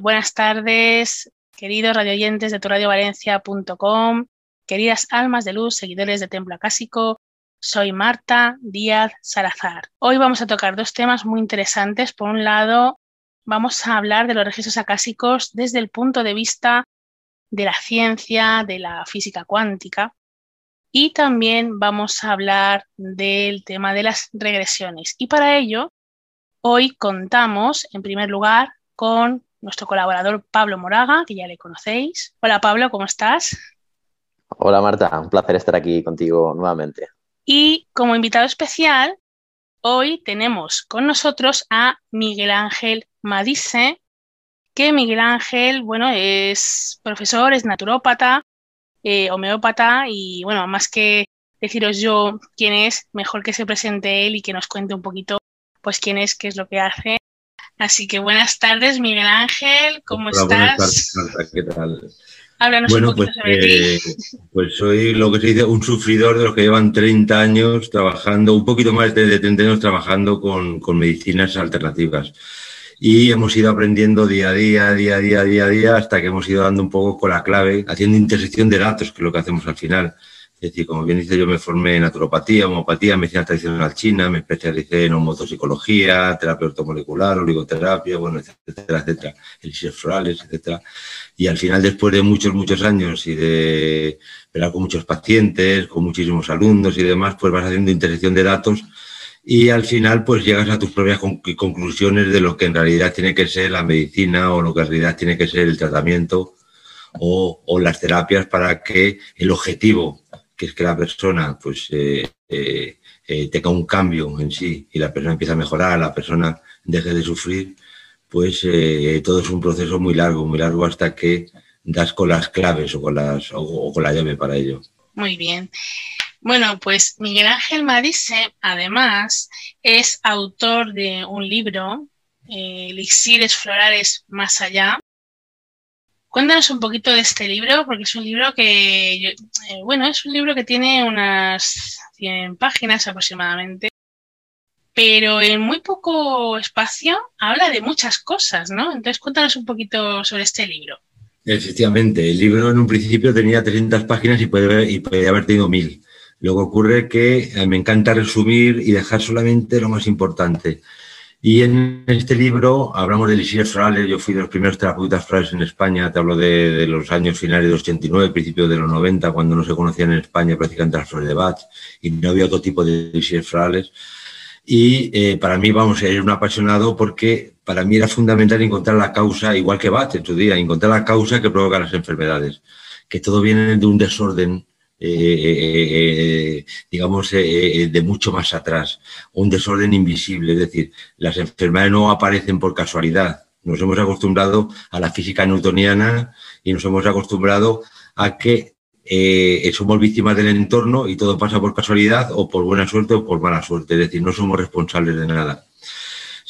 Buenas tardes, queridos radioyentes de turadiovalencia.com, queridas almas de luz, seguidores de Templo Acásico. Soy Marta Díaz Salazar. Hoy vamos a tocar dos temas muy interesantes. Por un lado, vamos a hablar de los registros acásicos desde el punto de vista de la ciencia, de la física cuántica. Y también vamos a hablar del tema de las regresiones. Y para ello, hoy contamos, en primer lugar, con nuestro colaborador Pablo Moraga, que ya le conocéis. Hola Pablo, ¿cómo estás? Hola Marta, un placer estar aquí contigo nuevamente. Y como invitado especial, hoy tenemos con nosotros a Miguel Ángel Madice, que Miguel Ángel, bueno, es profesor, es naturópata, eh, homeópata y bueno, más que deciros yo quién es, mejor que se presente él y que nos cuente un poquito pues quién es, qué es lo que hace Así que buenas tardes, Miguel Ángel, ¿cómo estás? Buenas tardes, Marta, ¿qué tal? Háblanos bueno, un pues, sobre eh, Pues soy lo que se dice un sufridor de los que llevan 30 años trabajando, un poquito más de 30 años trabajando con, con medicinas alternativas. Y hemos ido aprendiendo día a día, día a día, día a día, hasta que hemos ido dando un poco con la clave, haciendo intersección de datos, que es lo que hacemos al final. Es decir, como bien dice, yo me formé en naturopatía, homopatía, medicina tradicional china, me especialicé en homotoxicología, terapia ortomolecular, oligoterapia, bueno, etcétera, etcétera, elixires florales, etcétera. Y al final, después de muchos, muchos años y de esperar con muchos pacientes, con muchísimos alumnos y demás, pues vas haciendo intersección de datos y al final pues llegas a tus propias conclusiones de lo que en realidad tiene que ser la medicina o lo que en realidad tiene que ser el tratamiento o, o las terapias para que el objetivo que es que la persona pues eh, eh, eh, tenga un cambio en sí y la persona empieza a mejorar, la persona deje de sufrir, pues todo es un proceso muy largo, muy largo hasta que das con las claves o con, las, o, con la llave para ello. Muy bien. Bueno, pues Miguel Ángel Madice, además, es autor de un libro, Elixires Florales Más Allá, Cuéntanos un poquito de este libro, porque es un libro que, eh, bueno, es un libro que tiene unas 100 páginas aproximadamente, pero en muy poco espacio habla de muchas cosas, ¿no? Entonces cuéntanos un poquito sobre este libro. Efectivamente, el libro en un principio tenía 300 páginas y puede, y puede haber tenido mil. Luego ocurre que eh, me encanta resumir y dejar solamente lo más importante. Y en este libro hablamos de elixires florales. Yo fui de los primeros terapeutas florales en España. Te hablo de, los años finales de los 89, principios de los 90, cuando no se conocían en España prácticamente las flores de Bach y no había otro tipo de elixires florales. Y eh, para mí, vamos, era un apasionado porque para mí era fundamental encontrar la causa, igual que Bach en su día, encontrar la causa que provoca las enfermedades. Que todo viene de un desorden eh, eh, digamos, eh, de mucho más atrás, un desorden invisible, es decir, las enfermedades no aparecen por casualidad. Nos hemos acostumbrado a la física newtoniana y nos hemos acostumbrado a que somos víctimas del entorno y todo pasa por casualidad o por buena suerte o por mala suerte, es decir, no somos responsables de nada.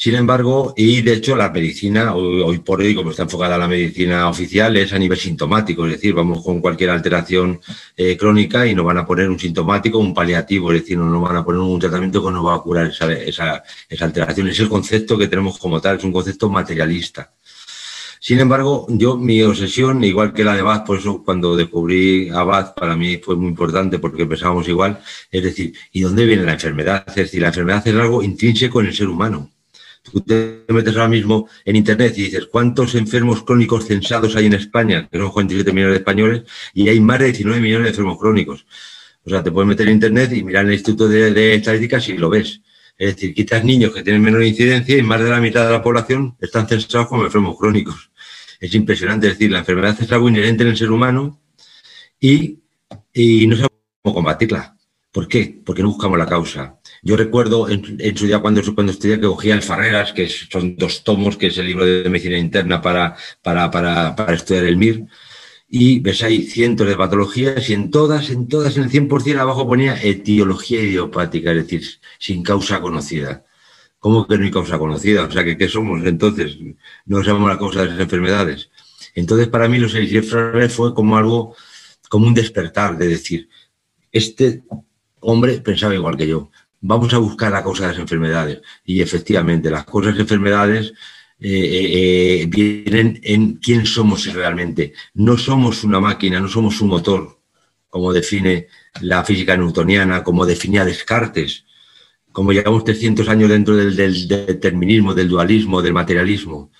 Sin embargo, y de hecho la medicina, hoy por hoy, como está enfocada la medicina oficial, es a nivel sintomático, es decir, vamos con cualquier alteración eh, crónica y nos van a poner un sintomático, un paliativo, es decir, no nos van a poner un tratamiento que nos va a curar esa, alteración. Es el concepto que tenemos como tal, es un concepto materialista. Sin embargo, yo, mi obsesión, igual que la de Bach, por eso cuando descubrí a para mí fue muy importante porque pensábamos igual, es decir, ¿y dónde viene la enfermedad? Es decir, la enfermedad es algo intrínseco en el ser humano. Tú te metes ahora mismo en Internet y dices, ¿cuántos enfermos crónicos censados hay en España? Que son 47 millones de españoles y hay más de 19 millones de enfermos crónicos. O sea, te puedes meter en Internet y mirar en el Instituto de, Estadísticas y lo ves. Es decir, quitas niños que tienen menor incidencia y más de la mitad de la población están censados como enfermos crónicos. Es impresionante. Es decir, la enfermedad es algo inherente en el ser humano y, y no sabemos cómo combatirla. ¿Por qué? Porque no buscamos la causa. Yo recuerdo en, su día cuando, cuando estudié que cogía el Farreras, que son dos tomos, que es el libro de medicina interna para, estudiar el MIR, y ves ahí cientos de patologías y en todas, en todas, en el 100% abajo ponía etiología idiopática, es decir, sin causa conocida. ¿Cómo que no hay causa conocida? O sea, ¿qué somos entonces? No sabemos la causa de las enfermedades. Entonces, para mí, los elixires fue como algo, como un despertar de decir, este hombre pensaba igual que yo. Vamos a buscar la causa de las enfermedades. Y efectivamente, las causas de enfermedades eh, vienen en quién somos realmente. No somos una máquina, no somos un motor, como define la física newtoniana, como definía Descartes, como llevamos 300 años dentro del, determinismo, del dualismo, del materialismo.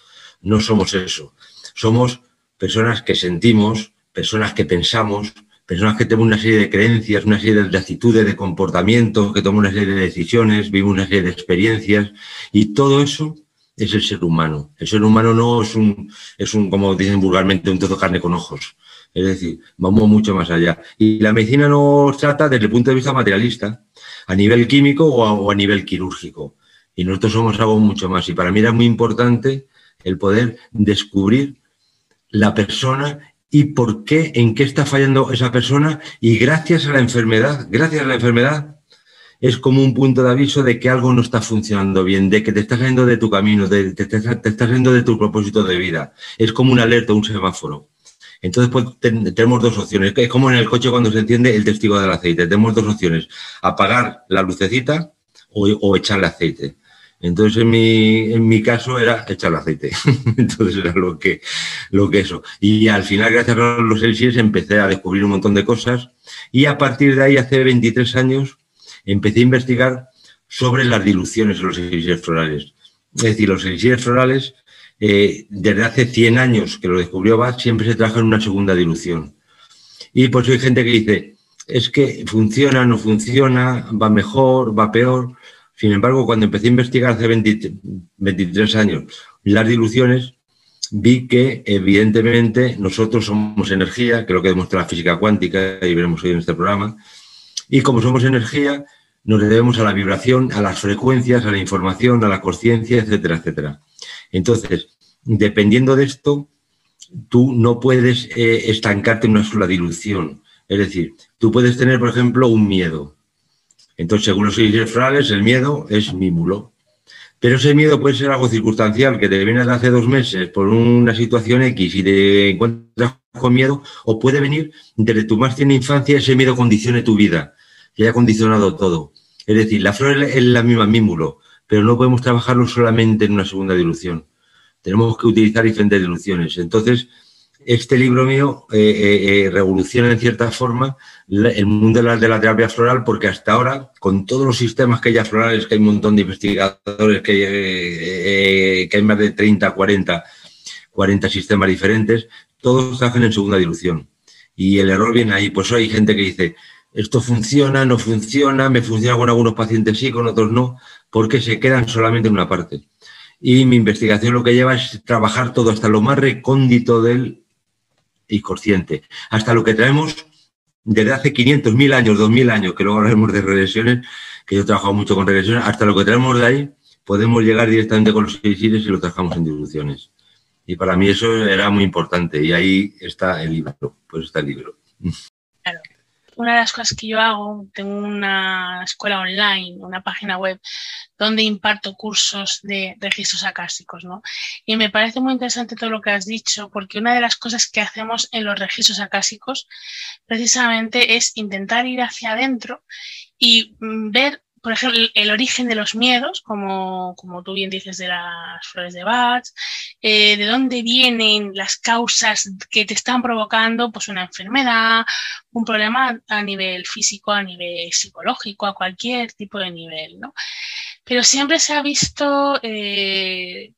No somos eso. Somos personas que sentimos, personas que pensamos, personas que tenemos una serie de creencias, una serie de actitudes, de comportamiento, que tomamos una serie de decisiones, vivimos una serie de experiencias y todo eso es el ser humano. El ser humano no es un, es un como dicen vulgarmente, un trozo de carne con ojos. Es decir, vamos mucho más allá. Y la medicina nos trata desde el punto de vista materialista, a nivel químico o a, nivel quirúrgico. Y nosotros somos algo mucho más. Y para mí era muy importante el poder descubrir la persona y por qué, en qué está fallando esa persona. Y gracias a la enfermedad, gracias a la enfermedad, es como un punto de aviso de que algo no está funcionando bien, de que te estás saliendo de tu camino, de, te, te, estás saliendo de tu propósito de vida. Es como un alerta, un semáforo. Entonces, pues, tenemos dos opciones. Es como en el coche cuando se enciende el testigo del aceite. Tenemos dos opciones. Apagar la lucecita o, echarle aceite. Entonces, en mi, en mi caso era echarle aceite. Entonces, era lo que, lo que eso. Y al final, gracias a los elixires, empecé a descubrir un montón de cosas. Y a partir de ahí, hace 23 años, empecé a investigar sobre las diluciones de los elixires florales. Es decir, los elixires florales eh, desde hace 100 años que lo descubrió Bach, siempre se trabaja en una segunda dilución. Y por eso hay gente que dice, es que funciona, no funciona, va mejor, va peor. Sin embargo, cuando empecé a investigar hace 23 años las diluciones, vi que evidentemente nosotros somos energía, que lo que demuestra la física cuántica y veremos hoy en este programa, y como somos energía, nos debemos a la vibración, a las frecuencias, a la información, a la conciencia, etcétera, etcétera. Entonces, dependiendo de esto, tú no puedes eh, estancarte en una sola dilución. Es decir, tú puedes tener, por ejemplo, un miedo. Entonces, según los frales, el miedo es mímulo. Pero ese miedo puede ser algo circunstancial, que te viene de hace dos meses por una situación X y te encuentras con miedo, o puede venir desde tu más tierna infancia, ese miedo condicione tu vida, que haya condicionado todo. Es decir, la flor es la misma mímulo, pero no podemos trabajarlo solamente en una segunda dilución. Tenemos que utilizar diferentes diluciones. Entonces, este libro mío eh, eh, eh, revoluciona en cierta forma el mundo de la, terapia floral porque hasta ahora, con todos los sistemas que hay florales, que hay un montón de investigadores, que, que hay más de 30, 40, 40 sistemas diferentes, todos trabajan en segunda dilución. Y el error viene ahí. Pues hay gente que dice, esto funciona, no funciona, me funciona con algunos pacientes sí, con otros no porque se quedan solamente en una parte. Y mi investigación lo que lleva es trabajar todo hasta lo más recóndito del inconsciente, hasta lo que traemos desde hace 500, 1000 años, 2000 años, que luego hablaremos de regresiones, que yo he trabajado mucho con regresiones, hasta lo que traemos de ahí, podemos llegar directamente con los elixires y lo trabajamos en diluciones. Y para mí eso era muy importante y ahí está el libro, pues está el libro. Una de las cosas que yo hago, tengo una escuela online, una página web donde imparto cursos de registros acásticos, ¿no? Y me parece muy interesante todo lo que has dicho, porque una de las cosas que hacemos en los registros acásicos precisamente es intentar ir hacia adentro y mm, ver por ejemplo, el origen de los miedos, como, como tú bien dices de las flores de Bach, eh, de dónde vienen las causas que te están provocando pues una enfermedad, un problema a nivel físico, a nivel psicológico, a cualquier tipo de nivel, ¿no? Pero siempre se ha visto eh,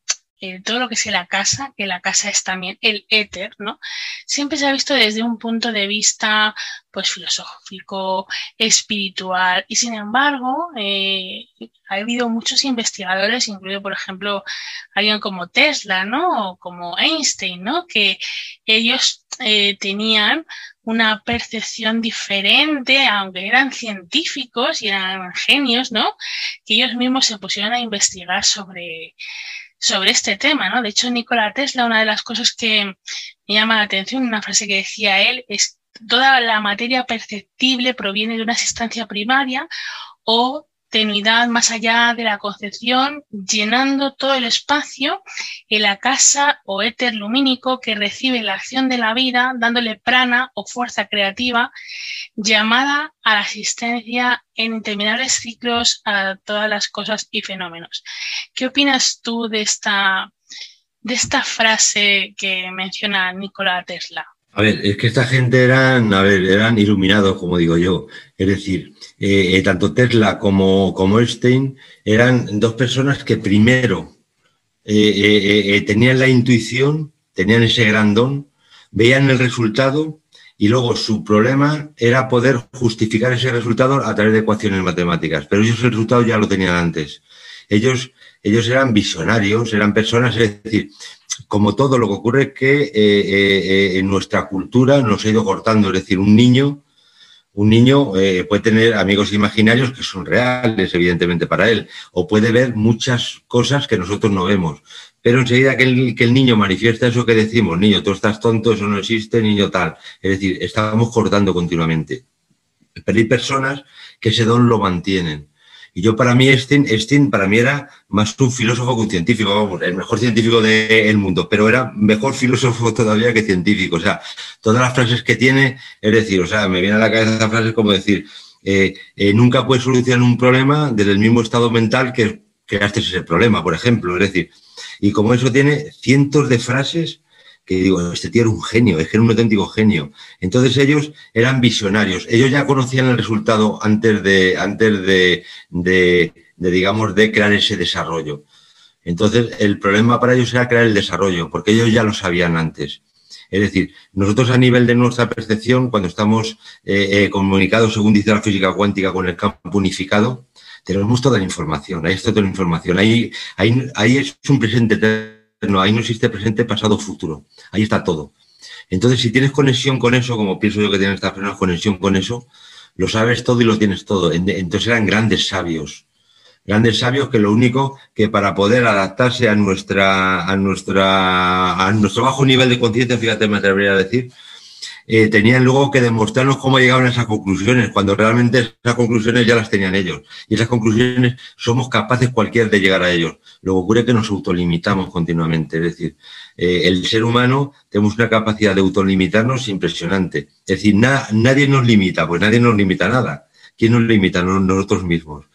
eh, todo lo que es la casa, que la casa es también el éter, ¿no? Siempre se ha visto desde un punto de vista, pues, filosófico, espiritual, y sin embargo, eh, ha habido muchos investigadores, incluido, por ejemplo, alguien como Tesla, ¿no? O como Einstein, ¿no? Que ellos eh, tenían una percepción diferente, aunque eran científicos y eran genios, ¿no? Que ellos mismos se pusieron a investigar sobre, sobre este tema, ¿no? De hecho, Nikola Tesla, una de las cosas que me llama la atención, una frase que decía él, es toda la materia perceptible proviene de una sustancia primaria o tenuidad más allá de la concepción, llenando todo el espacio en la casa o éter lumínico que recibe la acción de la vida, dándole prana o fuerza creativa, llamada a la asistencia en interminables ciclos a todas las cosas y fenómenos. ¿Qué opinas tú de esta de esta frase que menciona Nikola Tesla? A ver, es que esta gente eran, a ver, eran iluminados, como digo yo. Es decir, eh, eh, tanto Tesla como, como Einstein eran dos personas que primero eh, tenían la intuición, tenían ese gran don, veían el resultado y luego su problema era poder justificar ese resultado a través de ecuaciones matemáticas. Pero ellos el resultado ya lo tenían antes. Ellos, ellos eran visionarios, eran personas, es decir, como todo, lo que ocurre es que eh, eh, eh, en nuestra cultura nos ha ido cortando. Es decir, un niño, un niño puede tener amigos imaginarios que son reales, evidentemente, para él, o puede ver muchas cosas que nosotros no vemos. Pero enseguida que el, que el niño manifiesta eso que decimos, niño, tú estás tonto, eso no existe, niño tal. Es decir, estamos cortando continuamente. Pero hay personas que ese don lo mantienen. Y yo para mí, Einstein, para mí era más un filósofo que un científico, vamos, el mejor científico del mundo, pero era mejor filósofo todavía que científico. O sea, todas las frases que tiene, es decir, o sea, me viene a la cabeza esa frase como decir, eh, eh, nunca puedes solucionar un problema desde el mismo estado mental que creaste ese problema, por ejemplo. Es decir, y como eso tiene cientos de frases que digo, este tío era un genio, es que era un auténtico genio. Entonces ellos eran visionarios, ellos ya conocían el resultado antes de, antes de, de, digamos, de crear ese desarrollo. Entonces el problema para ellos era crear el desarrollo, porque ellos ya lo sabían antes. Es decir, nosotros a nivel de nuestra percepción, cuando estamos eh, eh, comunicados, según dice la física cuántica, con el campo unificado, tenemos toda la información, ahí está toda la información, ahí, ahí, ahí es un presente no, ahí no existe presente, pasado, futuro. Ahí está todo. Entonces, si tienes conexión con eso, como pienso yo que tienes esta personas conexión con eso, lo sabes todo y lo tienes todo. Entonces eran grandes sabios. Grandes sabios que lo único que para poder adaptarse a nuestra, a nuestra, a nuestro bajo nivel de conciencia, fíjate, me atrevería a decir, eh, tenían luego que demostrarnos cómo llegaban a esas conclusiones, cuando realmente esas conclusiones ya las tenían ellos. Y esas conclusiones somos capaces cualquier de llegar a ellos. Luego ocurre que nos autolimitamos continuamente. Es decir, eh, el ser humano tenemos una capacidad de autolimitarnos impresionante. Es decir, nadie nos limita, pues nadie nos limita nada. ¿Quién nos limita? Nosotros mismos.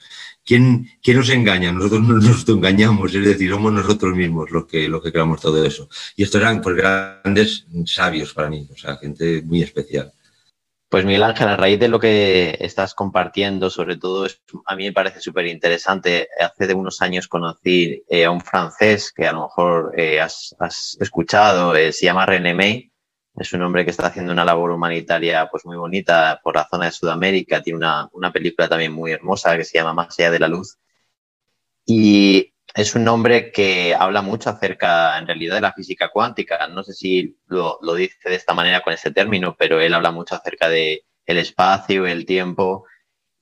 ¿Quién, nos engaña? Nosotros nos engañamos, es decir, somos nosotros mismos los que, los que creamos todo eso. Y estos eran pues, grandes sabios para mí, o sea, gente muy especial. Pues Miguel Ángel, a raíz de lo que estás compartiendo, sobre todo, a mí me parece súper interesante. Hace de unos años conocí eh, a un francés que a lo mejor eh, has, escuchado, eh, se llama René May, es un hombre que está haciendo una labor humanitaria pues muy bonita por la zona de Sudamérica. Tiene una, película también muy hermosa que se llama Más allá de la luz. Y es un hombre que habla mucho acerca, en realidad, de la física cuántica. No sé si lo, dice de esta manera con ese término, pero él habla mucho acerca de el espacio, el tiempo.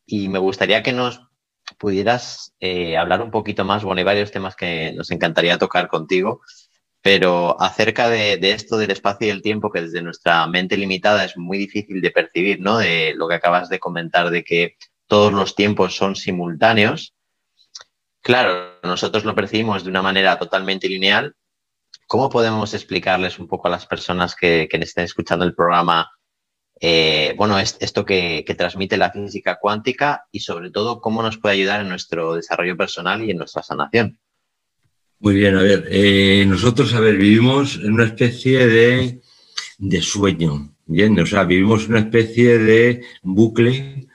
Y me gustaría que nos pudieras eh, hablar un poquito más. Bueno, hay varios temas que nos encantaría tocar contigo pero acerca de, esto del espacio y el tiempo, que desde nuestra mente limitada es muy difícil de percibir, ¿no? De lo que acabas de comentar, de que todos los tiempos son simultáneos. Claro, nosotros lo percibimos de una manera totalmente lineal. ¿Cómo podemos explicarles un poco a las personas que, estén escuchando el programa, eh, bueno, esto que, que transmite la física cuántica y sobre todo cómo nos puede ayudar en nuestro desarrollo personal y en nuestra sanación? Muy bien, a ver, eh, nosotros, a ver, vivimos en una especie de, de sueño, ¿bien? O sea, vivimos una especie de bucle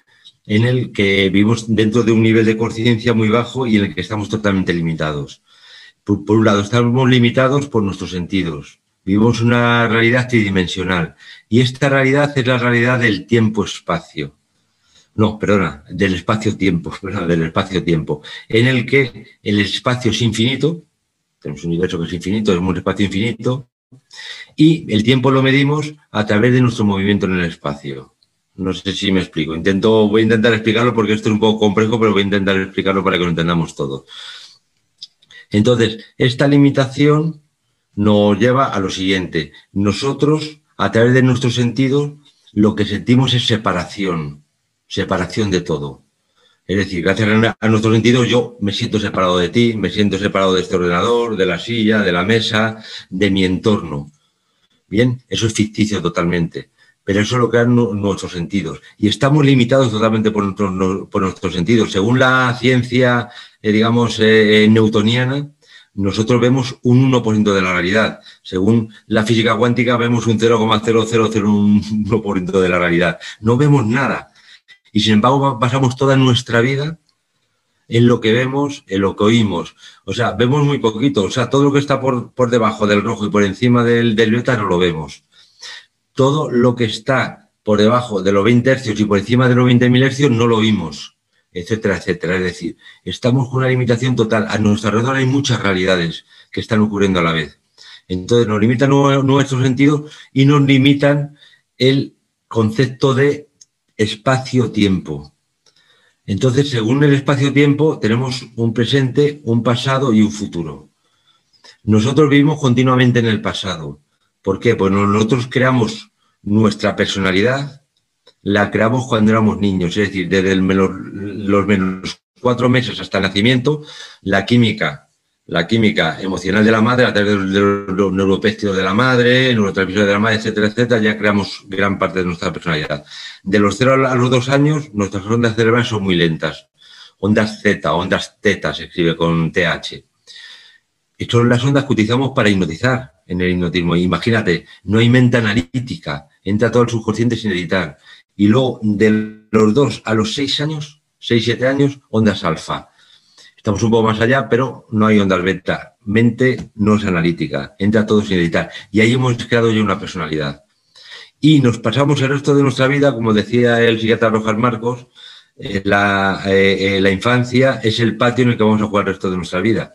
en el que vivimos dentro de un nivel de conciencia muy bajo y en el que estamos totalmente limitados. Por, por, un lado, estamos limitados por nuestros sentidos. Vivimos una realidad tridimensional y esta realidad es la realidad del tiempo-espacio. No, perdona, del espacio-tiempo, perdona, del espacio-tiempo, en el que el espacio es infinito, tenemos un universo que es infinito, es un espacio infinito, y el tiempo lo medimos a través de nuestro movimiento en el espacio. No sé si me explico. Intento, voy a intentar explicarlo porque esto es un poco complejo, pero voy a intentar explicarlo para que lo entendamos todo. Entonces, esta limitación nos lleva a lo siguiente. Nosotros, a través de nuestros sentidos, lo que sentimos es separación, separación de todo. Es decir, gracias a nuestros sentidos yo me siento separado de ti, me siento separado de este ordenador, de la silla, de la mesa, de mi entorno. Bien, eso es ficticio totalmente, pero eso lo crean nuestros sentidos. Y estamos limitados totalmente por nuestros, por sentidos. Según la ciencia, eh, digamos, eh, newtoniana, nosotros vemos un 1% de la realidad. Según la física cuántica, vemos un 0,0001% de la realidad. No vemos nada. Y sin embargo, pasamos toda nuestra vida en lo que vemos, en lo que oímos. O sea, vemos muy poquito. O sea, todo lo que está por, por debajo del rojo y por encima del, del beta no lo vemos. Todo lo que está por debajo de los 20 hercios y por encima de los 20.000 hercios no lo oímos etcétera, etcétera. Es decir, estamos con una limitación total. A nuestro alrededor hay muchas realidades que están ocurriendo a la vez. Entonces nos limitan nuestro sentido y nos limitan el concepto de espacio-tiempo. Entonces, según el espacio-tiempo, tenemos un presente, un pasado y un futuro. Nosotros vivimos continuamente en el pasado. ¿Por qué? Pues nosotros creamos nuestra personalidad, la creamos cuando éramos niños, es decir, desde los menos cuatro meses hasta el nacimiento, la química, la química emocional de la madre, a través de los neuropéptidos de la madre, neurotransmisores de la madre, etcétera, etcétera, ya creamos gran parte de nuestra personalidad. De los cero a los dos años, nuestras ondas cerebrales son muy lentas. Ondas Z, ondas teta, se escribe con TH. Y son las ondas que utilizamos para hipnotizar en el hipnotismo. Imagínate, no hay mente analítica, entra todo el subconsciente sin editar. Y luego, de los dos a los seis años, seis, siete años, ondas alfa. Estamos un poco más allá, pero no hay ondas beta. Mente no es analítica, entra todo sin editar. Y ahí hemos creado ya una personalidad. Y nos pasamos el resto de nuestra vida, como decía el psiquiatra Rojas Marcos, eh, la, eh, eh, la infancia es el patio en el que vamos a jugar el resto de nuestra vida.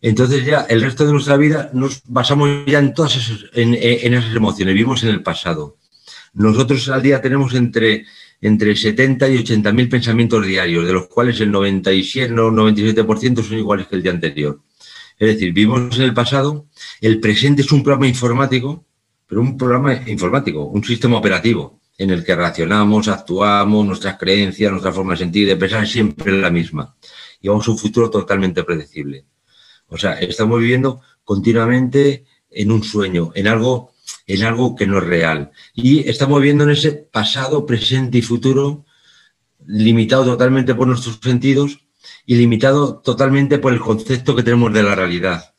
Entonces ya el resto de nuestra vida nos basamos ya en todas en, en esas emociones, vivimos en el pasado. Nosotros al día tenemos entre, entre 70 y 80 mil pensamientos diarios, de los cuales el 97 o 97% son iguales que el día anterior. Es decir, vivimos en el pasado, el presente es un programa informático, pero un programa informático, un sistema operativo en el que reaccionamos, actuamos, nuestras creencias, nuestra forma de sentir de pensar es siempre la misma. Y vamos a un futuro totalmente predecible. O sea, estamos viviendo continuamente en un sueño, en algo en algo que no es real. Y estamos viviendo en ese pasado, presente y futuro limitado totalmente por nuestros sentidos y limitado totalmente por el concepto que tenemos de la realidad.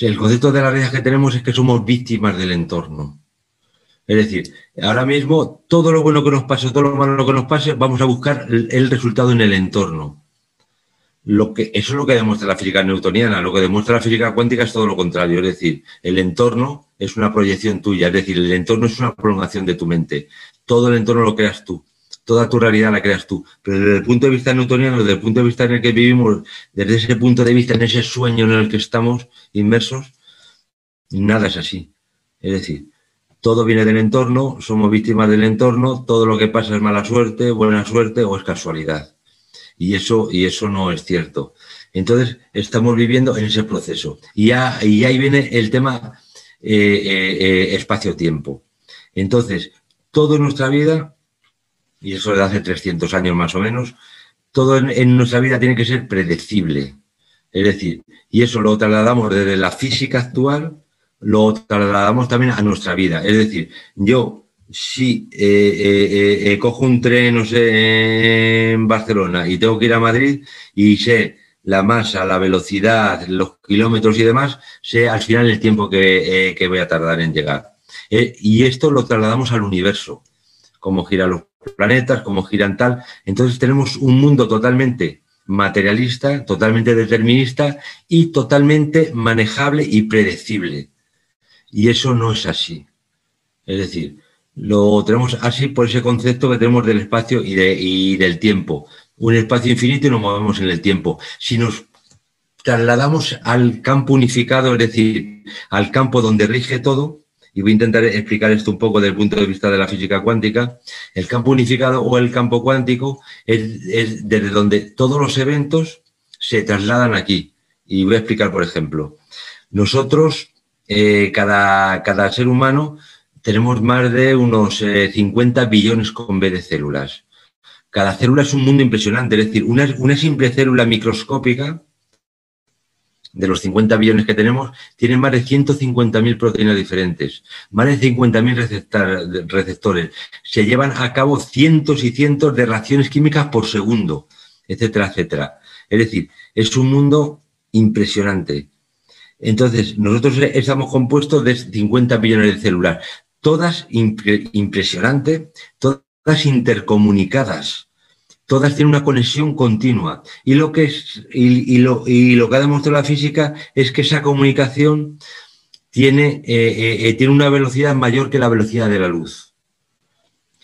el concepto de la realidad que tenemos es que somos víctimas del entorno. Es decir, ahora mismo todo lo bueno que nos pase, todo lo malo que nos pase, vamos a buscar el resultado en el entorno lo que, eso es lo que demuestra la física newtoniana. Lo que demuestra la física cuántica es todo lo contrario. Es decir, el entorno es una proyección tuya. Es decir, el entorno es una prolongación de tu mente. Todo el entorno lo creas tú. Toda tu realidad la creas tú. Pero desde el punto de vista newtoniano, desde el punto de vista en el que vivimos, desde ese punto de vista, en ese sueño en el que estamos inmersos, nada es así. Es decir, todo viene del entorno, somos víctimas del entorno, todo lo que pasa es mala suerte, buena suerte o es casualidad y eso, y eso no es cierto. Entonces, estamos viviendo en ese proceso. Y, ahí viene el tema eh, eh, eh, espacio-tiempo. Entonces, toda nuestra vida, y eso de hace 300 años más o menos, todo en, nuestra vida tiene que ser predecible. Es decir, y eso lo trasladamos desde la física actual, lo trasladamos también a nuestra vida. Es decir, yo si cojo un tren, no sé, en Barcelona y tengo que ir a Madrid y sé la masa, la velocidad, los kilómetros y demás, sé al final el tiempo que, voy a tardar en llegar. y esto lo trasladamos al universo, cómo giran los planetas, cómo giran tal. Entonces tenemos un mundo totalmente materialista, totalmente determinista y totalmente manejable y predecible. Y eso no es así. Es decir, lo tenemos así por ese concepto que tenemos del espacio y, de, del tiempo. Un espacio infinito y nos movemos en el tiempo. Si nos trasladamos al campo unificado, es decir, al campo donde rige todo, y voy a intentar explicar esto un poco desde el punto de vista de la física cuántica, el campo unificado o el campo cuántico es, es desde donde todos los eventos se trasladan aquí. Y voy a explicar, por ejemplo, nosotros, eh, cada, cada ser humano, tenemos más de unos 50 eh, billones con B de células. Cada célula es un mundo impresionante, es decir, una, simple célula microscópica de los 50 billones que tenemos, tiene más de 150.000 proteínas diferentes, más de 50.000 receptores. Se llevan a cabo cientos y cientos de reacciones químicas por segundo, etcétera, etcétera. Es decir, es un mundo impresionante. Entonces, nosotros estamos compuestos de 50 millones de células, todas impresionantes, todas intercomunicadas, todas tienen una conexión continua. Y lo que, es, y, lo, que ha demostrado la física es que esa comunicación tiene, eh, eh, tiene una velocidad mayor que la velocidad de la luz.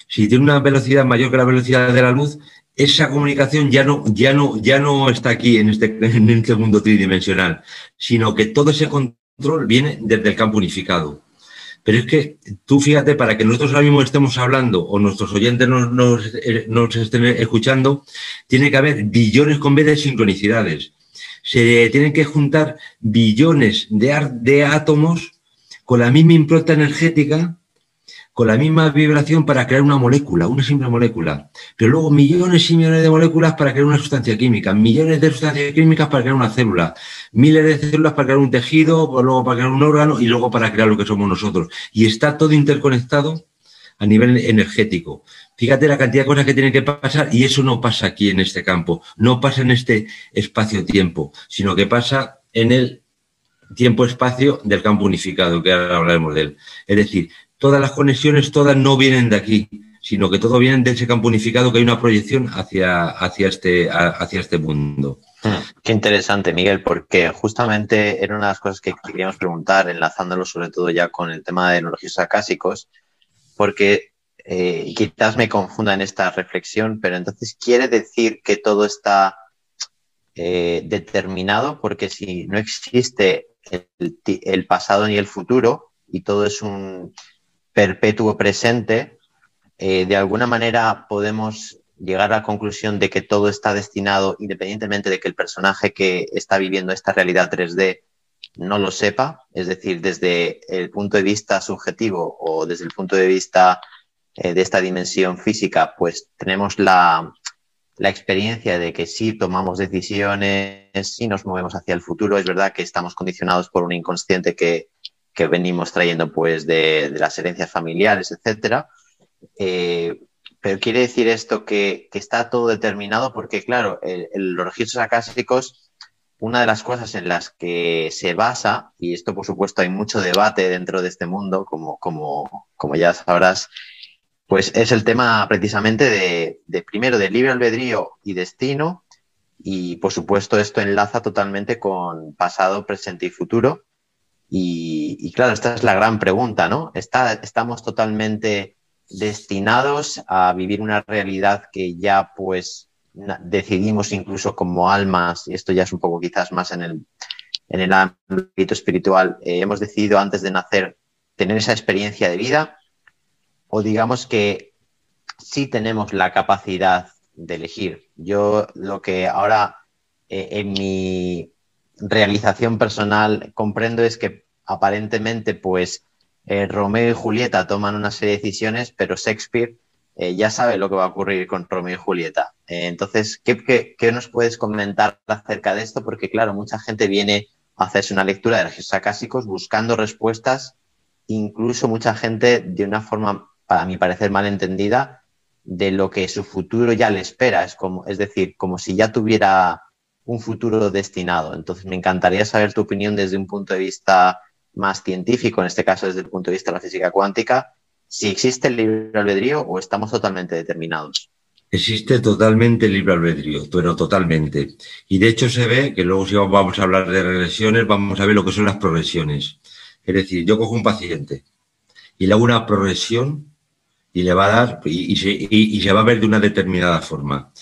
Si tiene una velocidad mayor que la velocidad de la luz, esa comunicación ya no, ya no, ya no está aquí en este, en este mundo tridimensional, sino que todo ese control viene desde el campo unificado. Pero es que tú fíjate, para que nosotros ahora mismo estemos hablando o nuestros oyentes nos, nos, estén escuchando, tiene que haber billones con vez de sincronicidades. Se tienen que juntar billones de, de átomos con la misma impronta energética con la misma vibración para crear una molécula, una simple molécula. Pero luego millones y millones de moléculas para crear una sustancia química, millones de sustancias químicas para crear una célula, miles de células para crear un tejido, luego para crear un órgano y luego para crear lo que somos nosotros. Y está todo interconectado a nivel energético. Fíjate la cantidad de cosas que tienen que pasar y eso no pasa aquí en este campo, no pasa en este espacio-tiempo, sino que pasa en el tiempo-espacio del campo unificado, que ahora hablaremos de él. Es decir, todas las conexiones, todas no vienen de aquí, sino que todo viene de ese campo unificado que hay una proyección hacia, hacia, este, hacia este mundo. Hmm, qué interesante, Miguel, porque justamente era una de las cosas que queríamos preguntar, enlazándolo sobre todo ya con el tema de los registros acásicos, porque eh, quizás me confunda en esta reflexión, pero entonces quiere decir que todo está eh, determinado, porque si no existe el pasado ni el futuro y todo es un, perpetuo presente, eh, de alguna manera podemos llegar a la conclusión de que todo está destinado, independientemente de que el personaje que está viviendo esta realidad 3D no lo sepa, es decir, desde el punto de vista subjetivo o desde el punto de vista eh, de esta dimensión física, pues tenemos la, la experiencia de que si tomamos decisiones, si nos movemos hacia el futuro, es verdad que estamos condicionados por un inconsciente que, que venimos trayendo pues de, las herencias familiares, etcétera. Eh, pero quiere decir esto que, está todo determinado porque, claro, los registros acásicos, una de las cosas en las que se basa, y esto por supuesto hay mucho debate dentro de este mundo, como, como, como ya sabrás, pues es el tema precisamente de, de primero de libre albedrío y destino, y por supuesto esto enlaza totalmente con pasado, presente y futuro. Y, claro, esta es la gran pregunta, ¿no? ¿Estamos totalmente destinados a vivir una realidad que ya pues decidimos incluso como almas, y esto ya es un poco quizás más en el, en el ámbito espiritual, eh, hemos decidido antes de nacer tener esa experiencia de vida? ¿O digamos que sí tenemos la capacidad de elegir? Yo lo que ahora eh, en mi realización personal comprendo es que aparentemente pues eh, Romeo y Julieta toman una serie de decisiones, pero Shakespeare eh, ya sabe lo que va a ocurrir con Romeo y Julieta. Eh, entonces, ¿qué, nos puedes comentar acerca de esto? Porque claro, mucha gente viene a hacerse una lectura de registros acásicos buscando respuestas, incluso mucha gente de una forma, para mi parecer, mal entendida, de lo que su futuro ya le espera. Es, como, es decir, como si ya tuviera un futuro destinado. Entonces, me encantaría saber tu opinión desde un punto de vista más científico, en este caso desde el punto de vista de la física cuántica, si existe el libre albedrío o estamos totalmente determinados. Existe totalmente el libre albedrío, pero totalmente. Y de hecho se ve que luego si vamos a hablar de regresiones, vamos a ver lo que son las progresiones. Es decir, yo cojo un paciente y le hago una progresión y le va a dar y, y se va a ver de una determinada forma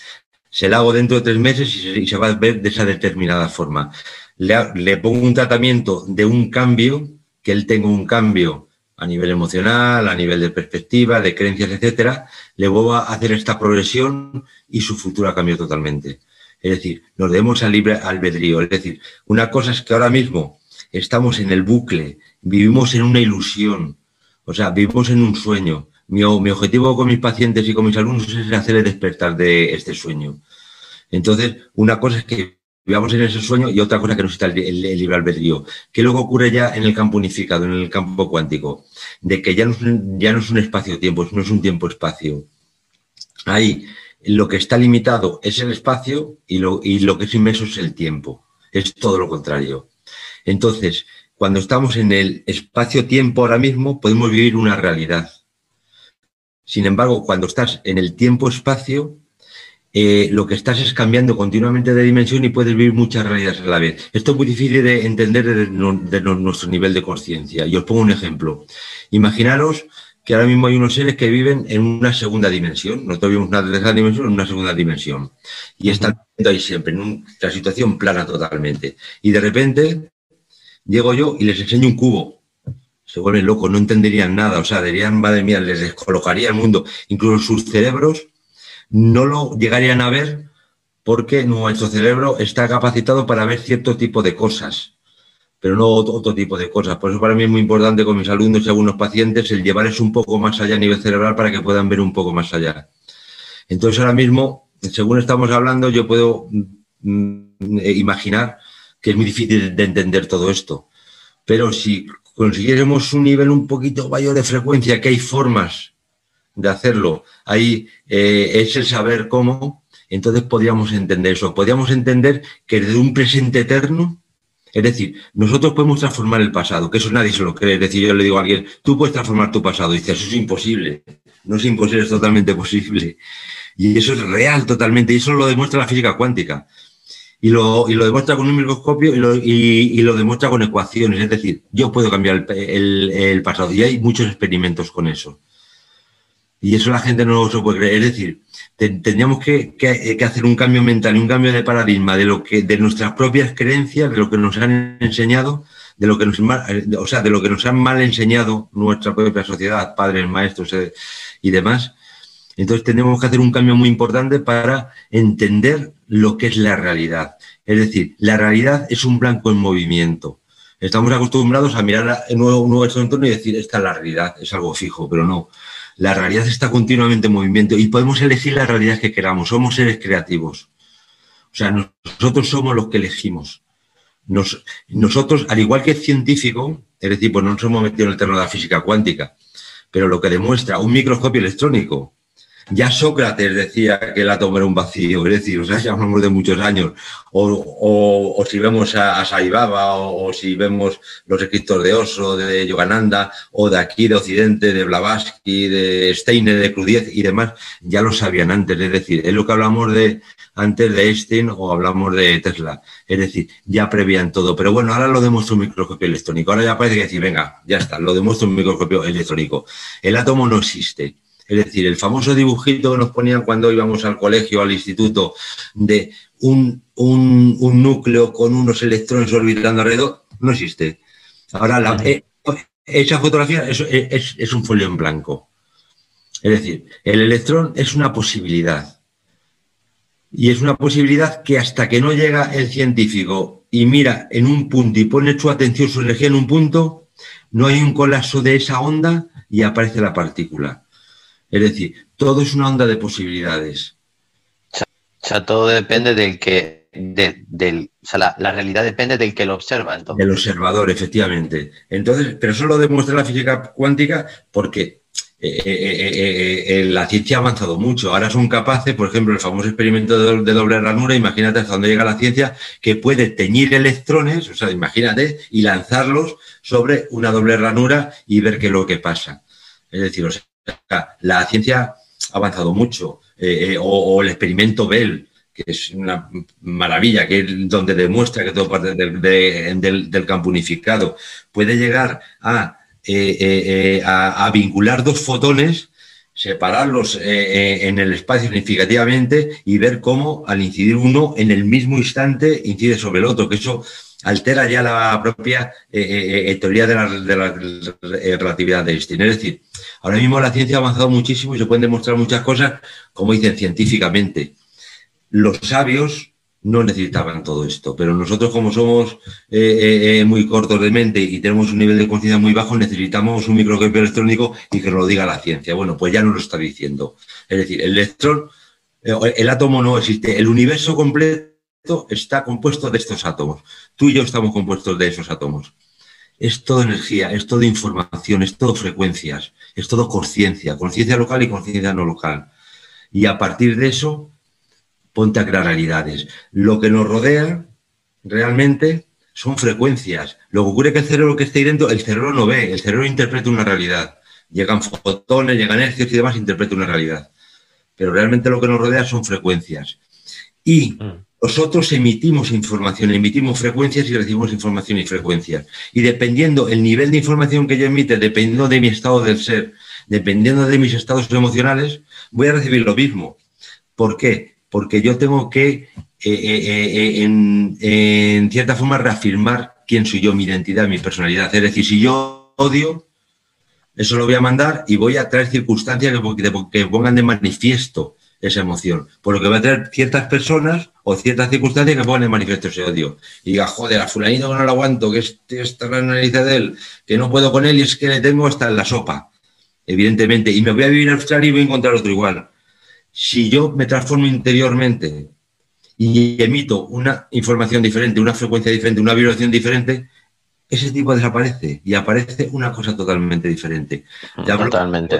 se la hago dentro de tres meses y se, va a ver de esa determinada forma. Le, pongo un tratamiento de un cambio, que él tenga un cambio a nivel emocional, a nivel de perspectiva, de creencias, etcétera, le voy a hacer esta progresión y su futuro cambio totalmente. Es decir, nos debemos al libre albedrío. Es decir, una cosa es que ahora mismo estamos en el bucle, vivimos en una ilusión, o sea, vivimos en un sueño. Mi, objetivo con mis pacientes y con mis alumnos es hacerles despertar de este sueño. Entonces, una cosa es que vivamos en ese sueño y otra cosa que nos está el, el, libre albedrío. ¿Qué luego ocurre ya en el campo unificado, en el campo cuántico? De que ya no, ya no es un espacio-tiempo, no es un tiempo-espacio. Ahí lo que está limitado es el espacio y lo, y lo que es inmenso es el tiempo. Es todo lo contrario. Entonces, cuando estamos en el espacio-tiempo ahora mismo, podemos vivir una realidad. Sin embargo, cuando estás en el tiempo-espacio, eh, lo que estás es cambiando continuamente de dimensión y puedes vivir muchas realidades a la vez. Esto es muy difícil de entender desde, nuestro nivel de conciencia. Y os pongo un ejemplo. Imaginaros que ahora mismo hay unos seres que viven en una segunda dimensión. Nosotros vivimos una tercera dimensión, en una segunda dimensión. Y están ahí siempre, en una situación plana totalmente. Y de repente llego yo y les enseño un cubo. Se vuelven locos, no entenderían nada. O sea, dirían, madre mía, les descolocaría el mundo. Incluso sus cerebros no lo llegarían a ver porque nuestro cerebro está capacitado para ver cierto tipo de cosas pero no otro, tipo de cosas. Por eso para mí es muy importante con mis alumnos y algunos pacientes el llevar eso un poco más allá a nivel cerebral para que puedan ver un poco más allá. Entonces ahora mismo, según estamos hablando, yo puedo mm, eh, imaginar que es muy difícil de entender todo esto. Pero si consiguiéramos un nivel un poquito mayor de frecuencia, que hay formas de hacerlo, ahí eh, es el saber cómo, entonces podríamos entender eso. Podríamos entender que desde un presente eterno es decir, nosotros podemos transformar el pasado, que eso nadie se lo cree. Es decir, yo le digo a alguien, tú puedes transformar tu pasado. Y dice, eso es imposible. No es imposible, es totalmente posible. Y eso es real totalmente. Y eso lo demuestra la física cuántica. Y lo, y lo demuestra con un microscopio y lo, y, lo, demuestra con ecuaciones. Es decir, yo puedo cambiar el, el pasado. Y hay muchos experimentos con eso. Y eso la gente no se puede creer. Es decir, tendríamos que, hacer un cambio mental y un cambio de paradigma de lo que, de nuestras propias creencias, de lo que nos han enseñado, de lo que nos, o sea, de lo que nos han mal enseñado nuestra propia sociedad, padres, maestros eh, y demás. Entonces tenemos que hacer un cambio muy importante para entender lo que es la realidad. Es decir, la realidad es un blanco en movimiento. Estamos acostumbrados a mirar en nuestro entorno y decir, esta es la realidad, es algo fijo, pero no. La realidad está continuamente en movimiento y podemos elegir la realidad que queramos. Somos seres creativos. O sea, nosotros somos los que elegimos. nosotros, al igual que el científico, es decir, pues no nos hemos metido en el terreno de la física cuántica, pero lo que demuestra un microscopio electrónico ya Sócrates decía que el átomo era un vacío, es decir, o sea, ya hablamos de muchos años. O, si vemos a, a Saibaba, o, si vemos los escritos de Oso, de Yogananda, o de aquí, de Occidente, de Blavatsky, de Steiner, de Crudiez y demás, ya lo sabían antes. Es decir, es lo que hablamos de antes de Einstein o hablamos de Tesla. Es decir, ya prevían todo. Pero bueno, ahora lo demuestra un microscopio electrónico. Ahora ya parece que decir, venga, ya está, lo demuestra un microscopio electrónico. El átomo no existe es decir, el famoso dibujito que nos ponían cuando íbamos al colegio, al instituto, de un, núcleo con unos electrones orbitando alrededor, no existe. Ahora, la, eh, esa fotografía es, un folio en blanco. Es decir, el electrón es una posibilidad. Y es una posibilidad que hasta que no llega el científico y mira en un punto y pone su atención, su energía en un punto, no hay un colapso de esa onda y aparece la partícula. Es decir, todo es una onda de posibilidades. O sea, todo depende del que, del, o sea, la, realidad depende del que lo observa. Entonces. Del observador, efectivamente. Entonces, pero eso lo demuestra la física cuántica porque eh, eh, eh, la ciencia ha avanzado mucho. Ahora son capaces, por ejemplo, el famoso experimento de, doble ranura, imagínate hasta dónde llega la ciencia, que puede teñir electrones, o sea, imagínate, y lanzarlos sobre una doble ranura y ver qué es lo que pasa. Es decir, o sea, la ciencia ha avanzado mucho, eh, eh, o, el experimento Bell, que es una maravilla, que es donde demuestra que todo parte del, campo unificado, puede llegar eh, a, a, vincular dos fotones, separarlos en el espacio significativamente y ver cómo al incidir uno en el mismo instante incide sobre el otro, que eso altera ya la propia teoría de la, de la relatividad de Einstein. Es decir, Ahora mismo la ciencia ha avanzado muchísimo y se pueden demostrar muchas cosas, como dicen científicamente. Los sabios no necesitaban todo esto, pero nosotros como somos eh, eh, eh, muy cortos de mente y tenemos un nivel de conciencia muy bajo, necesitamos un microscopio electrónico y que nos lo diga la ciencia. Bueno, pues ya nos lo está diciendo. Es decir, el electrón, el átomo no existe, el universo completo está compuesto de estos átomos. Tú y yo estamos compuestos de esos átomos es todo energía, es todo información, es todo frecuencias, es todo conciencia, conciencia local y conciencia no local. Y a partir de eso, ponte a crear realidades. Lo que nos rodea realmente son frecuencias. Lo que ocurre es que el cerebro que está ahí dentro, el cerebro no ve, el cerebro interpreta una realidad. Llegan fotones, llegan hercios y demás, interpreta una realidad. Pero realmente lo que nos rodea son frecuencias. Y mm. Nosotros emitimos información, emitimos frecuencias y recibimos información y frecuencias. Y dependiendo el nivel de información que yo emite, dependiendo de mi estado del ser, dependiendo de mis estados emocionales, voy a recibir lo mismo. ¿Por qué? Porque yo tengo que, eh, eh, eh, en, cierta forma, reafirmar quién soy yo, mi identidad, mi personalidad. Es decir, si yo odio, eso lo voy a mandar y voy a traer circunstancias que, pongan de manifiesto esa emoción. Por lo que voy a traer ciertas personas o ciertas circunstancias que pongan de manifiesto ese odio. Y diga, joder, a fulanito que no lo aguanto, que este, esta la de él, que no puedo con él y es que le tengo hasta en la sopa evidentemente, y me voy a vivir a Australia y voy a encontrar otro igual. Si yo me transformo interiormente y emito una información diferente, una frecuencia diferente, una vibración diferente, ese tipo desaparece y aparece una cosa totalmente diferente. Totalmente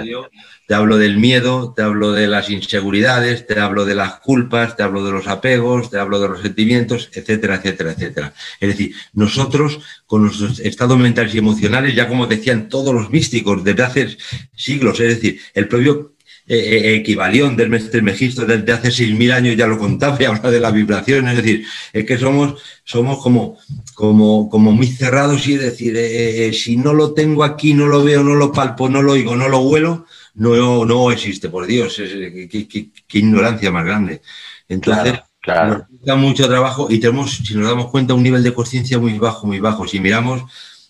te hablo del miedo, te hablo de las inseguridades, te hablo de las culpas, te hablo de los apegos, te hablo de los sentimientos, etcétera, etcétera, etcétera. Es decir, nosotros con nuestros estados mentales y emocionales, ya como decían todos los místicos desde hace siglos, es decir, el propio eh, eh, equivalión del, del Megisto desde hace 6.000 años ya lo contaba y habla de la vibración, es decir, es que somos, somos como, como, como muy cerrados y es decir, eh, si no lo tengo aquí, no lo veo, no lo palpo, no lo oigo, no lo huelo, no, no existe, por Dios, qué, ignorancia más grande. Entonces, nos da mucho trabajo y tenemos, si nos damos cuenta, un nivel de conciencia muy bajo, muy bajo. Si miramos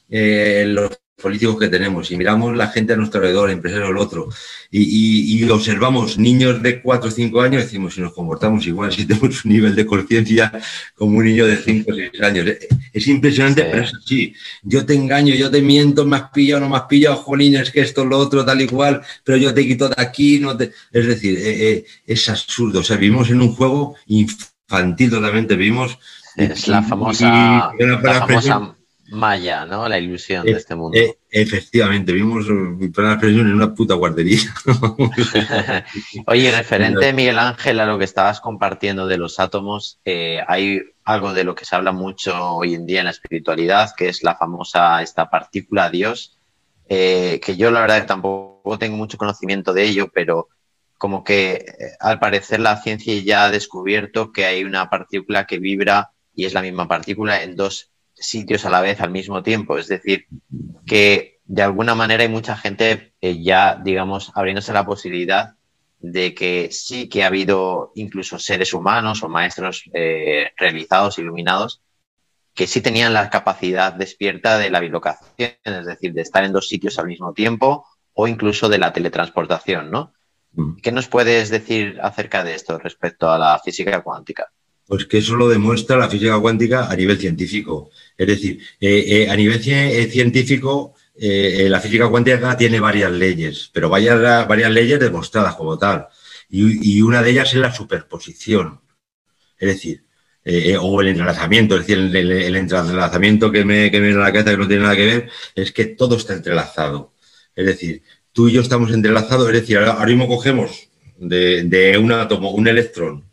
eh, los políticos que tenemos, y miramos la gente a nuestro alrededor, empresarios el otro, y, observamos niños de 4 o 5 años, decimos, si nos comportamos igual, si tenemos un nivel de conciencia como un niño de 5 o 6 años. Es impresionante, pero es así. Yo te engaño, yo te miento, me has pillado, no me has pillado, jolín, es que esto, lo otro, tal y cual, pero yo te quito de aquí, no te... Es decir, eh, eh, es absurdo. O sea, vivimos en un juego infantil totalmente, vivimos... Es la famosa, la famosa Maya, ¿no? La ilusión de eh, este mundo. Eh, efectivamente, vimos la expresión en una puta guardería. Oye, referente, Miguel Ángel, a lo que estabas compartiendo de los átomos, eh, hay algo de lo que se habla mucho hoy en día en la espiritualidad, que es la famosa esta partícula Dios, que yo la verdad tampoco tengo mucho conocimiento de ello, pero como que al parecer la ciencia ya ha descubierto que hay una partícula que vibra y es la misma partícula en dos sitios a la vez al mismo tiempo. Es decir, que de alguna manera hay mucha gente eh, ya, digamos, abriéndose la posibilidad de que sí que ha habido incluso seres humanos o maestros eh, realizados, iluminados, que sí tenían la capacidad despierta de la bilocación, es decir, de estar en dos sitios al mismo tiempo o incluso de la teletransportación, ¿no? Mm. ¿Qué nos puedes decir acerca de esto respecto a la física cuántica? Pues que eso lo demuestra la física cuántica a nivel científico. Es decir, eh, eh, a nivel eh, científico, la física cuántica tiene varias leyes, pero varias, leyes demostradas como tal. Y, una de ellas es la superposición. Es decir, o el entrelazamiento, es decir, el, entrelazamiento que me, que me viene a la cabeza que no tiene nada que ver, es que todo está entrelazado. Es decir, tú y yo estamos entrelazados, es decir, ahora mismo cogemos de un átomo un electrón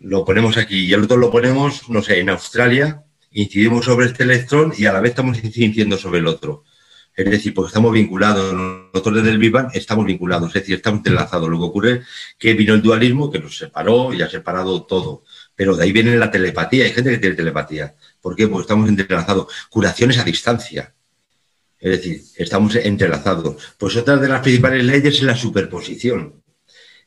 lo ponemos aquí y el otro lo ponemos, no sé, en Australia, incidimos sobre este electrón y a la vez estamos incidiendo sobre el otro. Es decir, porque estamos vinculados, nosotros desde el Big estamos vinculados, es decir, estamos entrelazados. Lo que ocurre es que vino el dualismo que nos separó y ha separado todo. Pero de ahí viene la telepatía, hay gente que tiene telepatía. ¿Por qué? Porque estamos entrelazados. Curaciones a distancia. Es decir, estamos entrelazados. Pues otra de las principales leyes es la superposición.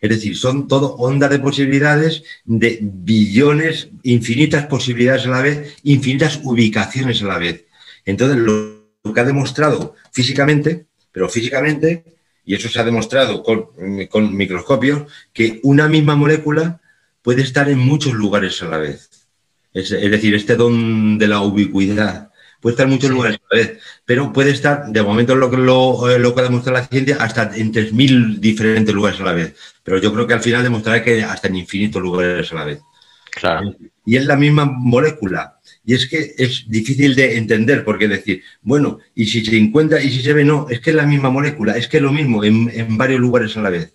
Es decir, son todo ondas de posibilidades de billones, infinitas posibilidades a la vez, infinitas ubicaciones a la vez. Entonces, lo que ha demostrado físicamente, pero físicamente, y eso se ha demostrado con, microscopios, que una misma molécula puede estar en muchos lugares a la vez. Es, es decir, este don de la ubicuidad puede estar en muchos lugares a la vez, pero puede estar, de momento lo, lo, eh, lo que ha demostrado la ciencia, hasta en 3.000 diferentes lugares a la vez. Pero yo creo que al final demostrará que hasta en infinitos lugares a la vez. Claro. Y es la misma molécula. Y es que es difícil de entender, porque decir, bueno, y si se encuentra y si se ve, no, es que es la misma molécula, es que es lo mismo en, en varios lugares a la vez.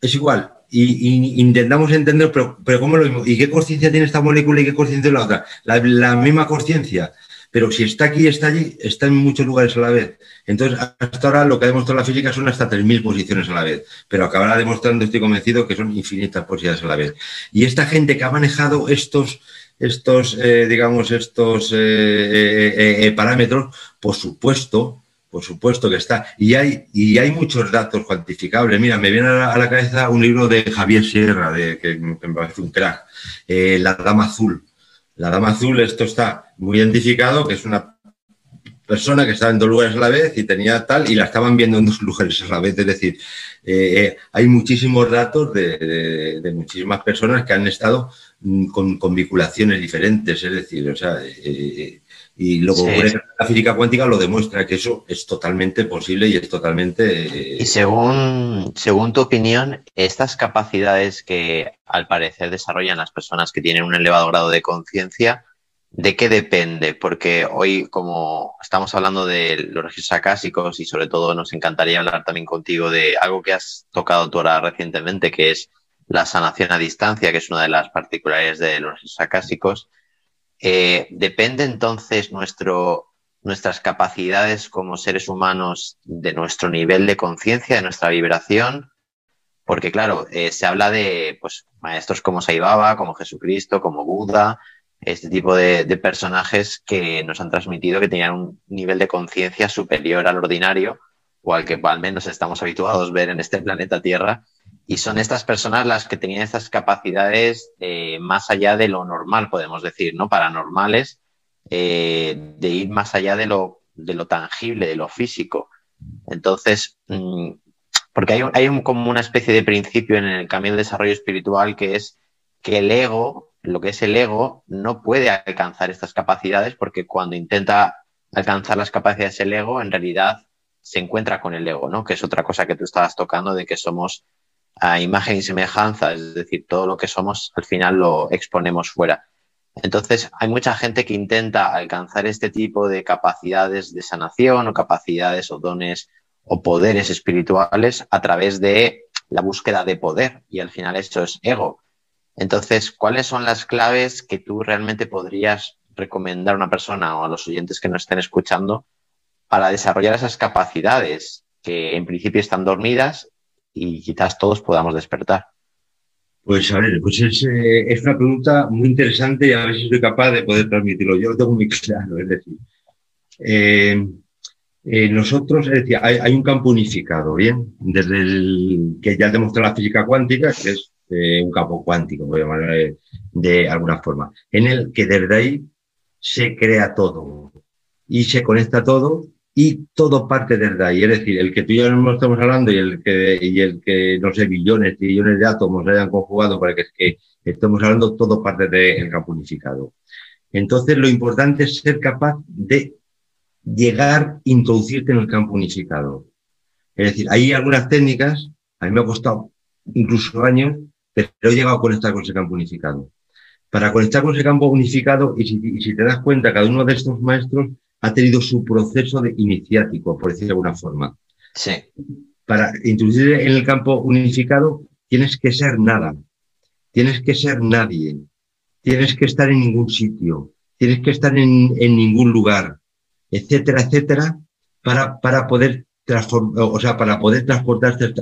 Es igual, y, intentamos entender, pero, pero ¿cómo lo mismo? ¿Y qué conciencia tiene esta molécula y qué conciencia la otra? La, misma conciencia. Pero si está aquí y está allí, está en muchos lugares a la vez. Entonces, hasta ahora lo que ha demostrado la física son hasta 3.000 posiciones a la vez. Pero acabará demostrando, estoy convencido, que son infinitas posibilidades a la vez. Y esta gente que ha manejado estos, estos eh, digamos, estos eh, eh, parámetros, por supuesto, por supuesto que está. Y hay, y hay muchos datos cuantificables. Mira, me viene a la, cabeza un libro de Javier Sierra, de, que me parece un crack, La Dama Azul. La Dama Azul, esto está muy identificado, que es una persona que estaba en dos lugares a la vez y tenía tal, y la estaban viendo en dos lugares a la vez. Es decir, eh, eh, hay muchísimos datos de, muchísimas personas que han estado mm, con, con, vinculaciones diferentes. Es decir, o sea, y luego la física cuántica lo demuestra que eso es totalmente posible y es totalmente... Y según, según tu opinión, estas capacidades que al parecer desarrollan las personas que tienen un elevado grado de conciencia, ¿de qué depende? Porque hoy, como estamos hablando de los registros acásicos y sobre todo nos encantaría hablar también contigo de algo que has tocado tú ahora recientemente, que es la sanación a distancia, que es una de las particularidades de los registros acásicos. Eh, ¿Depende entonces nuestro, nuestras capacidades como seres humanos de nuestro nivel de conciencia, de nuestra vibración? Porque claro, eh, se habla de pues, maestros como Saibaba, como Jesucristo, como Buda, este tipo de, personajes que nos han transmitido que tenían un nivel de conciencia superior al ordinario o al que al menos estamos habituados a ver en este planeta Tierra y son estas personas las que tenían estas capacidades eh, más allá de lo normal, podemos decir, ¿no? Paranormales, eh, de ir más allá de lo, de lo tangible, de lo físico. Entonces, mm, porque hay, hay como una especie de principio en el camino del desarrollo espiritual que es que el ego, lo que es el ego, no puede alcanzar estas capacidades porque cuando intenta alcanzar las capacidades del ego, en realidad se encuentra con el ego, ¿no? Que es otra cosa que tú estabas tocando de que somos a imagen y semejanza, es decir, todo lo que somos al final lo exponemos fuera. Entonces, hay mucha gente que intenta alcanzar este tipo de capacidades de sanación o capacidades o dones o poderes espirituales a través de la búsqueda de poder y al final eso es ego. Entonces, ¿cuáles son las claves que tú realmente podrías recomendar a una persona o a los oyentes que nos estén escuchando para desarrollar esas capacidades que en principio están dormidas y quizás todos podamos despertar? Pues a ver, pues es, eh, es, una pregunta muy interesante y a ver si soy capaz de poder transmitirlo. Yo lo tengo muy claro, es decir, eh, eh, nosotros, es decir, hay, hay, un campo unificado, ¿bien? Desde el que ya demostró la física cuántica, que es un campo cuántico, voy a llamar de alguna forma, en el que desde ahí se crea todo y se conecta todo y todo parte desde ahí. Es decir, el que tú y yo no estamos hablando y el que, y el que no sé, billones y billones de átomos hayan conjugado para que, que estemos hablando, todo parte del campo unificado. Entonces, lo importante es ser capaz de llegar, introducirte en el campo unificado. Es decir, hay algunas técnicas, a mí me ha costado incluso años, pero he llegado a conectar con ese campo unificado. Para conectar con ese campo unificado, y si, y si te das cuenta, cada uno de estos maestros ha tenido su proceso de iniciático, por decirlo de alguna forma. Sí. Para introducirse en el campo unificado, tienes que ser nada, tienes que ser nadie, tienes que estar en ningún sitio, tienes que estar en, en ningún lugar, etcétera, etcétera, para, para poder transformar, o sea, para poder transportarte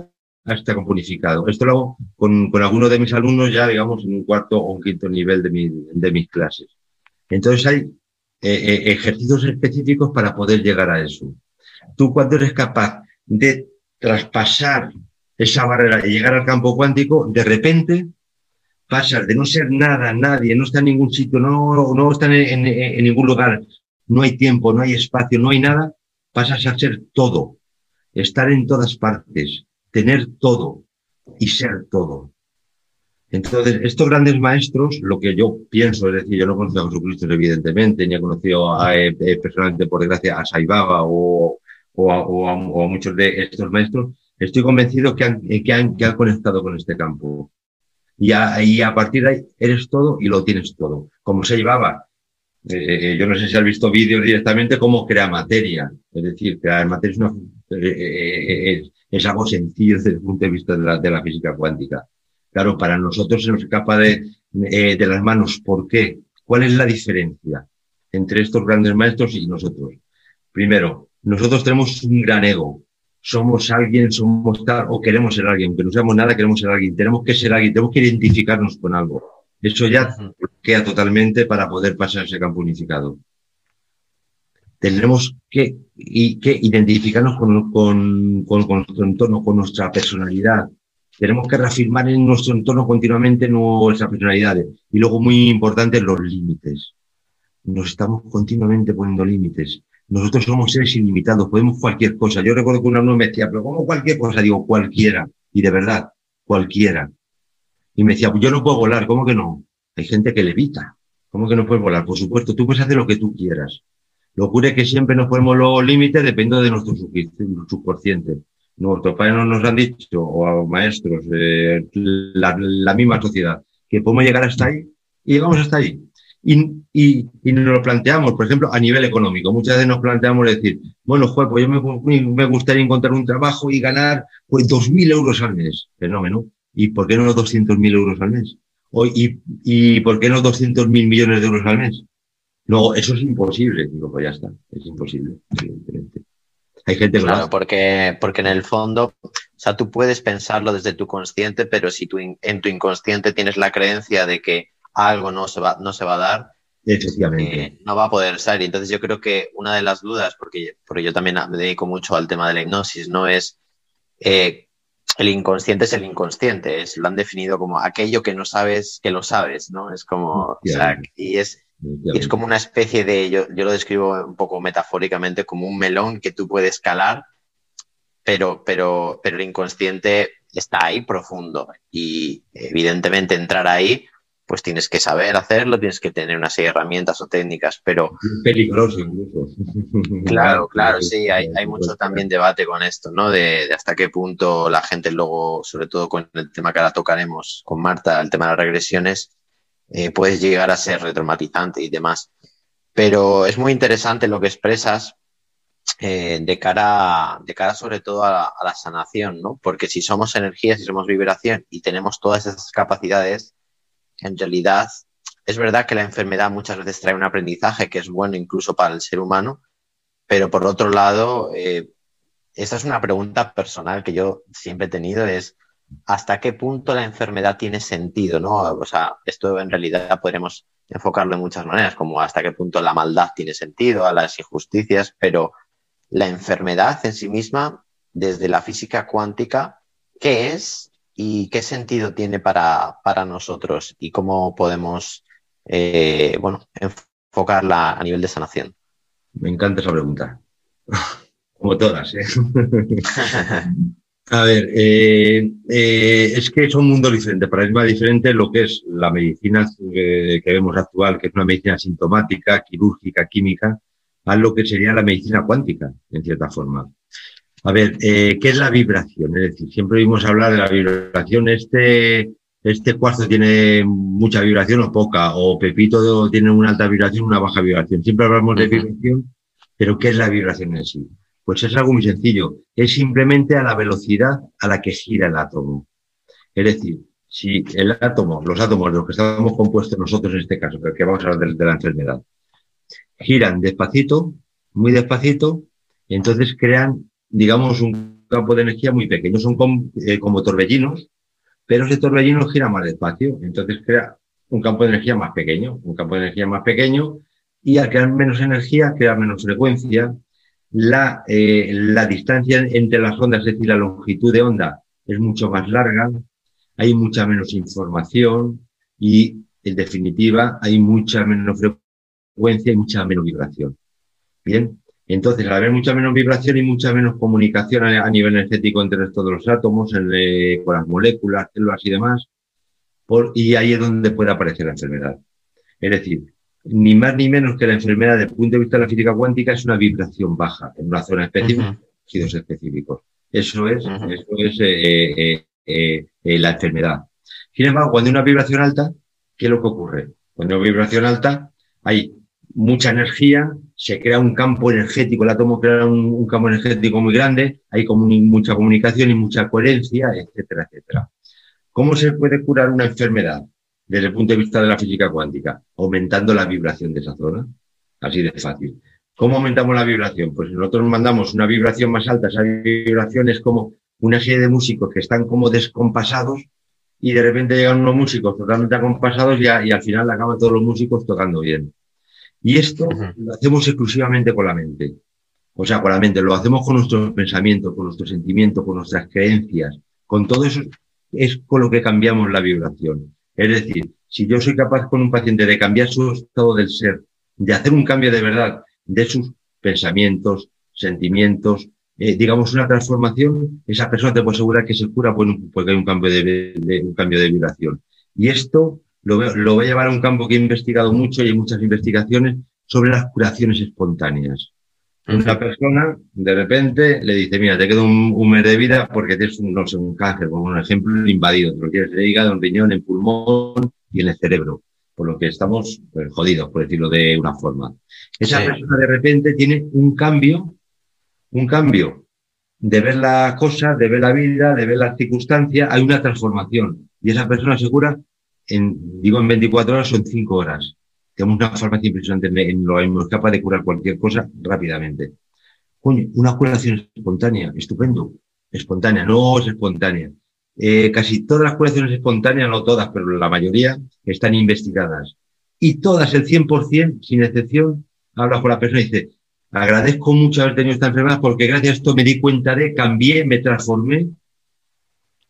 a campo unificado. Esto lo hago con, con algunos de mis alumnos ya, digamos, en un cuarto o un quinto nivel de, mi, de mis clases. Entonces hay eh, eh, ejercicios específicos para poder llegar a eso. Tú cuando eres capaz de traspasar esa barrera y llegar al campo cuántico, de repente pasas de no ser nada, nadie, no está en ningún sitio, no, no está en, en ningún lugar, no hay tiempo, no hay espacio, no hay nada, pasas a ser todo, estar en todas partes, tener todo y ser todo. Entonces, estos grandes maestros, lo que yo pienso, es decir, yo no conozco a Jesucristo evidentemente, ni he conocido a, eh, eh, personalmente, por desgracia, a Saibaba o, o, a, o, a, muchos de estos maestros, estoy convencido que han, eh, que han, que han conectado con este campo. Y a, y a partir de ahí eres todo y lo tienes todo. Como Saibaba, eh, yo no sé si has visto vídeos directamente cómo crea materia. Es decir, crear materia es, una, es, es, algo sencillo desde el punto de vista de la, de la física cuántica Claro, para nosotros se nos escapa de, eh, de las manos. ¿Por qué? ¿Cuál es la diferencia entre estos grandes maestros y nosotros? Primero, nosotros tenemos un gran ego. Somos alguien, somos tal, o queremos ser alguien. Aunque no seamos nada, queremos ser alguien. Tenemos que ser alguien, tenemos que identificarnos con algo. Eso ya queda totalmente para poder pasar ese campo unificado. Tenemos que, identificarnos con, nuestro entorno, con nuestra personalidad. Tenemos que reafirmar en nuestro entorno continuamente nuestras personalidades. Y luego, muy importante, los límites. Nos estamos continuamente poniendo límites. Nosotros somos seres ilimitados, podemos cualquier cosa. Yo recuerdo que una alumno me decía, pero ¿cómo cualquier cosa? Digo, cualquiera. Y de verdad, cualquiera. Y me decía, pues yo no puedo volar, ¿cómo que no? Hay gente que levita. ¿Cómo que no puedes volar? Por supuesto, tú puedes hacer lo que tú quieras. Lo ocurre que siempre nos ponemos los límites dependiendo de nuestro subconsciente. Nuestros padres nos han dicho, o a maestros, eh, la, misma sociedad, que podemos llegar hasta ahí y llegamos hasta ahí. Y, y, y, nos lo planteamos, por ejemplo, a nivel económico. Muchas veces nos planteamos decir, bueno, juez, pues yo me, me gustaría encontrar un trabajo y ganar pues 2.000 euros al mes. Fenómeno. ¿Y por qué no 200.000 euros al mes? ¿y, ¿Y por qué no 200.000 millones de euros al mes? No, eso es imposible. Digo, pues ya está, es imposible, evidentemente. Hay gente Claro, porque, porque en el fondo, o sea, tú puedes pensarlo desde tu consciente, pero si tú en tu inconsciente tienes la creencia de que algo no se va, no se va a dar, Efectivamente. Eh, no va a poder ser. Entonces yo creo que una de las dudas, porque, porque yo también me dedico mucho al tema de la hipnosis, no es eh, el inconsciente es el inconsciente, es, lo han definido como aquello que no sabes que lo sabes, ¿no? Es como, y es, es como una especie de, yo, yo lo describo un poco metafóricamente como un melón que tú puedes calar, pero, pero, pero el inconsciente está ahí profundo y evidentemente entrar ahí pues tienes que saber hacerlo, tienes que tener una serie de herramientas o técnicas, pero... Peligroso incluso. Claro, claro, sí, hay, hay mucho también debate con esto, ¿no? De, hasta qué punto la gente luego, sobre todo con el tema que ahora tocaremos con Marta, el tema de las regresiones, eh, puedes llegar a ser retraumatizante y demás. Pero es muy interesante lo que expresas eh, de, cara, de cara sobre todo a la, sanación, ¿no? Porque si somos energía, si somos vibración y tenemos todas esas capacidades, en realidad es verdad que la enfermedad muchas veces trae un aprendizaje que es bueno incluso para el ser humano, pero por otro lado, eh, esa es una pregunta personal que yo siempre he tenido, es hasta qué punto la enfermedad tiene sentido, ¿no? O sea, esto en realidad podremos enfocarlo de muchas maneras, como hasta qué punto la maldad tiene sentido, a las injusticias, pero la enfermedad en sí misma, desde la física cuántica, ¿qué es y qué sentido tiene para, para nosotros y cómo podemos eh, bueno, enfocarla a nivel de sanación. Me encanta esa pregunta. Como todas. ¿eh? a ver, eh, es que son mundos diferentes, paradigmas diferentes lo que es la medicina que, que vemos actual, que es una medicina sintomática, quirúrgica, química, a lo que sería la medicina cuántica, en cierta forma. A ver, eh, ¿qué es la vibración? Es decir, siempre oímos hablar de la vibración. Este, este cuarzo tiene mucha vibración o poca, o Pepito tiene una alta vibración una baja vibración. Siempre hablamos de vibración, pero ¿qué es la vibración en sí? Pues es algo muy sencillo. Es simplemente a la velocidad a la que gira el átomo. Es decir, si el átomo, los átomos de los que estamos compuestos nosotros en este caso, que vamos a hablar de la enfermedad, giran despacito, muy despacito, entonces crean digamos, un campo de energía muy pequeño. Son eh, como, torbellinos, pero ese torbellino gira más despacio. Entonces crea un campo de energía más pequeño, un campo de energía más pequeño, y al crear menos energía, crea menos frecuencia. La, eh, la distancia entre las ondas, es decir, la longitud de onda, es mucho más larga, hay mucha menos información y, en definitiva, hay mucha menos frecuencia y mucha menos vibración. Bien, entonces, al haber mucha menos vibración y mucha menos comunicación a, nivel energético entre todos los átomos, con las moléculas, células y demás, y ahí es donde puede aparecer la enfermedad. Es decir, ni más ni menos que la enfermedad desde el punto de vista de la física cuántica es una vibración baja en una zona específica, uh específicos. Eso es, eso es eh, eh, eh, la enfermedad. Sin embargo, cuando hay una vibración alta, ¿qué es lo que ocurre? Cuando hay una vibración alta, hay mucha energía, se crea un campo energético, el átomo crea un, campo energético muy grande, hay mucha comunicación y mucha coherencia, etcétera, etcétera. ¿Cómo se puede curar una enfermedad desde el punto de vista de la física cuántica? Aumentando la vibración de esa zona. Así de fácil. ¿Cómo aumentamos la vibración? Pues nosotros mandamos una vibración más alta. Esa vibración es como una serie de músicos que están como descompasados y de repente llegan unos músicos totalmente acompasados y, y al final acaban todos los músicos tocando bien. Y esto lo hacemos exclusivamente con la mente. O sea, con la mente, lo hacemos con nuestros pensamientos, con nuestros sentimientos, con nuestras creencias. Con todo eso es con lo que cambiamos la vibración. Es decir, si yo soy capaz con un paciente de cambiar su estado del ser, de hacer un cambio de verdad de sus pensamientos, sentimientos, eh, digamos una transformación, esa persona te puede asegurar que se cura porque hay un cambio de, un cambio de vibración. Y esto lo, lo voy a llevar a un campo que he investigado mucho y hay muchas investigaciones sobre las curaciones espontáneas. Una persona, de repente, le dice, mira, te queda un, mes de vida porque tienes un, no sé, un cáncer, como un ejemplo, invadido. Te lo tienes en el hígado, en riñón, en pulmón y en el cerebro. Por lo que estamos pues, jodidos, por decirlo de una forma. Esa persona, de repente, tiene un cambio, un cambio de ver la cosa, de ver la vida, de ver las circunstancias. Hay una transformación. Y esa persona se cura en, digo, en 24 horas o en 5 horas. Tenemos una farmacia impresionante en lo mismo, capaz de curar cualquier cosa rápidamente. Coño, una curación espontánea, estupendo. Espontánea, no es espontánea. Eh, casi todas las curaciones espontáneas, no todas, pero la mayoría, están investigadas. Y todas, el 100%, sin excepción, habla con la persona y dice, agradezco mucho haber tenido esta enfermedad porque gracias a esto me di cuenta de, cambié, me transformé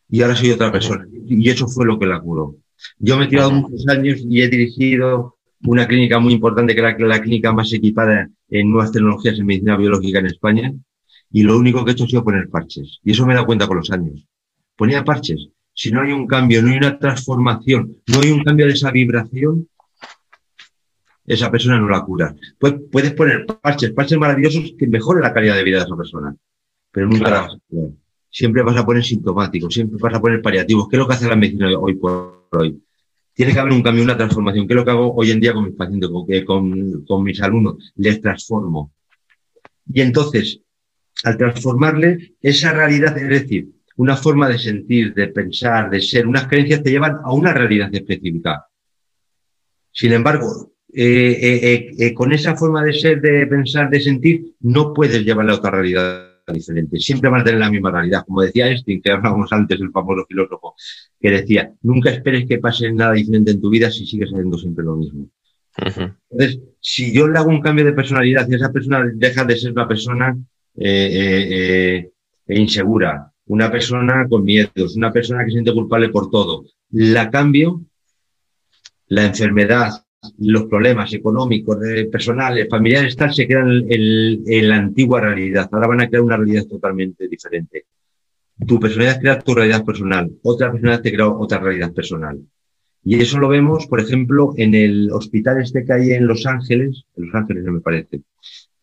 y ahora soy otra persona. Y eso fue lo que la curó. Yo me he tirado muchos años y he dirigido una clínica muy importante, que era la clínica más equipada en nuevas tecnologías en medicina biológica en España, y lo único que he hecho ha sido poner parches. Y eso me he dado cuenta con los años. Ponía parches. Si no hay un cambio, no hay una transformación, no hay un cambio de esa vibración, esa persona no la cura. Pues puedes poner parches, parches maravillosos que mejoren la calidad de vida de esa persona, pero nunca la vas a curar. Siempre vas a poner sintomáticos, siempre vas a poner paliativos. ¿Qué es lo que hace la medicina hoy por hoy? Tiene que haber un cambio, una transformación. ¿Qué es lo que hago hoy en día con mis pacientes, con, con, mis alumnos? Les transformo. Y entonces, al transformarle esa realidad, es decir, una forma de sentir, de pensar, de ser, unas creencias te llevan a una realidad específica. Sin embargo, eh, eh, eh, con esa forma de ser, de pensar, de sentir, no puedes llevarla a otra realidad diferente. Siempre van a tener la misma realidad. Como decía Einstein, que hablábamos antes, el famoso filósofo, que decía, nunca esperes que pase nada diferente en tu vida si sigues haciendo siempre lo mismo. Entonces, si yo le hago un cambio de personalidad y esa persona deja de ser una persona eh, eh, eh, insegura, una persona con miedos, una persona que se siente culpable por todo, la cambio, la enfermedad, los problemas económicos, personales, familiares, tal, se quedan en, la antigua realidad. Ahora van a crear una realidad totalmente diferente. Tu personalidad crea tu realidad personal, otra personalidad te crea otra realidad personal. Y eso lo vemos, por ejemplo, en el hospital este que hay en Los Ángeles, en Los Ángeles me parece,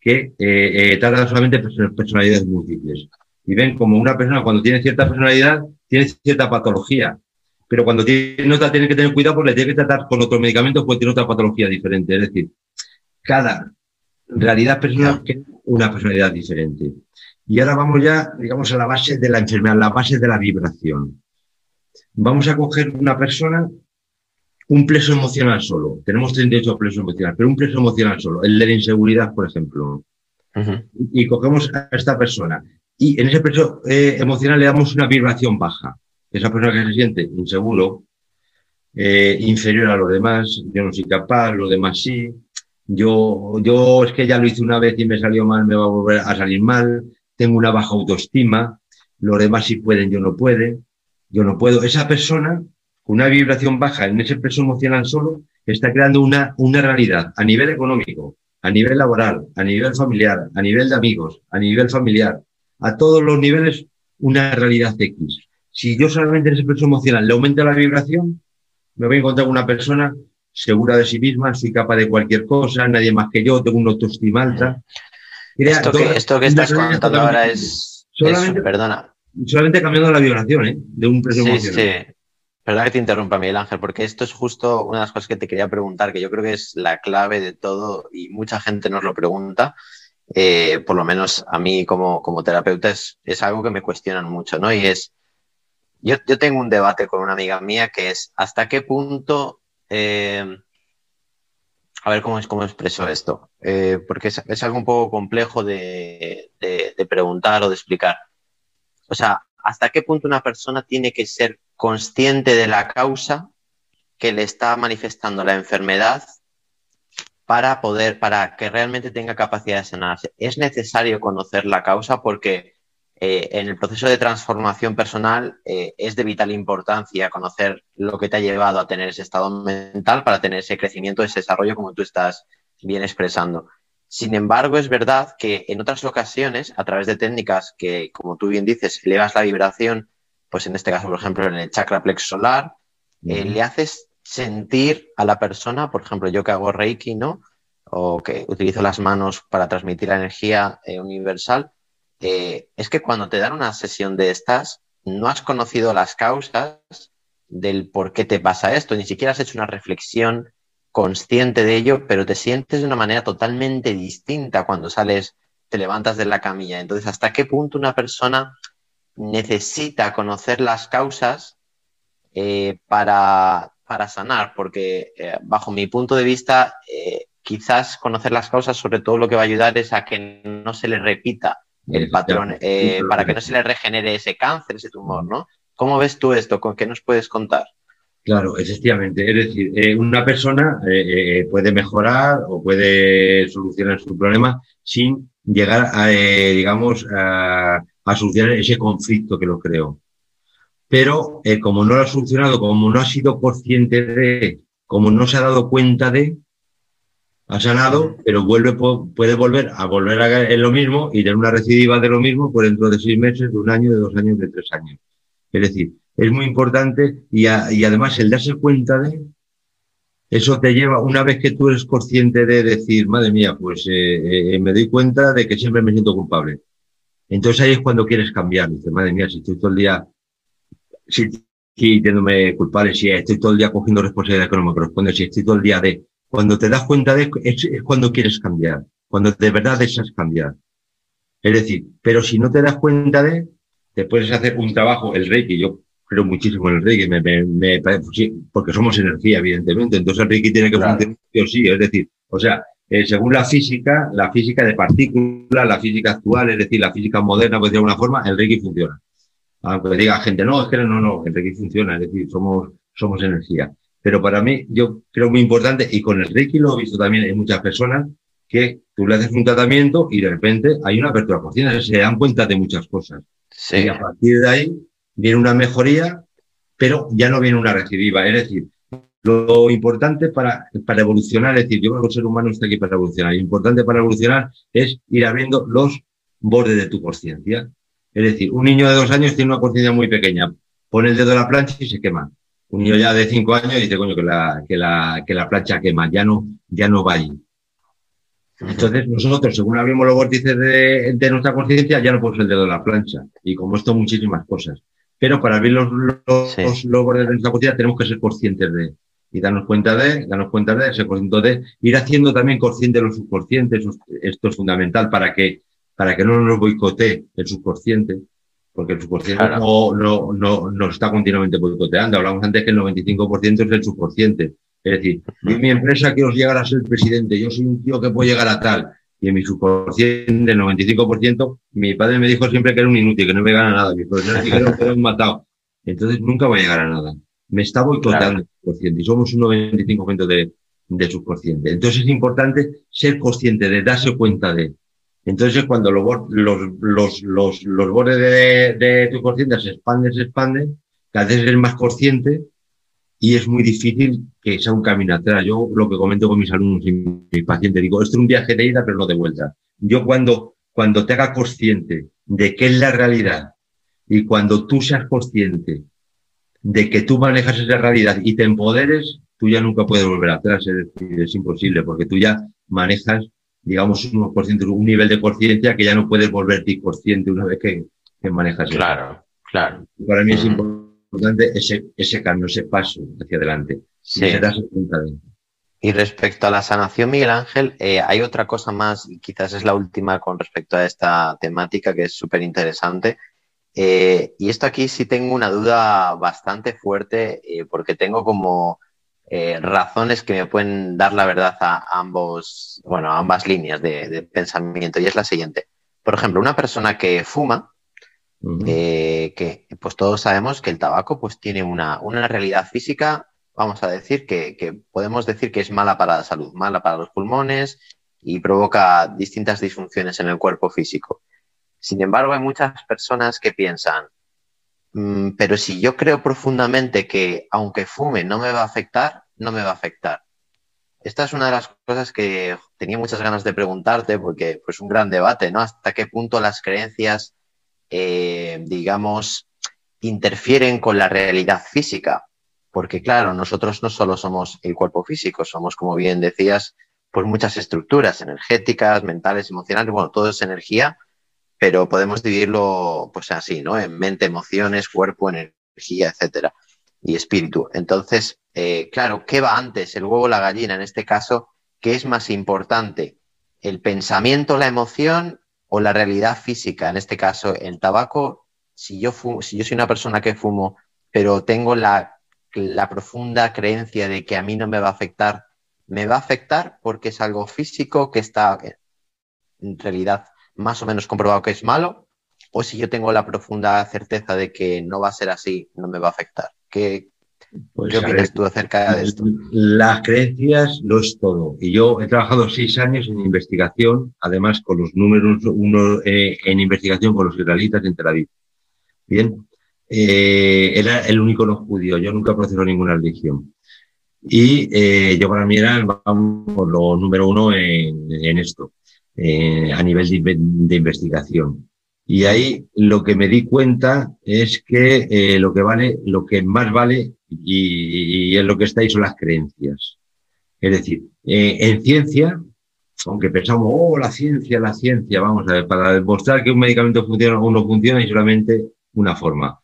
que eh, eh, trata solamente personalidades múltiples. Y ven como una persona cuando tiene cierta personalidad, tiene cierta patología pero cuando tiene otra tiene que tener cuidado porque le tiene que tratar con otros medicamentos porque tiene otra patología diferente. Es decir, cada realidad personal tiene una personalidad diferente. Y ahora vamos ya, digamos, a la base de la enfermedad, la base de la vibración. Vamos a coger una persona, un pleso emocional solo. Tenemos 38 plesos emocionales, pero un pleso emocional solo, el de la inseguridad, por ejemplo. Y cogemos a esta persona. Y en ese pleso eh, emocional le damos una vibración baja esa persona que se siente inseguro, eh, inferior a los demás, yo no soy capaz, los demás sí, yo, yo es que ya lo hice una vez y me salió mal, me va a volver a salir mal, tengo una baja autoestima, los demás sí pueden, yo no puede, yo no puedo. Esa persona, con una vibración baja en ese peso emocional solo, está creando una, una realidad a nivel económico, a nivel laboral, a nivel familiar, a nivel de amigos, a nivel familiar, a todos los niveles, una realidad X. Si yo solamente en ese proceso emocional le aumento la vibración, me voy a encontrar una persona segura de sí misma, soy capaz de cualquier cosa, nadie más que yo, tengo una autoestima alta. esto, que, estás comentando ahora es, solamente, perdona. Solamente cambiando la vibración, ¿eh? De un precio sí, Sí. Perdona que te interrumpa, Miguel Ángel, porque esto es justo una de las cosas que te quería preguntar, que yo creo que es la clave de todo y mucha gente nos lo pregunta. Eh, por lo menos a mí como, como terapeuta es, es algo que me cuestionan mucho, ¿no? Y es, yo, tengo un debate con una amiga mía que es hasta qué punto, eh, a ver cómo, cómo expreso esto, eh, porque es, algo un poco complejo de, preguntar o de explicar. O sea, hasta qué punto una persona tiene que ser consciente de la causa que le está manifestando la enfermedad para poder, para que realmente tenga capacidad de sanarse. Es necesario conocer la causa porque eh, en el proceso de transformación personal eh, es de vital importancia conocer lo que te ha llevado a tener ese estado mental para tener ese crecimiento, ese desarrollo como tú estás bien expresando. Sin embargo, es verdad que en otras ocasiones, a través de técnicas que, como tú bien dices, elevas la vibración, pues en este caso, por ejemplo, en el chakra plexo solar, eh, le haces sentir a la persona, por ejemplo, yo que hago Reiki, ¿no? O que utilizo las manos para transmitir la energía universal, eh, es que cuando te dan una sesión de estas, no has conocido las causas del por qué te pasa esto, ni siquiera has hecho una reflexión consciente de ello, pero te sientes de una manera totalmente distinta cuando sales, te levantas de la camilla. Entonces, ¿hasta qué punto una persona necesita conocer las causas eh, para, sanar? Porque eh, bajo mi punto de vista, quizás conocer las causas, sobre todo lo que va a ayudar es a que no se le repita el patrón, eh, para que no se le regenere ese cáncer, ese tumor, ¿no? ¿Cómo ves tú esto? ¿Con qué nos puedes contar? Claro, efectivamente. Es decir, eh, una persona eh, puede mejorar o puede solucionar su problema sin llegar a, digamos, a, solucionar ese conflicto que lo creó. Pero como no lo ha solucionado, como no ha sido consciente de, como no se ha dado cuenta de, ha sanado, pero vuelve, puede volver a volver a lo mismo y tener una recidiva de lo mismo por dentro de seis meses, de un año, de dos años, de tres años. Es decir, es muy importante y, además el darse cuenta de eso te lleva, una vez que tú eres consciente de decir, madre mía, pues eh, eh, me doy cuenta de que siempre me siento culpable. Entonces ahí es cuando quieres cambiar. Dices, madre mía, si estoy todo el día sintiéndome culpable, si estoy todo el día cogiendo responsabilidad que no me corresponde, si estoy todo el día de cuando te das cuenta de es, es cuando quieres cambiar, cuando de verdad deseas cambiar. Es decir, pero si no te das cuenta de, te puedes hacer un trabajo, el Reiki, yo creo muchísimo en el Reiki, me, me, me porque somos energía, evidentemente, entonces el Reiki tiene que funcionar sí, es decir, o sea, eh, según la física, la física de partículas, la física actual, es decir, la física moderna, pues de alguna forma, el Reiki funciona. Aunque diga gente, no, es que no, no, el Reiki funciona, es decir, somos, somos energía. Pero para mí, yo creo muy importante, y con el Reiki lo he visto también en muchas personas, que tú le haces un tratamiento y de repente hay una apertura consciente, se dan cuenta de muchas cosas. Y a partir de ahí viene una mejoría, pero ya no viene una recidiva. Es decir, lo importante para, para evolucionar, es decir, yo creo que el ser humano está aquí para evolucionar. Lo importante para evolucionar es ir abriendo los bordes de tu conciencia. Es decir, un niño de dos años tiene una conciencia muy pequeña. Pone el dedo en la plancha y se quema un niño ya de cinco años dice, coño, que la, que la, que la plancha quema, ya no, ya no va ahí. Entonces nosotros, según abrimos los vórtices de, de nuestra conciencia, ya no podemos el dedo de la plancha. Y como esto, muchísimas cosas. Pero para abrir los, los, los bordes de nuestra conciencia tenemos que ser conscientes de, y darnos cuenta de, darnos cuenta de, ser consciente de, ir haciendo también consciente de los subconscientes. Esto es fundamental para que, para que no nos boicotee el subconsciente porque el subconsciente no, no, no, no, está continuamente boicoteando. Hablamos antes que el 95% es el subconsciente. Es decir, yo en mi empresa quiero llegar a ser presidente, yo soy un tío que puede llegar a tal. Y en mi subconsciente, el 95%, mi padre me dijo siempre que era un inútil, que no me gana nada. Mi profesor dijeron que era un matado. Entonces nunca voy a llegar a nada. Me está boicoteando el subconsciente y somos un 95% de, de subconsciente. Entonces es importante ser consciente de darse cuenta de, entonces, cuando los, bordes de, tu consciente se expanden, se expanden, cada vez eres más consciente y es muy difícil que sea un camino atrás. Yo lo que comento con mis alumnos y mis pacientes, digo, esto es un viaje de ida, pero no de vuelta. Yo cuando, cuando te haga consciente de qué es la realidad y cuando tú seas consciente de que tú manejas esa realidad y te empoderes, tú ya nunca puedes volver atrás, es es imposible, porque tú ya manejas digamos, un, un nivel de conciencia que ya no puedes volverte consciente una vez que, que manejas Claro, claro. Para mí es importante ese, ese cambio, ese paso hacia adelante. Sí. Y respecto a la sanación, Miguel Ángel, eh, hay otra cosa más, y quizás es la última con respecto a esta temática que es súper interesante, Eh, y esto aquí sí tengo una duda bastante fuerte eh, porque tengo como eh, razones que me pueden dar la verdad a ambos, bueno, a ambas líneas de, pensamiento. Y es la siguiente. Por ejemplo, una persona que fuma, que pues todos sabemos que el tabaco pues tiene una, una realidad física, vamos a decir, que, que podemos decir que es mala para la salud, mala para los pulmones y provoca distintas disfunciones en el cuerpo físico. Sin embargo, hay muchas personas que piensan, mm, pero si yo creo profundamente que aunque fume no me va a afectar, no me va a afectar. Esta es una de las cosas que tenía muchas ganas de preguntarte porque pues un gran debate, ¿no? Hasta qué punto las creencias, eh, digamos, interfieren con la realidad física. Porque claro, nosotros no solo somos el cuerpo físico, somos, como bien decías, pues muchas estructuras energéticas, mentales, emocionales, bueno, todo es energía pero podemos dividirlo pues así, ¿no? En mente, emociones, cuerpo, energía, etcétera, y espíritu. Entonces, eh, claro, ¿qué va antes, el huevo o la gallina? En este caso, ¿qué es más importante? ¿El pensamiento, la emoción o la realidad física? En este caso, el tabaco, si yo, si yo soy una persona que fumo, pero tengo la, la profunda creencia de que a mí no me va a afectar, me va a afectar porque es algo físico que está en realidad más o menos comprobado que es malo, o si yo tengo la profunda certeza de que no va a ser así, no me va a afectar. ¿Qué, pues, opinas tú acerca de esto? Las creencias lo es todo. Y yo he trabajado seis años en investigación, además con los números uno eh, en investigación con los israelitas en Tel Aviv. Bien, eh, era el único no judío, yo nunca proceso ninguna religión. Y eh, yo para mí era lo número uno en esto. Eh, a nivel de, investigación. Y ahí lo que me di cuenta es que eh, lo que vale, lo que más vale y, es lo que está ahí son las creencias. Es decir, eh, en ciencia, aunque pensamos, oh, la ciencia, la ciencia, vamos a ver, para demostrar que un medicamento funciona o no funciona, hay solamente una forma.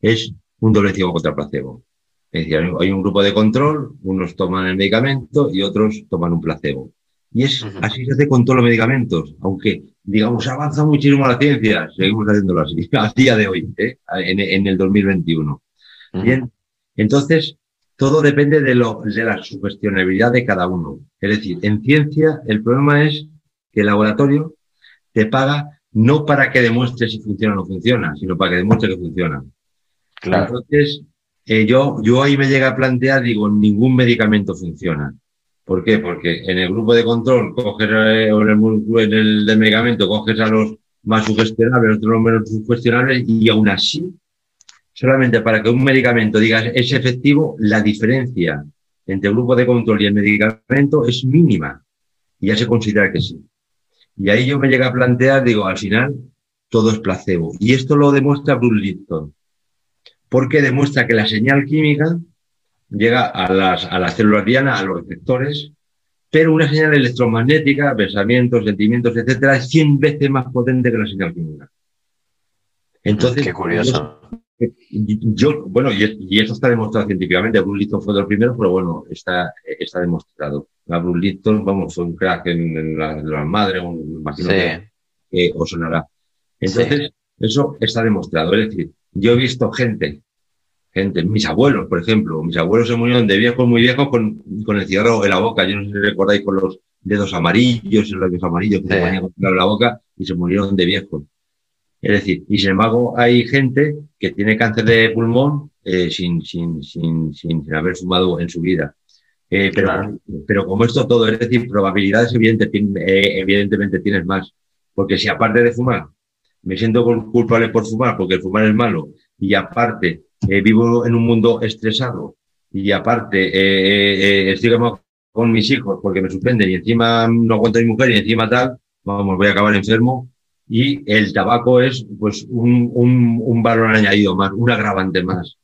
Es un doble ciego contra placebo. Es decir, hay un grupo de control, unos toman el medicamento y otros toman un placebo. Y es, así se hace con todos los medicamentos, aunque, digamos, avanza muchísimo la ciencia, seguimos haciéndolo así, a día de hoy, ¿eh? en, el 2021. Bien, entonces, todo depende de, lo, de la sugestionabilidad de cada uno. Es decir, en ciencia, el problema es que el laboratorio te paga no para que demuestre si funciona o no funciona, sino para que demuestre que funciona. Claro. Entonces, eh, yo, yo ahí me llega a plantear, digo, ningún medicamento funciona. ¿Por qué? Porque en el grupo de control coges, eh, o en el, en el de medicamento coges a los más sugestionables, otros menos sugestionables, y aún así, solamente para que un medicamento diga es efectivo, la diferencia entre el grupo de control y el medicamento es mínima. Y ya se considera que sí. Y ahí yo me llego a plantear, digo, al final, todo es placebo. Y esto lo demuestra Bruce Lipton. Porque demuestra que la señal química llega a las, a las células diana, a los receptores, pero una señal electromagnética, pensamientos, sentimientos, etcétera, es 100 veces más potente que la señal química. Entonces, Qué curioso. Yo, bueno, y, eso está demostrado científicamente. Bruce Lipton fue de los primeros, pero bueno, está, está demostrado. A Bruce Lipton, vamos, fue un crack en, la, de las madres, un, imagino que, os sonará. Entonces, eso está demostrado. Es decir, yo he visto gente gente. Mis abuelos, por ejemplo, mis abuelos se murieron de viejos, muy viejos, con, con el cigarro en la boca. Yo no sé si recordáis con los dedos amarillos, los labios amarillos que se ponían con la boca y se murieron de viejos. Es decir, y sin embargo hay gente que tiene cáncer de pulmón eh, sin, sin, sin, sin, haber fumado en su vida. Eh, pero, pero como esto todo, es decir, probabilidades eh, evidentemente tienes más. Porque si aparte de fumar, me siento culpable por fumar porque el fumar es malo, y aparte eh, vivo en un mundo estresado y aparte eh, eh, estoy con mis hijos porque me suspenden y encima no aguanto a mi mujer y encima tal, vamos, voy a acabar enfermo. Y el tabaco es pues un, un, un valor añadido más, un agravante más.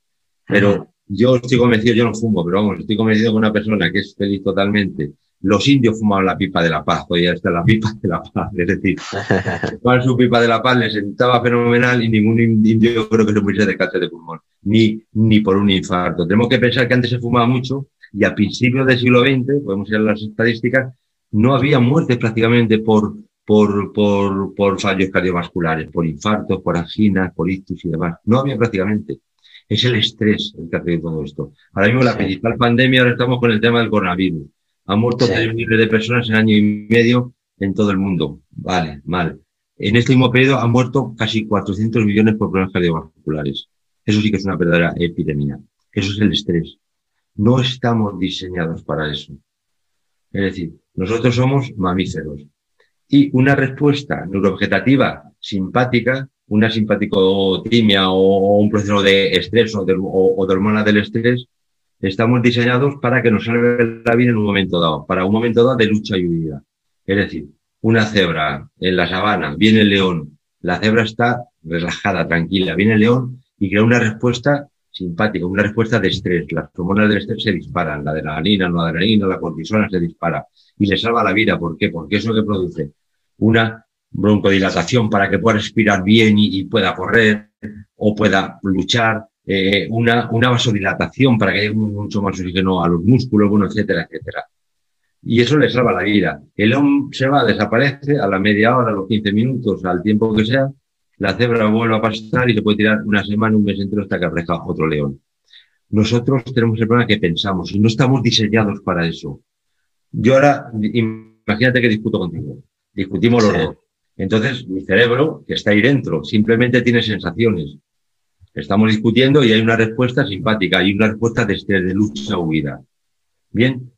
Pero yo estoy convencido, yo no fumo, pero vamos, estoy convencido que una persona que es feliz totalmente los indios fumaban la pipa de la paz, hoy está la pipa de la paz. Es decir, fumaban su pipa de la paz, les sentaba fenomenal y ningún indio creo que se muriese de cáncer de pulmón, ni, ni por un infarto. Tenemos que pensar que antes se fumaba mucho y a principios del siglo XX, podemos ir a las estadísticas, no había muertes prácticamente por, por, por, por fallos cardiovasculares, por infartos, por anginas, por ictus y demás. No había prácticamente. Es el estrés el que hace todo esto. Ahora mismo la principal pandemia, ahora estamos con el tema del coronavirus. Han muerto sí. millones de personas en año y medio en todo el mundo. Vale, mal. En este mismo periodo han muerto casi 400 millones por problemas cardiovasculares. Eso sí que es una verdadera epidemia. Eso es el estrés. No estamos diseñados para eso. Es decir, nosotros somos mamíferos. Y una respuesta neurovegetativa simpática, una simpaticotimia o, un proceso de estrés o de, o, de hormona del estrés, estamos diseñados para que nos salga la vida en un momento dado, para un momento dado de lucha y huida. Es decir, una cebra en la sabana, viene el león, la cebra está relajada, tranquila, viene el león y crea una respuesta simpática, una respuesta de estrés. Las hormonas del estrés se disparan, la adrenalina, la adrenalina, la cortisona se dispara y le salva la vida. ¿Por qué? Porque es lo que produce una broncodilatación para que pueda respirar bien y pueda correr o pueda luchar, eh, una, una vasodilatación para que haya mucho más oxígeno a los músculos, bueno, etcétera, etcétera. Y eso le salva la vida. El león se va, desaparece a la media hora, a los 15 minutos, al tiempo que sea, la cebra vuelve a pasar y se puede tirar una semana, un mes entero hasta que aparezca otro león. Nosotros tenemos el problema que pensamos y no estamos diseñados para eso. Yo ahora, imagínate que discuto contigo. Discutimos los dos. Entonces, mi cerebro, que está ahí dentro, simplemente tiene sensaciones. Estamos discutiendo y hay una respuesta simpática, hay una respuesta de, de lucha huida. Bien.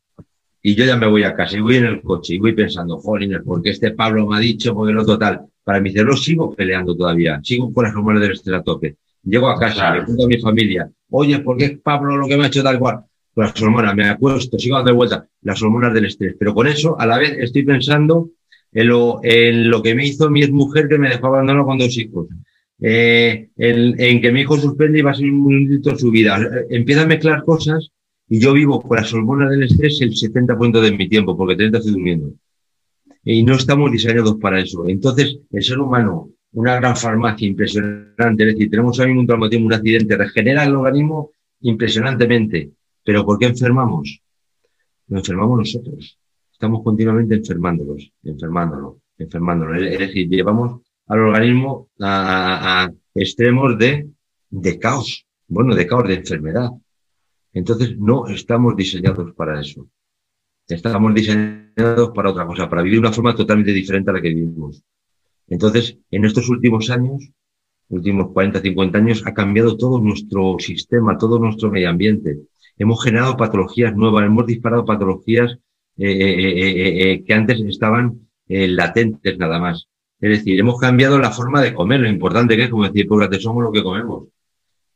Y yo ya me voy a casa y voy en el coche y voy pensando, jolines, porque este Pablo me ha dicho, porque el otro tal. Para mi cerebro sigo peleando todavía, sigo con las hormonas del estrés a tope. Llego a casa, le cuento a mi familia, oye, ¿por qué Pablo lo que me ha hecho tal cual? Pues las hormonas, me acuesto, sigo dando vuelta, las hormonas del estrés. Pero con eso, a la vez, estoy pensando en lo, en lo que me hizo mi mujer que me dejó abandonado con dos hijos. Eh, en, que mi hijo suspende y va a ser un minutito en su vida. Empieza a mezclar cosas y yo vivo con las hormonas del estrés el 70% de mi tiempo, porque 30 estoy durmiendo. Y no estamos diseñados para eso. Entonces, el ser humano, una gran farmacia impresionante, es decir, tenemos ahí un traumatismo, un accidente, regenera el organismo impresionantemente. Pero ¿por qué enfermamos? Lo enfermamos nosotros. Estamos continuamente enfermándolos, enfermándolo, enfermándolo. Es decir, llevamos al organismo a, a, extremos de, de caos. Bueno, de caos, de enfermedad. Entonces, no estamos diseñados para eso. Estamos diseñados para otra cosa, para vivir una forma totalmente diferente a la que vivimos. Entonces, en estos últimos años, últimos 40, 50 años, ha cambiado todo nuestro sistema, todo nuestro medio ambiente. Hemos generado patologías nuevas, hemos disparado patologías eh, eh, eh, que antes estaban latentes nada más. Es decir, hemos cambiado la forma de comer, lo importante que es, como decir, pues somos lo que comemos.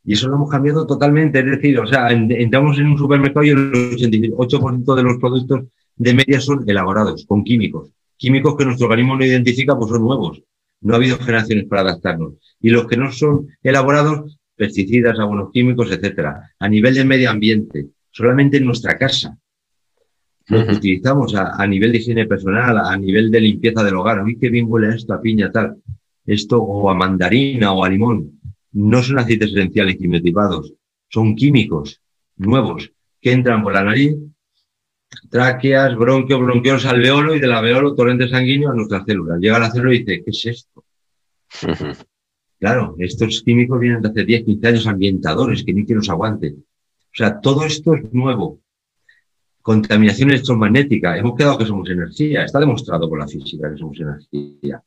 Y eso lo hemos cambiado totalmente. Es decir, o sea, entramos en un supermercado y el 88% de los productos de media son elaborados con químicos. Químicos que nuestro organismo no identifica, pues son nuevos. No ha habido generaciones para adaptarnos. Y los que no son elaborados, pesticidas, algunos químicos, etcétera. A nivel del medio ambiente, solamente en nuestra casa. Los que utilizamos a, a, nivel de higiene personal, a nivel de limpieza del hogar. Uy, qué bien huele esto a piña, tal. Esto, o a mandarina, o a limón no son aceites esenciales quimiotipados, son químicos nuevos que entran por la nariz, tráqueas, bronquios, bronquiolos alveolo y del alveolo torrente sanguíneo a nuestras células. Llega a la célula y dice, ¿qué es esto? Claro, estos químicos vienen de hace 10, 15 años ambientadores, que ni que los aguante. O sea, todo esto es nuevo. Contaminación electromagnética. Hemos quedado que somos energía. Está demostrado por la física que somos energía.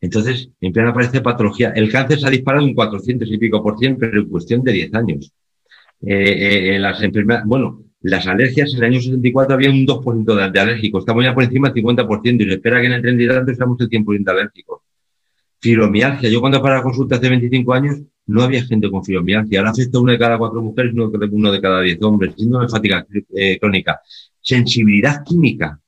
Entonces empiezan a aparecer patología. El cáncer se ha disparado un 400 y pico por ciento, pero en cuestión de 10 años. Eh, eh, las enfermedades, bueno, las alergias en el año 74 había un 2% de, de alérgicos. Estamos ya por encima del 50% y se espera que en el 30 y tanto estamos el 100% alérgicos. Fibromialgia. Yo cuando para consulta hace 25 años no había gente con fibromialgia. Ahora afecta una de cada cuatro mujeres, uno de cada diez hombres. Síndrome de fatiga eh, crónica. Sensibilidad química.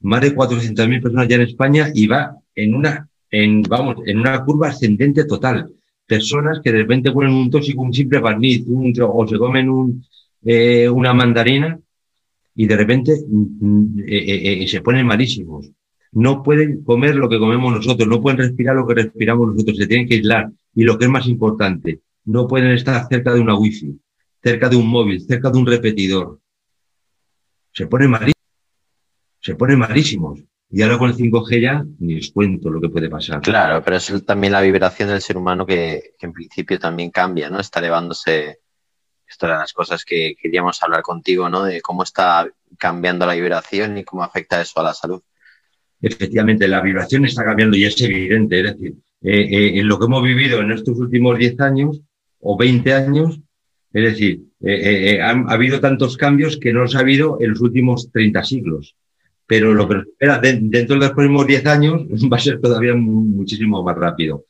Más de 400.000 personas ya en España y va en una en, vamos, en una curva ascendente total. Personas que de repente ponen un tóxico, un simple barniz, un, o se comen un, eh, una mandarina y de repente mm, eh, eh, eh, se ponen malísimos. No pueden comer lo que comemos nosotros, no pueden respirar lo que respiramos nosotros, se tienen que aislar. Y lo que es más importante, no pueden estar cerca de una wifi, cerca de un móvil, cerca de un repetidor. Se ponen malísimos. Se ponen malísimos. Y ahora con el 5G ya ni os cuento lo que puede pasar. Claro, pero es también la vibración del ser humano que, en principio también cambia, ¿no? Está elevándose. Esto eran las cosas que queríamos hablar contigo, ¿no? De cómo está cambiando la vibración y cómo afecta eso a la salud. Efectivamente, la vibración está cambiando y es evidente. Es decir, eh, eh, en lo que hemos vivido en estos últimos 10 años o 20 años, es decir, eh, ha, habido tantos cambios que no los ha habido en los últimos 30 siglos pero lo que espera dentro de los próximos 10 años va a ser todavía muchísimo más rápido.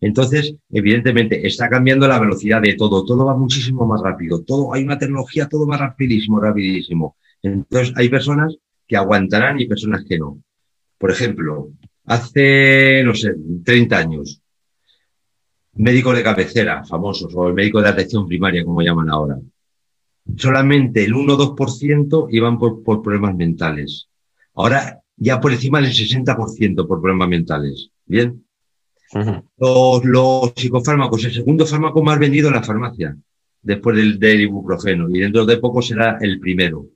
Entonces, evidentemente, está cambiando la velocidad de todo, todo va muchísimo más rápido, todo, hay una tecnología, todo va rapidísimo, rapidísimo. Entonces, hay personas que aguantarán y personas que no. Por ejemplo, hace, no sé, 30 años, médicos de cabecera, famosos, o el médico de atención primaria, como llaman ahora, solamente el 1 o 2% iban por problemas mentales. Ahora ya por encima del 60% por problemas mentales. Bien. los, psicofármacos, el segundo fármaco más vendido en la farmacia, después del, ibuprofeno, y dentro de poco será el primero.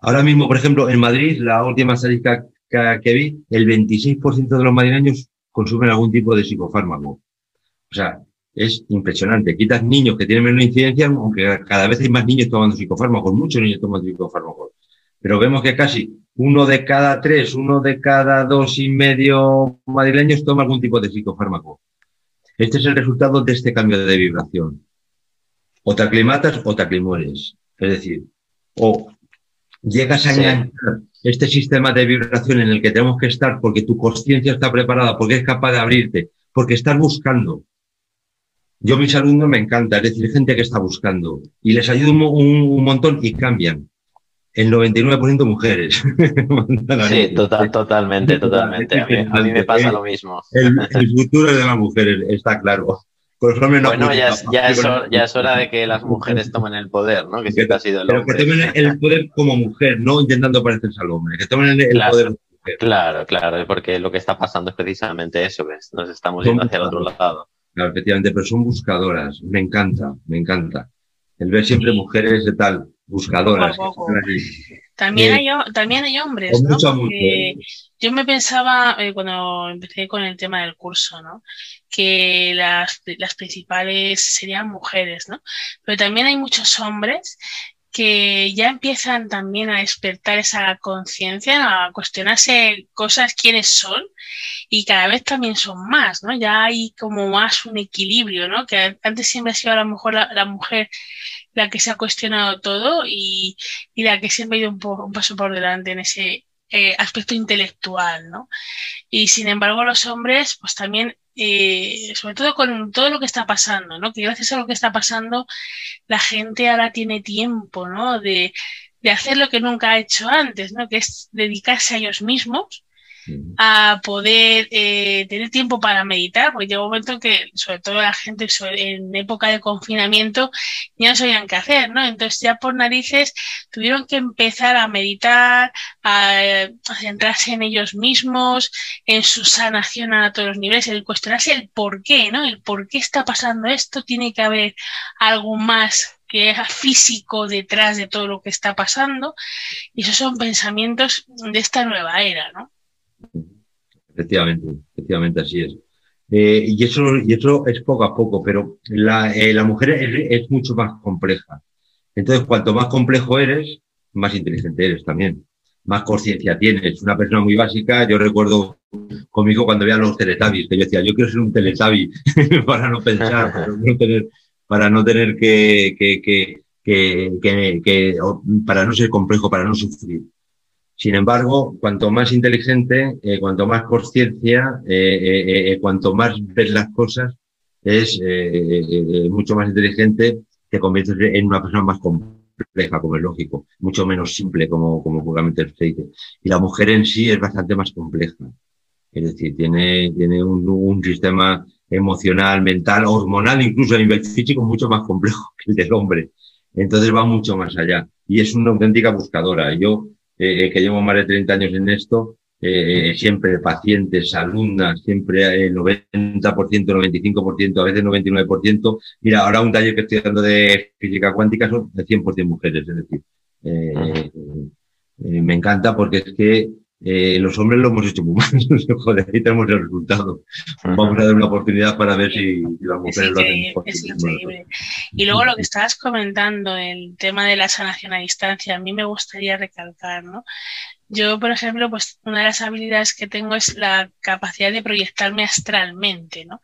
Ahora mismo, por ejemplo, en Madrid, la última estadística que, vi, el 26% de los madrileños consumen algún tipo de psicofármaco. O sea, es impresionante. Quitas niños que tienen menos incidencia, aunque cada vez hay más niños tomando psicofármacos, muchos niños tomando psicofármacos. Pero vemos que casi uno de cada tres, uno de cada dos y medio madrileños toma algún tipo de psicofármaco. Este es el resultado de este cambio de vibración. O te aclimatas o te aclimueres. Es decir, o llegas a enganchar este sistema de vibración en el que tenemos que estar porque tu conciencia está preparada, porque es capaz de abrirte, porque estás buscando. Yo mis alumnos me encanta, es decir, gente que está buscando y les ayudo un montón y cambian el 99% mujeres. sí, total, totalmente, totalmente. A mí, me pasa lo mismo. El, futuro de las mujeres, está claro. Bueno, ya, es, ya, es hora, de que las mujeres tomen el poder, ¿no? Que siempre ha sido el Pero que tomen el poder como mujer, no intentando parecerse al hombre, que tomen el, claro, poder como mujer. Claro, claro, porque lo que está pasando es precisamente eso, que nos estamos yendo hacia el otro lado. Claro, efectivamente, pero son buscadoras, me encanta, me encanta. El ver siempre mujeres de tal, buscadoras. También, hay, también hay hombres, ¿no? ¿eh? yo me pensaba eh, cuando empecé con el tema del curso, ¿no? Que las, las principales serían mujeres, ¿no? Pero también hay muchos hombres que ya empiezan también a despertar esa conciencia, a cuestionarse cosas, quiénes son, y cada vez también son más, ¿no? Ya hay como más un equilibrio, ¿no? Que antes siempre ha sido a lo mejor la mujer la que se ha cuestionado todo y, la que siempre ha ido un, paso por delante en ese eh, aspecto intelectual, ¿no? Y sin embargo los hombres, pues también, sobre todo con todo lo que está pasando, ¿no? Que gracias a lo que está pasando, la gente ahora tiene tiempo, ¿no? De, de hacer lo que nunca ha hecho antes, ¿no? Que es dedicarse a ellos mismos a poder eh, tener tiempo para meditar, porque llega un momento que, sobre todo la gente en época de confinamiento, ya no sabían qué hacer, ¿no? Entonces ya por narices tuvieron que empezar a meditar, a, centrarse en ellos mismos, en su sanación a todos los niveles, el cuestionarse el por qué, ¿no? El por qué está pasando esto, tiene que haber algo más que es físico detrás de todo lo que está pasando, y esos son pensamientos de esta nueva era, ¿no? Efectivamente, efectivamente así es. Eh, y, eso, y eso es poco a poco, pero la, eh, la mujer es, mucho más compleja. Entonces, cuanto más complejo eres, más inteligente eres también. Más conciencia tienes. Una persona muy básica, yo recuerdo conmigo cuando veía los teletabis, que yo decía, yo quiero ser un teletabi para no pensar, para no tener, para no tener que, que, que, que, que para no ser complejo, para no sufrir. Sin embargo, cuanto más inteligente, eh, cuanto más conciencia, eh, eh, cuanto más ves las cosas, es mucho más inteligente, te conviertes en una persona más compleja, como es lógico, mucho menos simple, como, como puramente se dice. Y la mujer en sí es bastante más compleja. Es decir, tiene, tiene un, un sistema emocional, mental, hormonal, incluso a nivel físico, mucho más complejo que el del hombre. Entonces va mucho más allá. Y es una auténtica buscadora. Yo, eh, eh, que llevo más de 30 años en esto, eh, siempre pacientes, alumnas, siempre el 90%, 95%, a veces 99%. Mira, ahora un taller que estoy dando de física cuántica son de 100% mujeres, es decir, me encanta porque es que eh, los hombres lo hemos hecho muy mal. Joder, ahí tenemos el resultado. Vamos a dar una oportunidad para ver si, las mujeres lo hacen mejor. Es increíble. Y luego lo que estabas comentando, el tema de la sanación a distancia, a mí me gustaría recalcar, ¿no? Yo, por ejemplo, pues una de las habilidades que tengo es la capacidad de proyectarme astralmente, ¿no?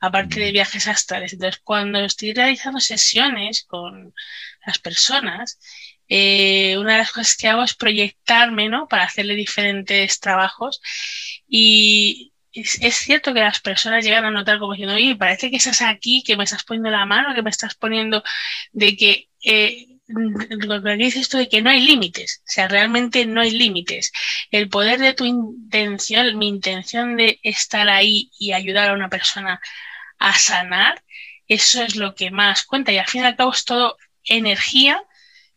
Aparte de viajes astrales. Entonces, cuando estoy realizando sesiones con las personas, eh, una de las cosas que hago es proyectarme, ¿no? Para hacerle diferentes trabajos. Y es, cierto que las personas llegan a notar como diciendo, oye, parece que estás aquí, que me estás poniendo la mano, que me estás poniendo de que... Eh, lo que dices esto de que no hay límites, o sea, realmente no hay límites. El poder de tu intención, mi intención de estar ahí y ayudar a una persona a sanar, eso es lo que más cuenta y al fin y al cabo es todo energía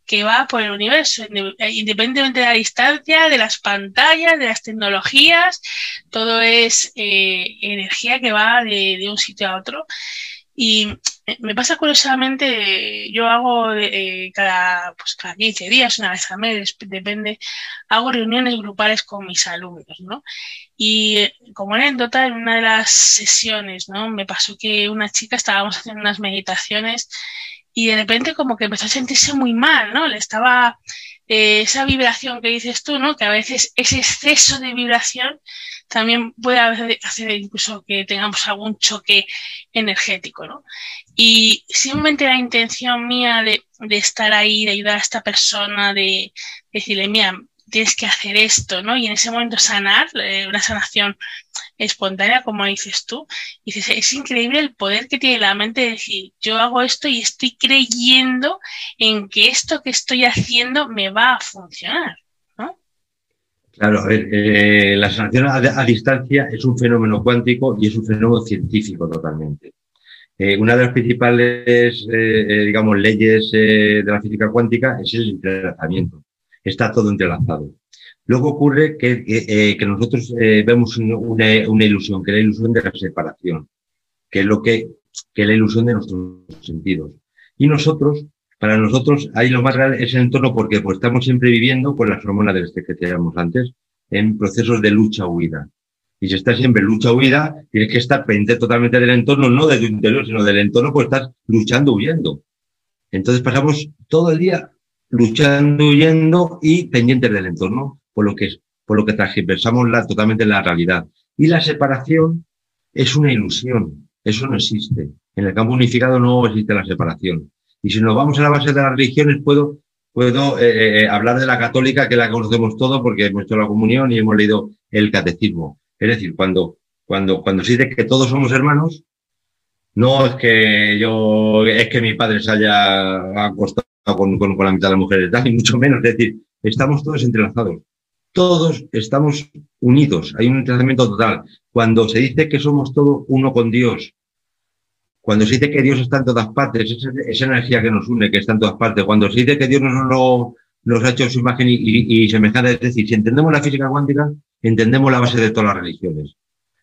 que va por el universo, independientemente de la distancia, de las pantallas, de las tecnologías, todo es eh, energía que va de, un sitio a otro. Y me pasa curiosamente, yo hago eh, cada, pues cada 15 días, una vez al mes, depende, hago reuniones grupales con mis alumnos, ¿no? Y eh, como anécdota, en una de las sesiones, ¿no? Me pasó que una chica estábamos haciendo unas meditaciones y de repente como que empezó a sentirse muy mal, ¿no? Le estaba eh, esa vibración que dices tú, ¿no? Que a veces ese exceso de vibración también puede hacer incluso que tengamos algún choque energético, ¿no? Y simplemente la intención mía de, de estar ahí, de ayudar a esta persona, de decirle, mira, tienes que hacer esto, ¿no? Y en ese momento sanar, eh, una sanación espontánea, como dices tú, dices, es increíble el poder que tiene la mente de decir, yo hago esto y estoy creyendo en que esto que estoy haciendo me va a funcionar, ¿no? Claro, a ver, eh, la sanación a, distancia es un fenómeno cuántico y es un fenómeno científico totalmente. Eh, una de las principales, digamos, leyes de la física cuántica es el entrelazamiento está todo entrelazado. Luego ocurre que, eh, nosotros eh, vemos una, ilusión, que es la ilusión de la separación, que es lo que, que es la ilusión de nuestros sentidos. Y nosotros, para nosotros, ahí lo más real es el entorno porque pues, estamos siempre viviendo con las hormonas del este que teníamos antes, en procesos de lucha-huida. Y si estás siempre lucha-huida, tienes que estar pendiente totalmente del entorno, no de tu interior, sino del entorno, pues estás luchando, huyendo. Entonces pasamos todo el día luchando, huyendo y pendientes del entorno, por lo que, por lo que transversamos la, totalmente la realidad. Y la separación es una ilusión, eso no existe. En el campo unificado no existe la separación. Y si nos vamos a la base de las religiones, puedo, puedo eh, eh, eh, hablar de la católica, que la conocemos todo porque hemos hecho la comunión y hemos leído el catecismo. Es decir, cuando, cuando, cuando se dice que todos somos hermanos, no es que yo, es que mi padre se haya acostado con, con, la mitad de las mujeres, ni mucho menos. Es decir, estamos todos entrelazados. Todos estamos unidos. Hay un entrelazamiento total. Cuando se dice que somos todos uno con Dios, cuando se dice que Dios está en todas partes, esa, esa energía que nos une, que está en todas partes, cuando se dice que Dios nos, nos ha hecho su imagen y, y, y semejante, es decir, si entendemos la física cuántica, entendemos la base de todas las religiones.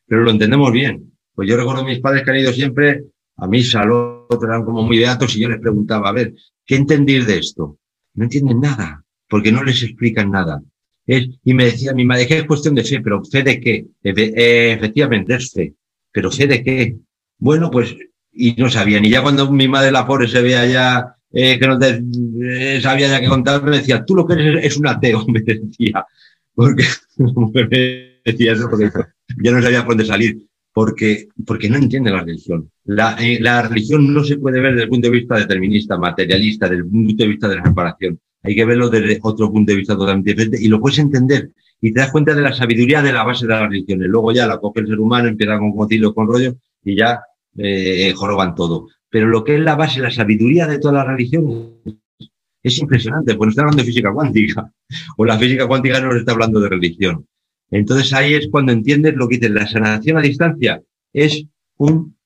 Pero lo entendemos bien. Pues yo recuerdo a mis padres que han ido siempre a misa, otros eran como muy beatos y yo les preguntaba, a ver, ¿qué entendéis de esto? No entienden nada, porque no les explican nada. Y me decía mi madre que es cuestión de fe, pero ¿fe de qué? Eh, efectivamente es fe, pero ¿fe de qué? Bueno, pues, y no sabían. Y ya cuando mi madre la pobre se veía ya eh, que no te, eh, sabía ya que contar, me decía, tú lo que eres es un ateo, me decía. Porque me decía eso porque ya no sabía por dónde salir porque, porque no entiende la religión. La, eh, la, religión no se puede ver desde el punto de vista determinista, materialista, desde el punto de vista de la separación. Hay que verlo desde otro punto de vista totalmente diferente y lo puedes entender y te das cuenta de la sabiduría de la base de las religiones. Luego ya la coge el ser humano, empieza con concilio, con rollo y ya eh, joroban todo. Pero lo que es la base, la sabiduría de todas las religiones es impresionante, pues nos está hablando de física cuántica o la física cuántica no nos está hablando de religión. Entonces ahí es cuando entiendes lo que dice la sanación a distancia. Es, un,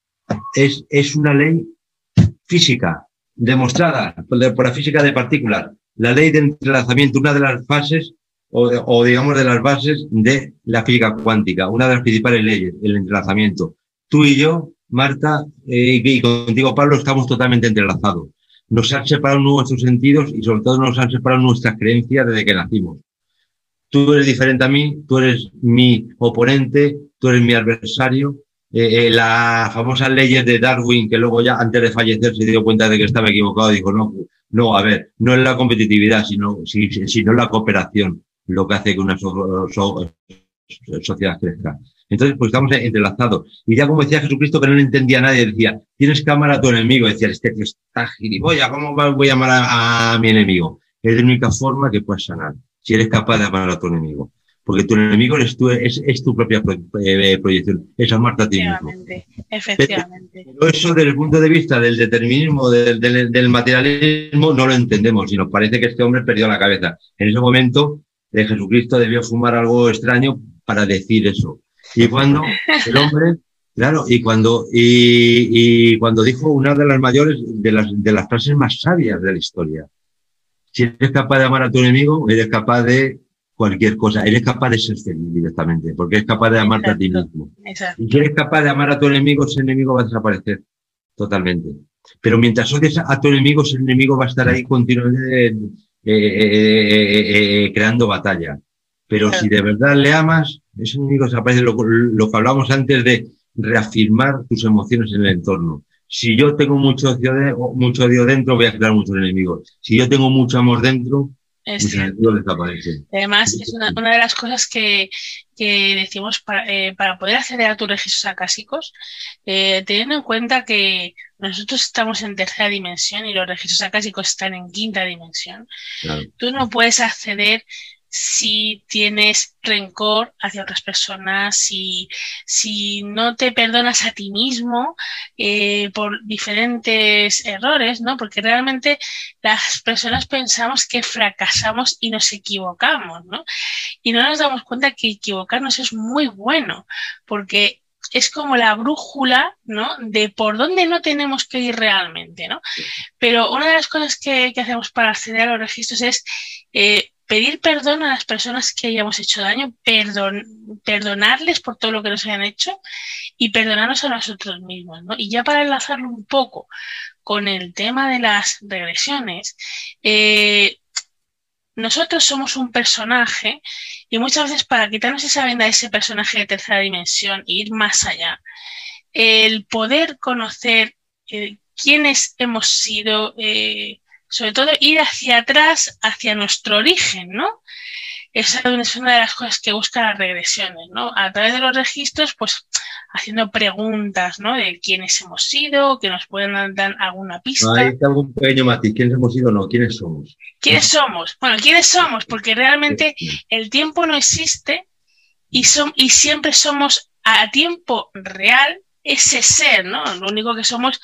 es, es una ley física demostrada por la física de partículas. La ley de entrelazamiento, una de las fases o, o, digamos de las bases de la física cuántica, una de las principales leyes, el entrelazamiento. Tú y yo, Marta, eh, y contigo, Pablo, estamos totalmente entrelazados. Nos han separado nuestros sentidos y sobre todo nos han separado nuestras creencias desde que nacimos tú eres diferente a mí, tú eres mi oponente, tú eres mi adversario. Eh, eh, las leyes de Darwin, que luego ya antes de fallecer se dio cuenta de que estaba equivocado, dijo, no, no, a ver, no es la competitividad, sino, sino la cooperación lo que hace que una sociedad crezca. Entonces, pues estamos entrelazados. Y ya como decía Jesucristo, que no le entendía a nadie, decía, tienes que amar a tu enemigo. Decía, este que está gilipollas, ¿cómo voy a amar a, mi enemigo? Es la única forma que puedes sanar, si eres capaz de amar a tu enemigo. Porque tu enemigo eres tú, es, tu propia eh, proyección, es amarte a ti mismo. Efectivamente. Pero eso desde el punto de vista del determinismo, del, del, materialismo, no lo entendemos y nos parece que este hombre perdió la cabeza. En ese momento, eh, Jesucristo debió fumar algo extraño para decir eso. Y cuando el hombre, claro, y cuando, y, y, cuando dijo una de las mayores, de las, de las frases más sabias de la historia. Si eres capaz de amar a tu enemigo, eres capaz de cualquier cosa, eres capaz de ser feliz directamente, porque eres capaz de amarte a ti mismo. Y si eres capaz de amar a tu enemigo, ese enemigo va a desaparecer totalmente. Pero mientras odies a tu enemigo, ese enemigo va a estar ahí continuamente eh, eh, eh, creando batalla. Pero si de verdad le amas, ese enemigo desaparece. Lo, lo que hablamos antes de reafirmar tus emociones en el entorno. Si yo tengo mucho odio, mucho odio dentro, voy a crear muchos enemigos. Si yo tengo mucho amor dentro, es Además, es una, una, de las cosas que, que decimos para, eh, para, poder acceder a tus registros acásicos, eh, teniendo en cuenta que nosotros estamos en tercera dimensión y los registros acásicos están en quinta dimensión, tú no puedes acceder si tienes rencor hacia otras personas, si, si no te perdonas a ti mismo eh, por diferentes errores, ¿no? Porque realmente las personas pensamos que fracasamos y nos equivocamos, ¿no? Y no nos damos cuenta que equivocarnos es muy bueno, porque es como la brújula, ¿no? De por dónde no tenemos que ir realmente, ¿no? Pero una de las cosas que, que hacemos para acceder a los registros es eh, pedir perdón a las personas que hayamos hecho daño, perdon, perdonarles por todo lo que nos hayan hecho y perdonarnos a nosotros mismos. ¿no? Y ya para enlazarlo un poco con el tema de las regresiones, eh, nosotros somos un personaje y muchas veces para quitarnos esa venda de ese personaje de tercera dimensión e ir más allá, el poder conocer eh, quiénes hemos sido, eh, sobre todo ir hacia atrás, hacia nuestro origen, ¿no? Esa es una de las cosas que buscan las regresiones, ¿no? A través de los registros, pues haciendo preguntas, ¿no? De quiénes hemos sido, que nos pueden dar alguna pista. Hay algún pequeño matiz. ¿Quiénes hemos sido? No, ¿quiénes somos? ¿Quiénes somos? Bueno, ¿quiénes somos? Porque realmente el tiempo no existe y, son, y siempre somos a tiempo real ese ser, ¿no? Lo único que somos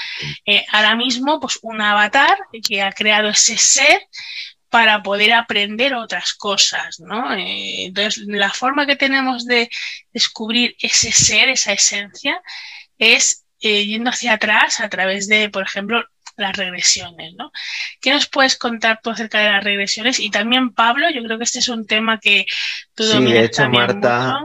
eh, ahora mismo, pues un avatar que ha creado ese ser para poder aprender otras cosas, ¿no? Eh, entonces, la forma que tenemos de descubrir ese ser, esa esencia, es eh, yendo hacia atrás a través de, por ejemplo, las regresiones, ¿no? ¿Qué nos puedes contar tú acerca de las regresiones? Y también, Pablo, yo creo que este es un tema que tú sí, de hecho, Marta,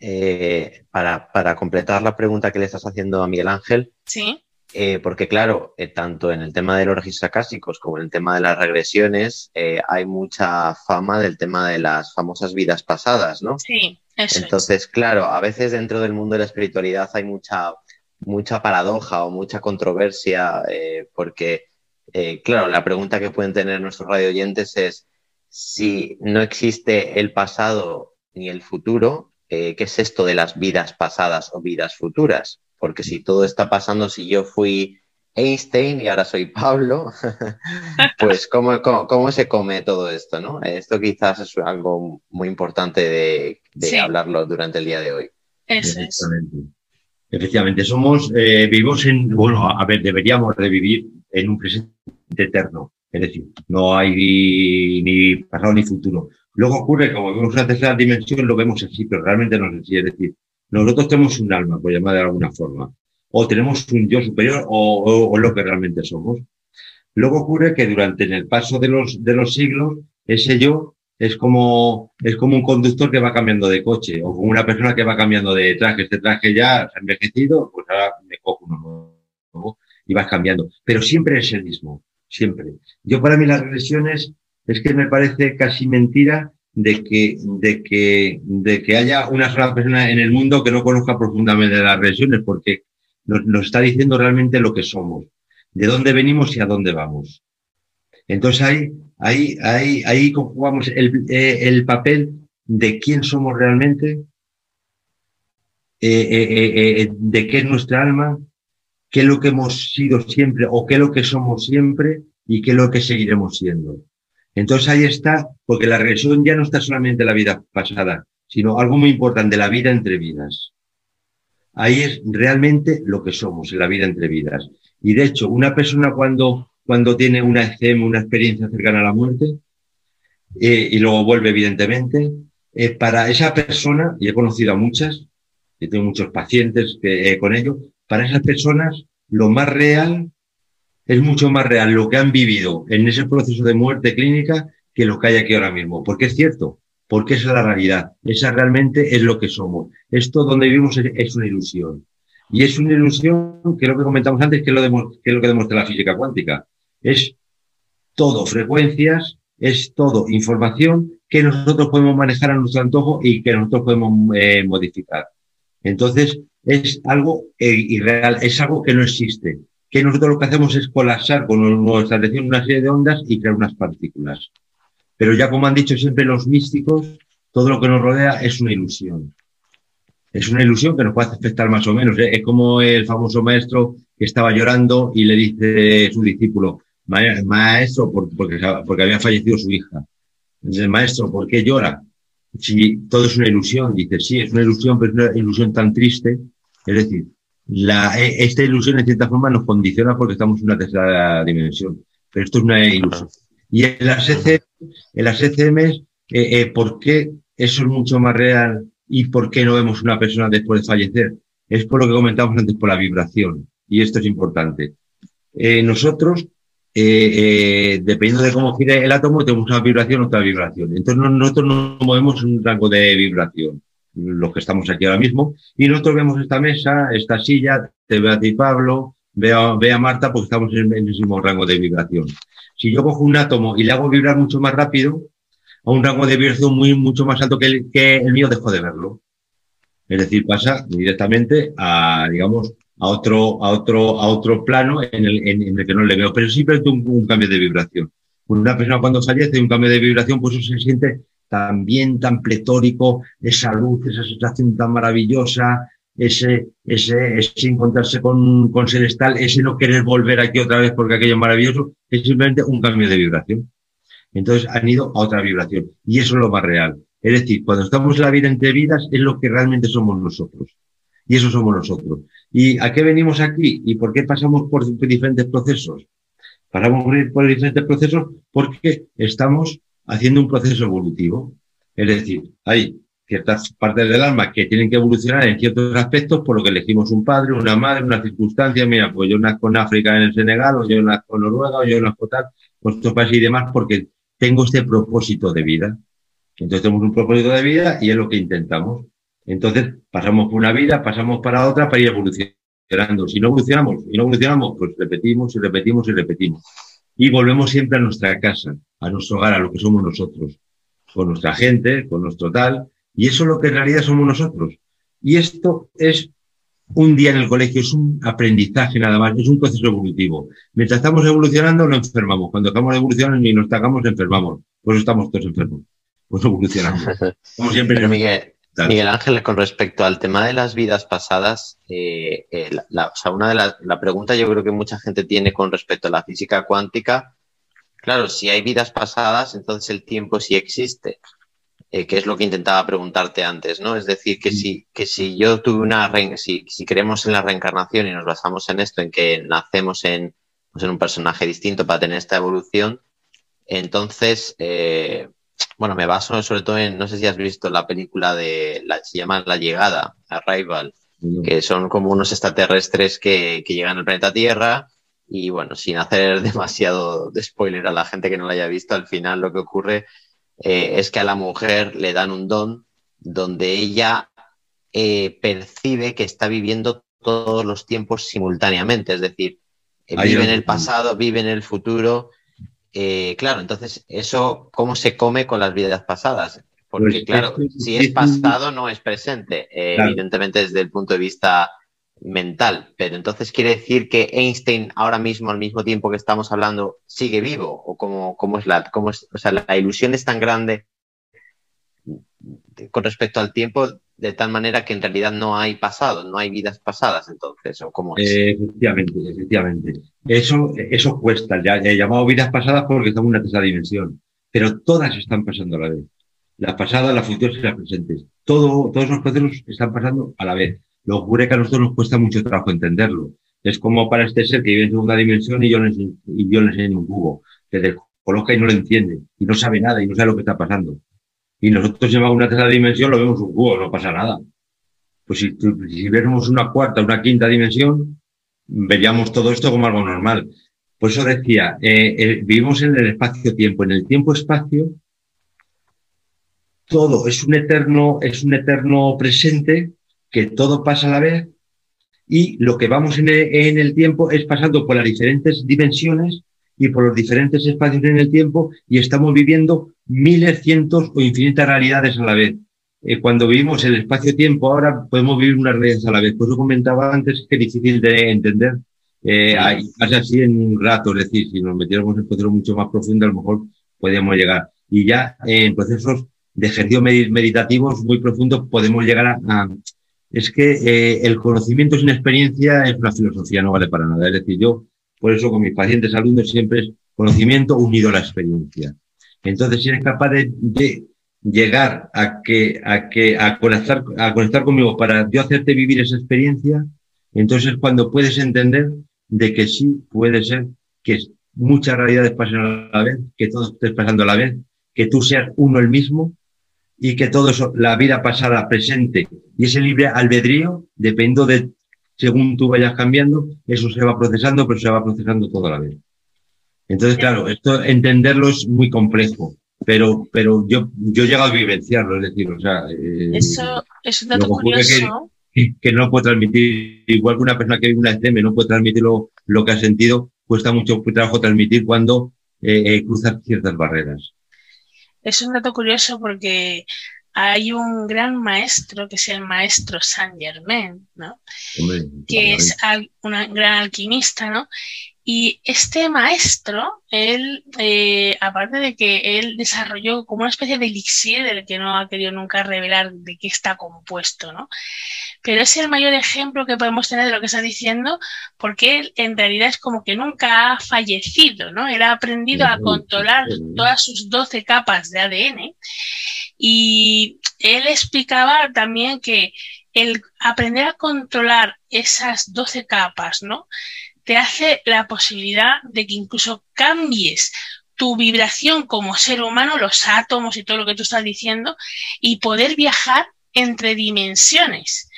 eh, para, para, completar la pregunta que le estás haciendo a Miguel Ángel. Sí. Eh, porque claro, eh, tanto en el tema de los registros acásicos como en el tema de las regresiones, hay mucha fama del tema de las famosas vidas pasadas, ¿no? Sí, eso Entonces, claro, a veces dentro del mundo de la espiritualidad hay mucha, mucha paradoja o mucha controversia, porque, claro, la pregunta que pueden tener nuestros radio oyentes es si no existe el pasado ni el futuro, eh, ¿qué es esto de las vidas pasadas o vidas futuras? Porque si todo está pasando, si yo fui Einstein y ahora soy Pablo, pues ¿cómo, cómo, se come todo esto? ¿no? Esto quizás es algo muy importante de, hablarlo durante el día de hoy. Eso es. Efectivamente, somos, eh, vivimos en, bueno, a ver, deberíamos de vivir en un presente eterno. Es decir, no hay ni pasado ni futuro. Luego ocurre, como vemos una tercera dimensión, lo vemos así, pero realmente no es así. Es decir, nosotros tenemos un alma, por llamar de alguna forma, o tenemos un yo superior o, lo que realmente somos. Luego ocurre que durante el paso de los, de los siglos, ese yo es como, es como un conductor que va cambiando de coche o como una persona que va cambiando de traje. Este traje ya se ha envejecido, pues ahora me cojo uno nuevo y vas cambiando. Pero siempre es el mismo, siempre. Yo para mí las regresiones es que me parece casi mentira de que, de que, de que haya una sola persona en el mundo que no conozca profundamente las religiones, porque nos, nos está diciendo realmente lo que somos, de dónde venimos y a dónde vamos. Entonces ahí, ahí, ahí, ahí conjugamos el, eh, el papel de quién somos realmente, eh, eh, de qué es nuestra alma, qué es lo que hemos sido siempre o qué es lo que somos siempre y qué es lo que seguiremos siendo. Entonces ahí está, porque la regresión ya no está solamente en la vida pasada, sino algo muy importante, la vida entre vidas. Ahí es realmente lo que somos, en la vida entre vidas. Y de hecho, una persona cuando, cuando tiene una ECM, una experiencia cercana a la muerte, eh, y luego vuelve evidentemente, eh, para esa persona, y he conocido a muchas, y tengo muchos pacientes que, eh, con ello, para esas personas lo más real es mucho más real lo que han vivido en ese proceso de muerte clínica que lo que hay aquí ahora mismo. Porque es cierto, porque esa es la realidad, esa realmente es lo que somos. Esto donde vivimos es, una ilusión. Y es una ilusión que lo que comentamos antes, que es lo, que demuestra la física cuántica. Es todo frecuencias, es todo información que nosotros podemos manejar a nuestro antojo y que nosotros podemos eh, modificar. Entonces, es algo eh, irreal, es algo que no existe que nosotros lo que hacemos es colapsar con nuestra atención una serie de ondas y crear unas partículas. Pero ya como han dicho siempre los místicos, todo lo que nos rodea es una ilusión. Es una ilusión que nos puede afectar más o menos. ¿eh? Es como el famoso maestro que estaba llorando y le dice a su discípulo, maestro, porque, porque había fallecido su hija. Dice, maestro, ¿por qué llora? Si todo es una ilusión, dice, sí, es una ilusión, pero es una ilusión tan triste. Es decir, la, e, esta ilusión en cierta forma nos condiciona porque estamos en una tercera dimensión, pero esto es una ilusión. Y en las, ECM, en las ECMs, eh, eh, ¿por qué eso es mucho más real y por qué no vemos una persona después de fallecer? Es por lo que comentamos antes, por la vibración. Y esto es importante. Eh, nosotros, eh, dependiendo de cómo gire el átomo, tenemos una vibración, otra vibración. Entonces nosotros no movemos un rango de vibración los que estamos aquí ahora mismo, y nosotros vemos esta mesa, esta silla, te veo a ti Pablo, veo, a Marta, porque estamos en el mismo rango de vibración. Si yo cojo un átomo y le hago vibrar mucho más rápido, a un rango de vibración muy, mucho más alto que el, que el mío, dejo de verlo. Es decir, pasa directamente a, digamos, a otro, a otro, a otro plano en el, en, el que no le veo, pero simplemente un, un cambio de vibración. Una persona cuando fallece, un cambio de vibración, pues se siente también tan pletórico, esa luz, esa sensación tan maravillosa, ese, ese, ese encontrarse con, con tal, ese no querer volver aquí otra vez porque aquello es maravilloso, es simplemente un cambio de vibración. Entonces han ido a otra vibración. Y eso es lo más real. Es decir, cuando estamos en la vida entre vidas es lo que realmente somos nosotros. Y eso somos nosotros. ¿Y a qué venimos aquí? ¿Y por qué pasamos por diferentes procesos? Pasamos por diferentes procesos porque estamos haciendo un proceso evolutivo. Es decir, hay ciertas partes del alma que tienen que evolucionar en ciertos aspectos, por lo que elegimos un padre, una madre, una circunstancia. Mira, pues yo nazco en África, en el Senegal, o yo nazco en Noruega, o yo nazco tal, pues esto pasa y demás, porque tengo este propósito de vida. Entonces tenemos un propósito de vida y es lo que intentamos. Entonces pasamos por una vida, pasamos para otra para ir evolucionando. Si no evolucionamos y no evolucionamos, pues repetimos y repetimos y repetimos y volvemos siempre a nuestra casa, a nuestro hogar, a lo que somos nosotros, con nuestra gente, con nuestro tal, y eso es lo que en realidad somos nosotros. Y esto es un día en el colegio, es un aprendizaje nada más, es un proceso evolutivo. Mientras estamos evolucionando, no enfermamos. Cuando estamos evolucionando y nos tacamos, enfermamos. Pues estamos todos enfermos. Pues evolucionamos. Como siempre. Miguel, Miguel Ángel, con respecto al tema de las vidas pasadas, eh, eh, la, o sea, una de las la pregunta yo creo que mucha gente tiene con respecto a la física cuántica, claro, si hay vidas pasadas, entonces el tiempo sí existe, eh, que es lo que intentaba preguntarte antes, ¿no? Es decir, que si, que si yo tuve una, si, si creemos en la reencarnación y nos basamos en esto, en que nacemos en, pues en un personaje distinto para tener esta evolución, entonces, eh, bueno, me baso sobre todo en, no sé si has visto la película de, la, se llama La Llegada, Arrival, que son como unos extraterrestres que, que llegan al planeta Tierra y bueno, sin hacer demasiado de spoiler a la gente que no lo haya visto, al final lo que ocurre eh, es que a la mujer le dan un don donde ella eh, percibe que está viviendo todos los tiempos simultáneamente, es decir, eh, vive en el pasado, vive en el futuro eh, claro, entonces, ¿eso cómo se come con las vidas pasadas? Porque, pues claro, si es pasado, no es presente, eh, evidentemente desde el punto de vista mental. Pero entonces quiere decir que Einstein ahora mismo, al mismo tiempo que estamos hablando, sigue vivo. ¿O cómo, cómo es la, cómo es, o sea, la ilusión es tan grande con respecto al tiempo de tal manera que en realidad no hay pasado, no hay vidas pasadas, entonces, o cómo es. efectivamente, efectivamente. Eso, eso cuesta. Ya he llamado vidas pasadas porque estamos en una tercera dimensión, pero todas están pasando a la vez. Las pasadas, las futuras y las presentes. Todo, todos los procesos están pasando a la vez. Lo ocurre que a nosotros nos cuesta mucho trabajo entenderlo. Es como para este ser que vive en segunda dimensión y yo le, le enseño un cubo, que descoloca y no lo entiende, y no sabe nada y no sabe lo que está pasando y nosotros llevamos una tercera dimensión, lo vemos un cubo, no pasa nada. Pues si, si viéramos una cuarta, una quinta dimensión, veríamos todo esto como algo normal. Por eso decía, eh, eh, vivimos en el espacio-tiempo. En el tiempo-espacio, todo es un eterno, es un eterno presente, que todo pasa a la vez, y lo que vamos en en el tiempo es pasando por las diferentes dimensiones y por los diferentes espacios en el tiempo y estamos viviendo miles, cientos o infinitas realidades a la vez. Eh, cuando vivimos el espacio-tiempo, ahora podemos vivir una realidad a la vez. Por eso comentaba antes que es difícil de entender. Eh, pasa así en un rato, es decir, si nos metiéramos en procesos mucho más profundo, a lo mejor podríamos llegar. Y ya en procesos de ejercicio meditativos muy profundos podemos llegar a... es que eh, el conocimiento sin experiencia es una filosofía, no vale para nada. Es decir, yo por eso con mis pacientes alumnos siempre es conocimiento unido a la experiencia. Entonces, si eres capaz de, llegar a que, a que, a conectar, a conectar conmigo para yo hacerte vivir esa experiencia, entonces cuando puedes entender de que sí puede ser que muchas realidades pasen a la vez, que todo esté pasando a la vez, que tú seas uno el mismo y que todo eso, la vida pasada, presente y ese libre albedrío, dependiendo de según tú vayas cambiando, eso se va procesando, pero se va procesando toda la vez. Entonces, claro, esto entenderlo es muy complejo, pero, pero yo, yo he llegado a vivenciarlo, es decir, o sea... Eh, eso es un dato curioso. Que, no puede transmitir, igual que una persona que vive una ECM no puede transmitir lo, que ha sentido, cuesta mucho trabajo transmitir cuando eh, eh, cruzas ciertas barreras. Es un dato curioso porque hay un gran maestro que es el maestro Saint Germain, ¿no? que es un gran alquimista, ¿no? Y este maestro, él, eh, aparte de que él desarrolló como una especie de elixir del que no ha querido nunca revelar de qué está compuesto, ¿no? Pero es el mayor ejemplo que podemos tener de lo que está diciendo, porque él en realidad es como que nunca ha fallecido, ¿no? Él ha aprendido a controlar todas sus 12 capas de ADN y él explicaba también que el aprender a controlar esas 12 capas, ¿no? Te hace la posibilidad de que incluso cambies tu vibración como ser humano, los átomos y todo lo que tú estás diciendo, y poder viajar entre dimensiones.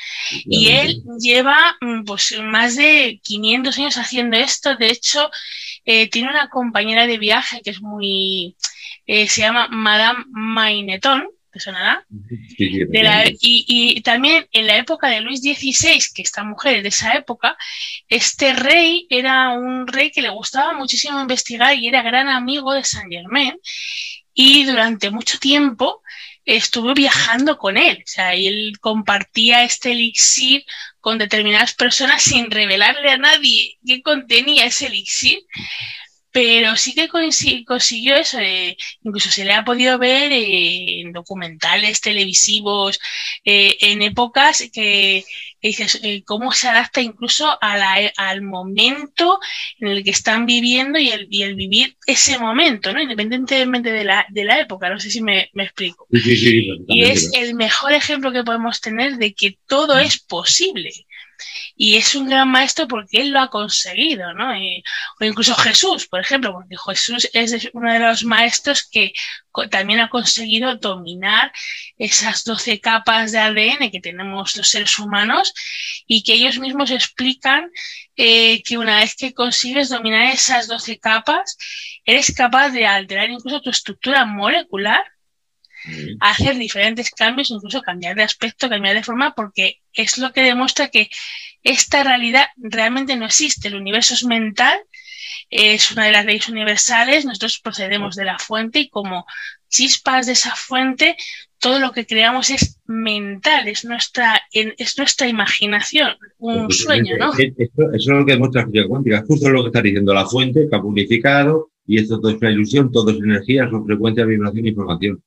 Y él lleva mm, pues, más de 500 años haciendo esto. De hecho, eh, tiene una compañera de viaje que es muy, eh, se llama Madame Maineton, ¿te sonará? y, también en la época de Luis XVI, que esta mujer de esa época, este rey era un rey que le gustaba muchísimo investigar y era gran amigo de Saint Germain. Y durante mucho tiempo estuvo viajando con él. O sea, él compartía este elixir con determinadas personas sin revelarle a nadie qué contenía ese elixir pero sí que consiguió eso, eh, incluso se le ha podido ver en documentales televisivos, eh, en épocas que, dices eh, cómo se adapta incluso al momento en el que están viviendo y el, vivir ese momento, ¿no? independientemente de la, de la época, no sé si me, explico. y es el mejor ejemplo que podemos tener de que todo es posible y es un gran maestro porque él lo ha conseguido, ¿no? o incluso Jesús, por ejemplo, porque Jesús es uno de los maestros que también ha conseguido dominar esas 12 capas de ADN que tenemos los seres humanos y que ellos mismos explican eh, que una vez que consigues dominar esas 12 capas, eres capaz de alterar incluso tu estructura molecular hacer diferentes cambios, incluso cambiar de aspecto, cambiar de forma, porque es lo que demuestra que esta realidad realmente no existe. El universo es mental es una de las leyes universales, nosotros procedemos de la fuente y como chispas de esa fuente, todo lo que creamos es mental, es nuestra, es nuestra imaginación, un sueño, ¿no? Eso, es lo que demuestra la física cuántica, justo lo que está diciendo la fuente, que ha unificado, y esto todo es una ilusión, todo es energía, son frecuencia, vibración e información.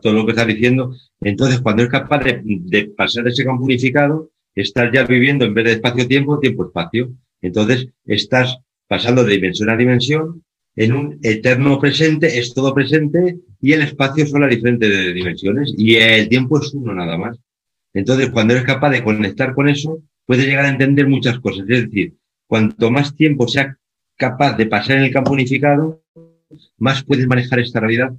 Todo lo que está diciendo. Entonces, cuando es capaz de, de pasar ese campo unificado, estás ya viviendo en vez de espacio-tiempo, tiempo-espacio. Entonces, estás pasando de dimensión a dimensión en un eterno presente, es todo presente y el espacio son las diferentes dimensiones y el tiempo es uno nada más. Entonces, cuando eres capaz de conectar con eso, puedes llegar a entender muchas cosas. Es decir, cuanto más tiempo sea capaz de pasar en el campo unificado, más puedes manejar esta realidad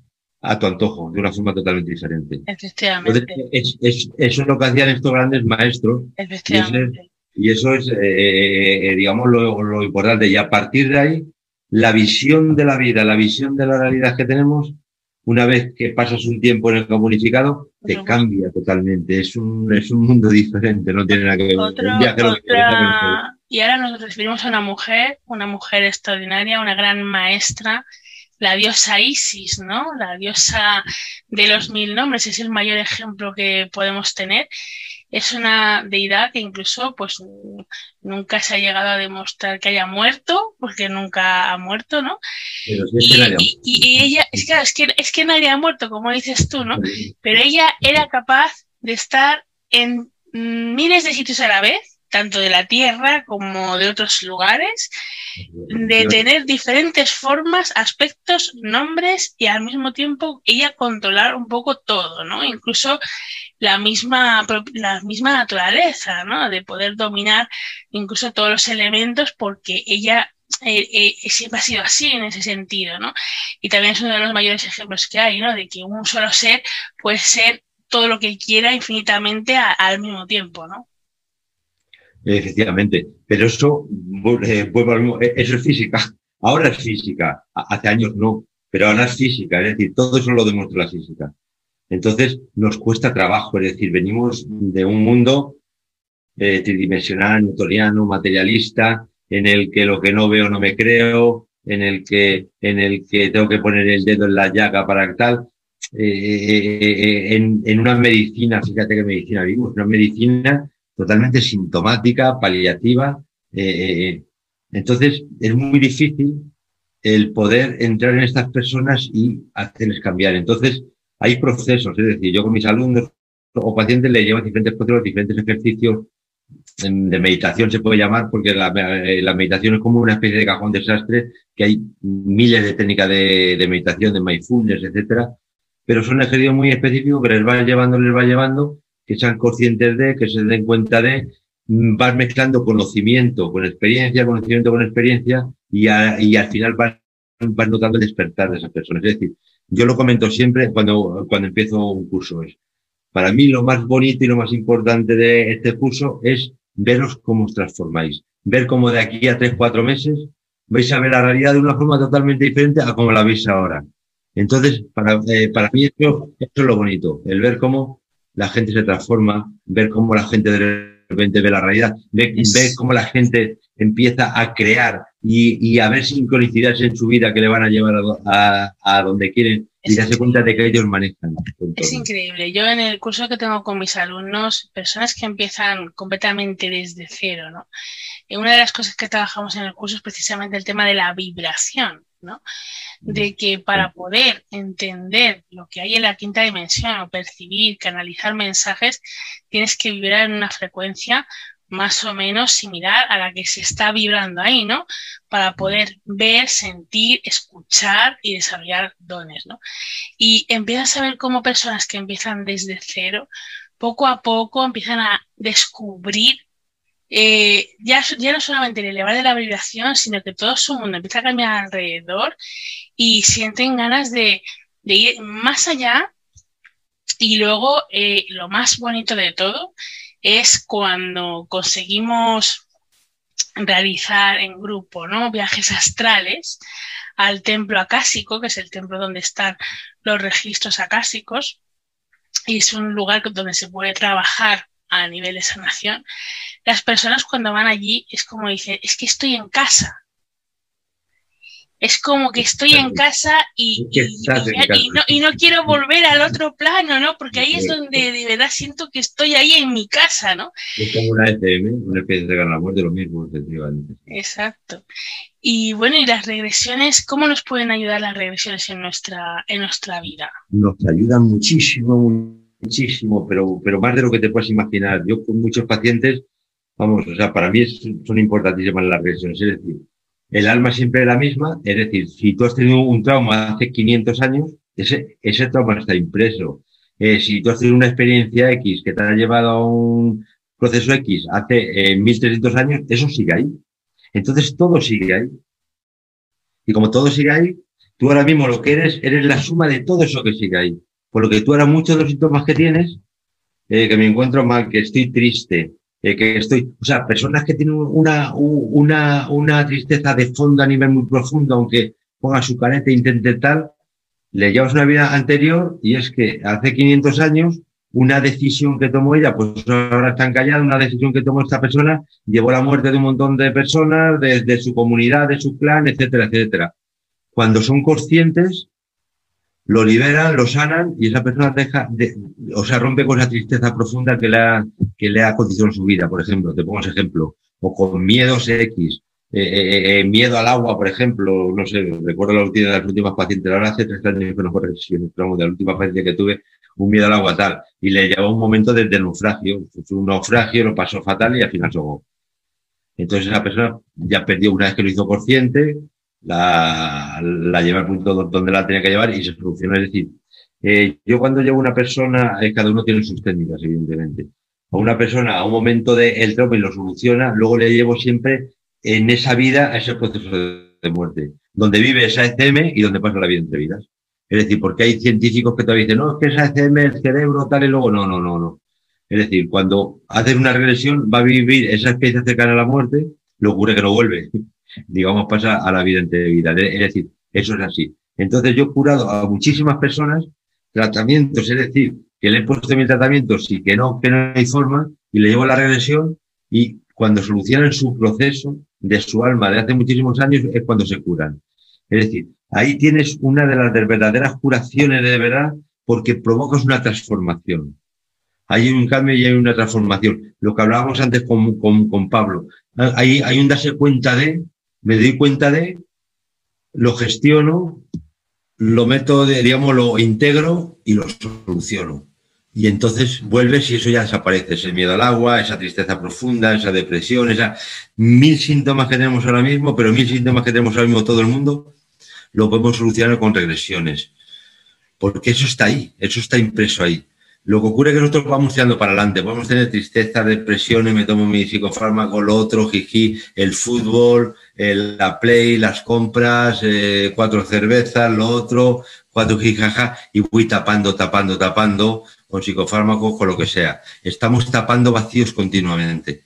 a tu antojo, de una forma totalmente diferente. Efectivamente. es, es, eso es lo que hacían estos grandes maestros. Efectivamente. Y, eso es, eh, eh, digamos, lo, lo, importante. Y a partir de ahí, la visión de la vida, la visión de la realidad que tenemos, una vez que pasas un tiempo en el campo unificado, te cambia totalmente. Es un, es un mundo diferente, no tiene nada que ver. Otro, otra... Y ahora nos referimos a una mujer, una mujer extraordinaria, una gran maestra, la diosa Isis, ¿no? La diosa de los mil nombres, es el mayor ejemplo que podemos tener. Es una deidad que incluso, pues, nunca se ha llegado a demostrar que haya muerto, porque nunca ha muerto, ¿no? Pero sí es que y, ella, es que, es que, es que nadie ha muerto, como dices tú, ¿no? Pero ella era capaz de estar en miles de sitios a la vez tanto de la Tierra como de otros lugares, de tener diferentes formas, aspectos, nombres y al mismo tiempo ella controlar un poco todo, ¿no? Incluso la misma, la misma naturaleza, ¿no? De poder dominar incluso todos los elementos porque ella eh, eh, siempre ha sido así en ese sentido, ¿no? Y también es uno de los mayores ejemplos que hay, ¿no? De que un solo ser puede ser todo lo que quiera infinitamente a, al mismo tiempo, ¿no? Efectivamente, pero eso, eh, eh, eso es física. Ahora es física, hace años no, pero ahora es física, es decir, todo eso lo demuestra la física. Entonces nos cuesta trabajo, es decir, venimos de un mundo eh, tridimensional, newtoniano, materialista, en el que lo que no veo no me creo, en el que, en el que tengo que poner el dedo en la llaga para tal. Eh, en, en una medicina, fíjate qué medicina vimos, una medicina totalmente sintomática, paliativa. Eh, eh, eh, entonces, es muy difícil el poder entrar en estas personas y hacerles cambiar. Entonces, hay procesos, es decir, yo con mis alumnos o pacientes les llevo diferentes procesos, diferentes ejercicios de meditación se puede llamar, porque la, meditación es como una especie de cajón desastre, que hay miles de técnicas de, de meditación, de mindfulness, etcétera, pero son ejercicios muy específicos que les va llevando, les va llevando, que sean conscientes de, que se den cuenta de, mm, vas mezclando conocimiento con experiencia, conocimiento con experiencia, y, al final vas, vas notando el despertar de esas personas. Es decir, yo lo comento siempre cuando, cuando empiezo un curso. Es, para mí lo más bonito y lo más importante de este curso es veros cómo os transformáis. Ver cómo de aquí a tres, cuatro meses vais a ver la realidad de una forma totalmente diferente a como la veis ahora. Entonces, para, eh, para mí eso es lo bonito, el ver cómo la gente se transforma, ver cómo la gente de repente ve la realidad, ver, ver cómo la gente empieza a crear y, y, a ver sincronicidades en su vida que le van a llevar a, a, a donde quieren y darse cuenta de que ellos manejan. Es increíble. Yo en el curso que tengo con mis alumnos, personas que empiezan completamente desde cero, ¿no? Y una de las cosas que trabajamos en el curso es precisamente el tema de la vibración, ¿no? de que para poder entender lo que hay en la quinta dimensión o percibir, canalizar mensajes, tienes que vibrar en una frecuencia más o menos similar a la que se está vibrando ahí, ¿no? Para poder ver, sentir, escuchar y desarrollar dones, ¿no? Y empiezas a ver cómo personas que empiezan desde cero, poco a poco empiezan a descubrir eh, ya, ya no solamente el elevar de la vibración, sino que todo su mundo empieza a cambiar alrededor y sienten ganas de, ir más allá. Y luego, eh, lo más bonito de todo es cuando conseguimos realizar en grupo ¿no? viajes astrales al templo acásico, que es el templo donde están los registros acásicos, y es un lugar donde se puede trabajar a nivel de sanación, las personas cuando van allí es como dicen, es que estoy en casa. es como que estoy en casa y, no, quiero volver al otro plano, ¿no? Porque ahí es donde de verdad siento que estoy ahí en mi casa, ¿no? Es como una ECM, una especie de la muerte, lo mismo, efectivamente. Exacto. Y bueno, y las regresiones, ¿cómo nos pueden ayudar las regresiones en nuestra, en nuestra vida? Nos ayudan muchísimo, muchísimo, pero, pero más de lo que te puedes imaginar. Yo con muchos pacientes, vamos, o sea, para mí son importantísimas las regresiones, es decir, el alma siempre es la misma, es decir, si tú has tenido un trauma hace 500 años, ese, ese trauma está impreso. Eh, si tú has tenido una experiencia X que te ha llevado a un proceso X hace eh, 1300 años, eso sigue ahí. Entonces todo sigue ahí. Y como todo sigue ahí, tú ahora mismo lo que eres, eres la suma de todo eso que sigue ahí. Por lo que tú ahora muchos de los síntomas que tienes, eh, que me encuentro mal, que estoy triste, eh, que estoy, o sea, personas que tienen una, una, una tristeza de fondo a nivel muy profundo, aunque ponga su careta e intente tal, le llevas una vida anterior y es que hace 500 años una decisión que tomó ella, pues ahora están calladas, una decisión que tomó esta persona llevó a la muerte de un montón de personas, de, de su comunidad, de su clan, etcétera, etcétera. Cuando son conscientes, lo liberan, lo sanan y esa persona deja, de, o sea, rompe con esa tristeza profunda que le ha, que le ha condicionado su vida, por ejemplo, te pongo ese ejemplo, o con miedos X, eh, eh, eh, miedo al agua, por ejemplo, no sé, recuerdo la última de las últimas pacientes, ahora hace tres años que no fue de la última paciente que tuve, un miedo al agua tal, y le llevó un momento desde el naufragio, fue un naufragio, lo pasó fatal y al final se Entonces esa persona ya perdió una vez que lo hizo consciente, la, lleva al punto donde la tenía que llevar y se solucionó. Es decir, eh, yo cuando llevo una persona, eh, cada uno tiene sus técnicas, evidentemente. A una persona a un momento del de trauma lo soluciona, luego le llevo siempre en esa vida a ese proceso de, muerte, donde vive esa ECM y donde pasa la vida entre vidas. Es decir, porque hay científicos que todavía dicen, no, es que esa ECM, el cerebro, tal y luego, no, no, no, no. Es decir, cuando haces una regresión, va a vivir esa experiencia cercana a la muerte, lo ocurre que no vuelve digamos, pasa a la vida entre vida. Es decir, eso es así. Entonces yo he curado a muchísimas personas tratamientos, es decir, que le he puesto mi tratamiento, sí que no, que no hay forma, y le llevo la regresión, y cuando solucionan su proceso de su alma de hace muchísimos años es cuando se curan. Es decir, ahí tienes una de las verdaderas curaciones de verdad porque provocas una transformación. Hay un cambio y hay una transformación. Lo que hablábamos antes con, con, con Pablo. Hay, hay un darse cuenta de me doy cuenta de, lo gestiono, lo meto, de, lo integro y lo soluciono. Y entonces vuelves y eso ya desaparece. Ese miedo al agua, esa tristeza profunda, esa depresión, esa mil síntomas que tenemos ahora mismo, pero mil síntomas que tenemos ahora mismo todo el mundo, lo podemos solucionar con regresiones. Porque eso está ahí, eso está impreso ahí. Lo que ocurre es que nosotros vamos tirando para adelante, podemos tener tristeza, depresiones, me tomo mi psicofármaco, lo otro, jiji, el fútbol, la play, las compras, eh, cuatro cervezas, lo otro, cuatro jijaja, y voy tapando, tapando, tapando, con psicofármacos, con lo que sea. Estamos tapando vacíos continuamente.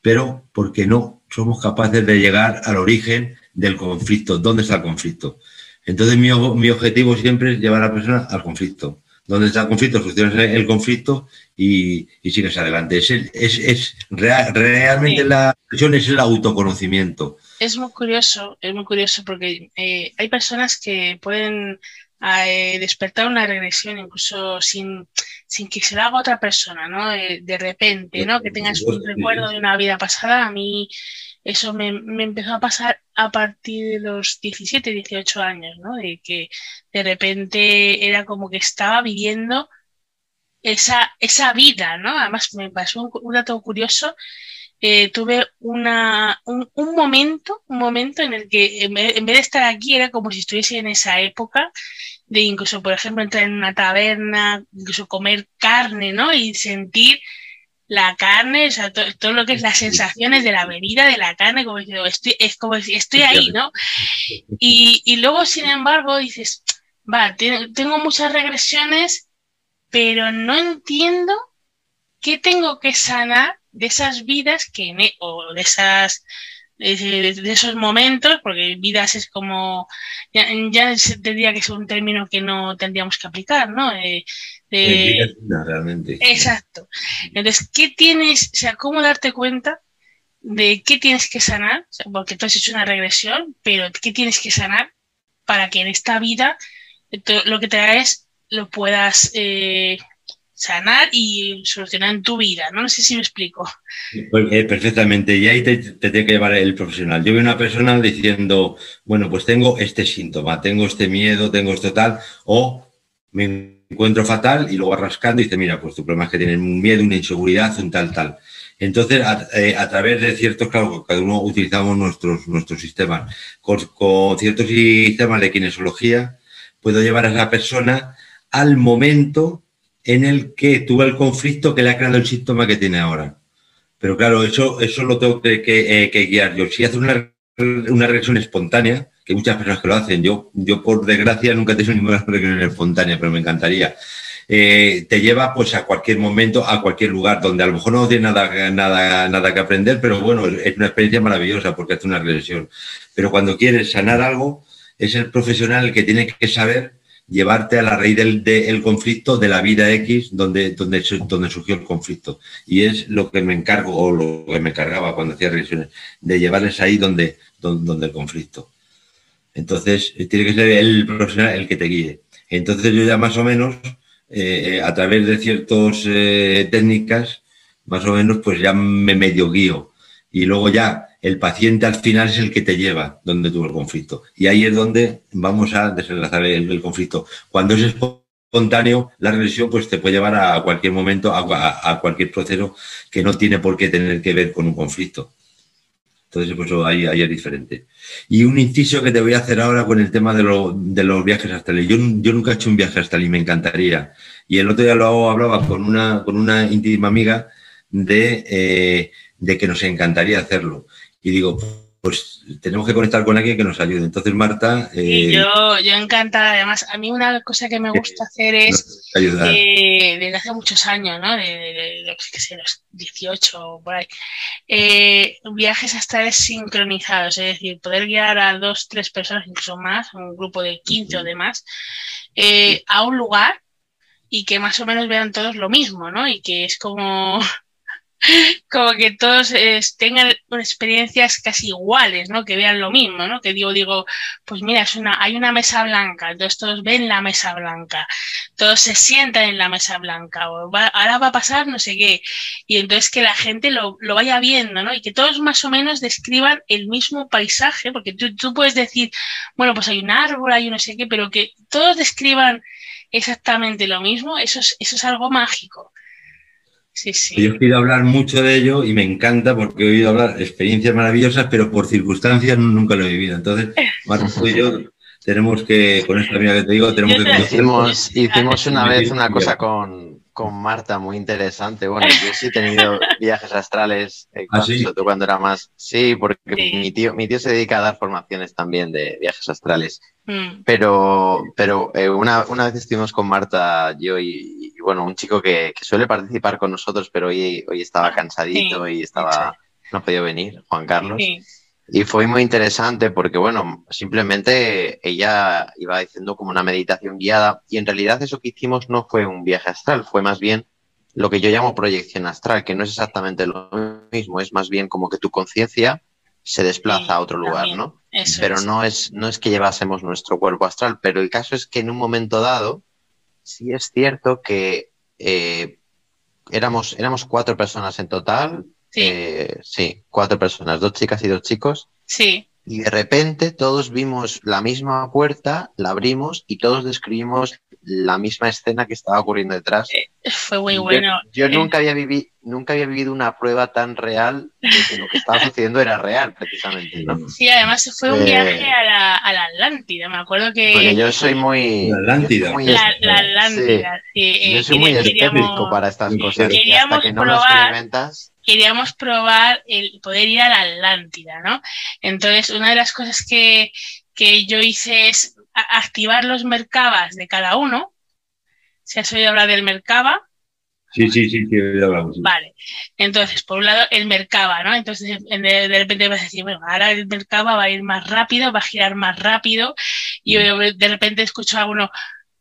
Pero, ¿por qué no? Somos capaces de llegar al origen del conflicto. ¿Dónde está el conflicto? Entonces, mi, mi objetivo siempre es llevar a la persona al conflicto donde está el conflicto, solucionas el conflicto y, y sigues adelante. Es, es, es realmente la expresión es el autoconocimiento. Es muy curioso, es muy curioso porque eh, hay personas que pueden eh, despertar una regresión incluso sin, sin que se lo haga otra persona, ¿no? Eh, de repente, ¿no? Que tengas un recuerdo de una vida pasada. A mí eso me, me, empezó a pasar a partir de los 17, 18 años, ¿no? De que de repente era como que estaba viviendo esa, esa vida, ¿no? Además me pasó un, dato curioso. Eh, tuve una, un, un, momento, un momento en el que en vez, de estar aquí era como si estuviese en esa época de incluso, por ejemplo, entrar en una taberna, incluso comer carne, ¿no? Y sentir la carne, o sea, todo, todo, lo que es las sensaciones de la bebida, de la carne, como estoy, es como si estoy ahí, ¿no? Y, y luego, sin embargo, dices, va, tengo muchas regresiones, pero no entiendo qué tengo que sanar de esas vidas que, e, o de esas, de, de, esos momentos, porque vidas es como, ya, ya tendría que ser un término que no tendríamos que aplicar, ¿no? Eh, de... realmente. Exacto. Entonces, ¿qué tienes? O sea, ¿cómo darte cuenta de qué tienes que sanar, porque tú has hecho una regresión, pero qué tienes que sanar para que en esta vida lo que te traes lo puedas eh, sanar y solucionar en tu vida. ¿no? no sé si me explico. Pues, eh, perfectamente, y ahí te, tiene que llevar el profesional. Yo veo una persona diciendo, bueno, pues tengo este síntoma, tengo este miedo, tengo esto tal, o me encuentro fatal y luego rascando y dice, mira, pues tu problema es que tienes un miedo, una inseguridad, un tal, tal. Entonces, a, eh, través de ciertos, claro, cada uno utilizamos nuestros, nuestros sistemas. Con, con, ciertos sistemas de kinesiología, puedo llevar a esa persona al momento en el que tuvo el conflicto que le ha creado el síntoma que tiene ahora. Pero claro, eso, eso lo tengo que, eh, guiar yo. Si hace una, una, reacción espontánea, que hay muchas personas que lo hacen, yo, yo por desgracia nunca he tenido ninguna reacción espontánea, pero me encantaría. Eh, te lleva pues a cualquier momento, a cualquier lugar, donde a lo mejor no tiene nada, nada, nada que aprender, pero bueno, es una experiencia maravillosa porque hace una regresión. Pero cuando quieres sanar algo, es el profesional el que tiene que saber llevarte a la raíz del, conflicto de la vida X donde, donde, donde surgió el conflicto. Y es lo que me encargo, o lo que me encargaba cuando hacía revisiones, de llevarles ahí donde, donde, el conflicto. Entonces, eh, tiene que ser el profesional el que te guíe. Entonces, yo ya más o menos, eh, eh, a través de ciertas técnicas, más o menos, pues ya me medio guío. Y luego ya el paciente al final es el que te lleva donde tuvo el conflicto. Y ahí es donde vamos a desenlazar el, conflicto. Cuando es espontáneo, la regresión pues te puede llevar a cualquier momento, a, cualquier proceso que no tiene por qué tener que ver con un conflicto. Entonces, pues ahí, ahí, es diferente. Y un inciso que te voy a hacer ahora con el tema de, los viajes astrales. Yo, yo nunca he hecho un viaje astral y me encantaría. Y el otro día lo hablaba con una, con una íntima amiga de, eh, de que nos encantaría hacerlo y digo, pues tenemos que conectar con alguien que nos ayude. Entonces, Marta... Eh, yo, yo encantada. Además, a mí una cosa que me gusta hacer es, eh, desde hace muchos años, ¿no? De, de, qué sé, los 18 o por ahí, eh, viajes astrales sincronizados, es decir, poder guiar a dos, tres personas, incluso más, un grupo de 15 o demás, eh, a un lugar y que más o menos vean todos lo mismo, ¿no? Y que es como como que todos eh, tengan experiencias casi iguales, ¿no? Que vean lo mismo, ¿no? Que digo, digo, pues mira, es una, hay una mesa blanca, entonces todos ven la mesa blanca, todos se sientan en la mesa blanca, o ahora va a pasar no sé qué, y entonces que la gente lo, lo, vaya viendo, ¿no? Y que todos más o menos describan el mismo paisaje, porque tú, tú puedes decir, bueno, pues hay un árbol, hay no sé qué, pero que todos describan exactamente lo mismo, eso es, eso es algo mágico. Sí, sí. Yo quiero hablar mucho de ello y me encanta porque he oído hablar experiencias maravillosas, pero por circunstancias nunca lo he vivido. Entonces, Marco y yo tenemos que, con esta amiga que te digo, tenemos que... Hicimos, hicimos una vez una cosa con, con Marta muy interesante. Bueno, yo sí he tenido viajes astrales eh, ¿Ah, cuando, cuando era más. Sí, porque Mi, tío, mi tío se dedica a dar formaciones también de viajes astrales. Mm. Pero, pero eh, una, una, vez estuvimos con Marta, yo y, bueno, un chico que, que, suele participar con nosotros, pero hoy, hoy estaba cansadito y estaba, no ha podido venir, Juan Carlos. Y fue muy interesante porque, bueno, simplemente ella iba diciendo como una meditación guiada y en realidad eso que hicimos no fue un viaje astral, fue más bien lo que yo llamo proyección astral, que no es exactamente lo mismo, es más bien como que tu conciencia se desplaza a otro lugar, ¿no? pero no es no es que llevásemos nuestro cuerpo astral, pero el caso es que en un momento dado sí es cierto que eh, éramos éramos cuatro personas en total, sí. Eh, sí, cuatro personas, dos chicas y dos chicos. Sí. Y de repente todos vimos la misma puerta, la abrimos y todos describimos la misma escena que estaba ocurriendo detrás. Eh, fue muy bueno. Yo, nunca, había vivido, nunca había vivido una prueba tan real de que lo que estaba sucediendo era real, precisamente. ¿no? Sí, además fue un viaje a la, a la, Atlántida. Me acuerdo que. Porque yo soy muy. La Atlántida. la, Atlántida, sí. yo soy muy escéptico para estas cosas. Queríamos hasta que no probar, lo experimentas. Queríamos probar el poder ir a la Atlántida, ¿no? Entonces, una de las cosas que, que yo hice es activar los mercabas de cada uno. ¿Se has oído hablar del mercaba? Sí, sí, sí, sí, Vale. Entonces, por un lado, el mercaba, ¿no? Entonces, de, repente vas a decir, bueno, ahora el mercaba va a ir más rápido, va a girar más rápido, y de repente escucho a uno,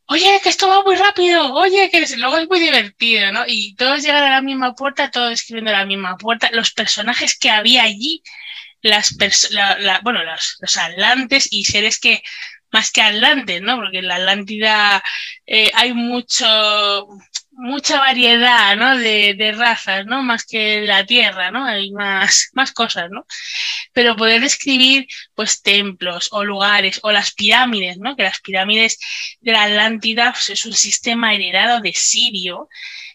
oye, que esto va muy rápido, oye, que luego es muy divertido, ¿no? Y todos llegan a la misma puerta, todos escribiendo la misma puerta, los personajes que había allí, las bueno, los, los atlantes y seres que más que atlantes, ¿no? Porque en la Atlántida eh, hay mucho, mucha variedad, ¿no? De, de, razas, ¿no? Más que la Tierra, ¿no? Hay más, más cosas, ¿no? Pero poder describir, pues, templos o lugares o las pirámides, ¿no? Que las pirámides de la Atlántida pues, es un sistema heredado de Sirio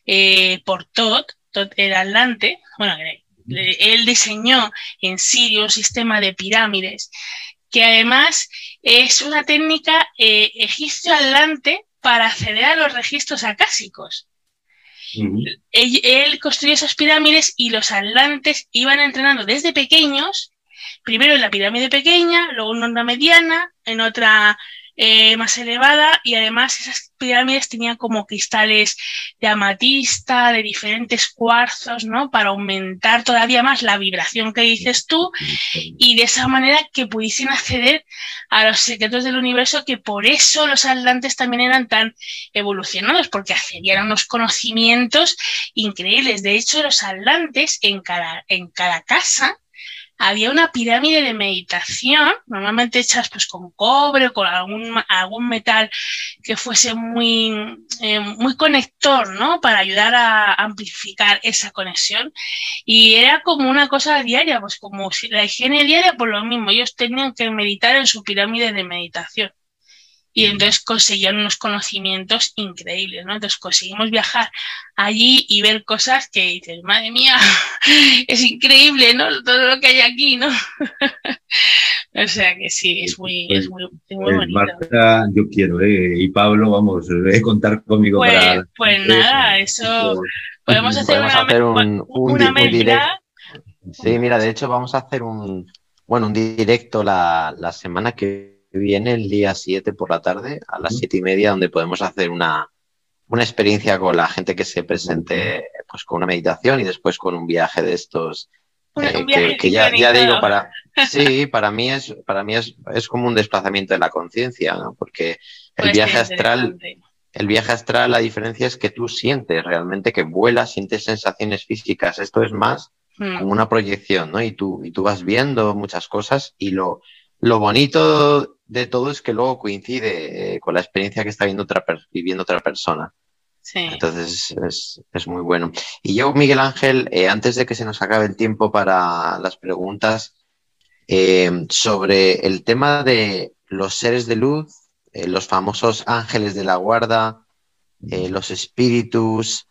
eh, por Tot, Tot el Atlante, bueno, él diseñó en Sirio un sistema de pirámides que además es una técnica eh, egipcio-atlante para acceder a los registros acásicos. Él, construyó esas pirámides y los atlantes iban entrenando desde pequeños, primero en la pirámide pequeña, luego en una mediana, en otra eh, más elevada y además esas pirámides tenían como cristales de amatista, de diferentes cuarzos, ¿no? Para aumentar todavía más la vibración que dices tú y de esa manera que pudiesen acceder a los secretos del universo que por eso los atlantes también eran tan evolucionados porque accedían unos conocimientos increíbles. De hecho, los atlantes en cada, en cada casa había una pirámide de meditación, normalmente hechas pues con cobre o con algún, algún metal que fuese muy, eh, muy conector, ¿no? Para ayudar a amplificar esa conexión. Y era como una cosa diaria, pues como si la higiene diaria, por lo mismo, ellos tenían que meditar en su pirámide de meditación y entonces conseguían unos conocimientos increíbles, ¿no? Entonces conseguimos viajar allí y ver cosas que dices, madre mía, es increíble, ¿no? Todo lo que hay aquí, ¿no? o sea que sí, es muy, es muy, muy pues, bonito. Marta, yo quiero, ¿eh? Y Pablo, vamos, eh, contar conmigo pues, para... Pues nada, eso... Podemos hacer, una, hacer un, un, directo. Sí, mira, de hecho vamos a hacer un, bueno, un directo la, la semana que viene, el día 7 por la tarde, a las siete y media, donde podemos hacer una, una experiencia con la gente que se presente pues con una meditación y después con un viaje de estos eh, que, ya, ya, digo para sí para mí es para mí es, es como un desplazamiento de la conciencia porque el pues viaje astral el viaje astral la diferencia es que tú sientes realmente que vuelas sientes sensaciones físicas esto es más hmm. como una proyección no y tú y tú vas viendo muchas cosas y lo lo bonito de todo es que luego coincide eh, con la experiencia que está viviendo otra, viviendo otra persona. Sí. Entonces es, muy bueno. Y yo, Miguel Ángel, eh, antes de que se nos acabe el tiempo para las preguntas, eh, sobre el tema de los seres de luz, los famosos ángeles de la guarda, los espíritus,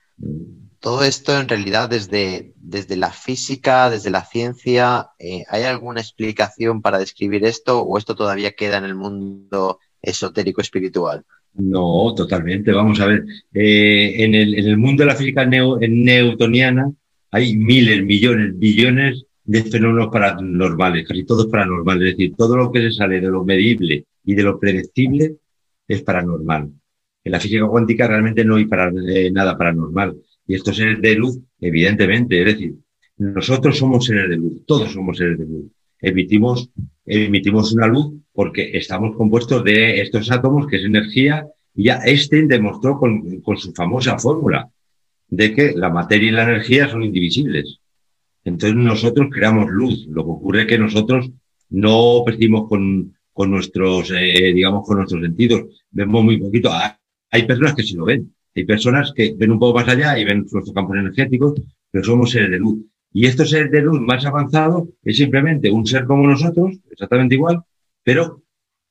todo esto en realidad desde, desde la física, desde la ciencia, eh, ¿hay alguna explicación para describir esto o esto todavía queda en el mundo esotérico espiritual? No, totalmente. Vamos a ver, eh, en, el, en, el, mundo de la física newtoniana hay miles, millones, billones de fenómenos paranormales, casi todos paranormales. Es decir, todo lo que se sale de lo medible y de lo predecible es paranormal. En la física cuántica realmente no hay eh, nada paranormal y estos seres de luz, evidentemente, es decir, nosotros somos seres de luz, todos somos seres de luz. Emitimos, emitimos una luz porque estamos compuestos de estos átomos, que es energía, y ya Einstein demostró con, su famosa fórmula de que la materia y la energía son indivisibles. Entonces nosotros creamos luz. Lo que ocurre es que nosotros no percibimos con, con nuestros, eh, digamos, con nuestros sentidos. Vemos muy poquito. Hay personas que sí lo ven. Hay personas que ven un poco más allá y ven nuestros campos energéticos, pero somos seres de luz. Y estos seres de luz más avanzados es simplemente un ser como nosotros, exactamente igual, pero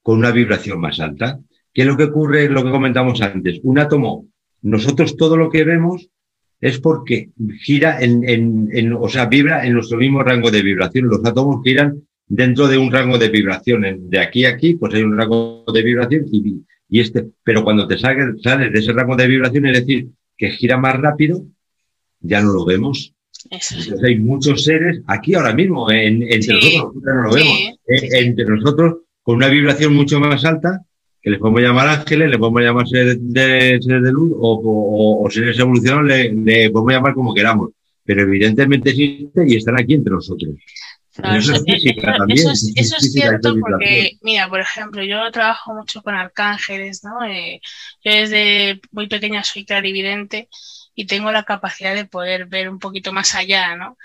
con una vibración más alta. ¿Qué es lo que ocurre? Lo que comentamos antes. Un átomo, nosotros todo lo que vemos es porque gira en, en, en, o sea, vibra en nuestro mismo rango de vibración. Los átomos giran dentro de un rango de vibración. De aquí a aquí, pues hay un rango de vibración y, y este, pero cuando te sales, sales de ese rango de vibración, es decir, que gira más rápido, ya no lo vemos. Entonces hay muchos seres aquí ahora mismo, entre nosotros, no lo vemos, eh, entre nosotros con una vibración mucho más alta, que les podemos llamar ángeles, le podemos llamar seres de, de luz o, seres evolucionados, le, podemos llamar como queramos, pero evidentemente existe y están aquí entre nosotros. Eso, es, cierto porque, mira, por ejemplo, yo trabajo mucho con arcángeles, ¿no? Eh, yo desde muy pequeña soy clarividente y tengo la capacidad de poder ver un poquito más allá, ¿no?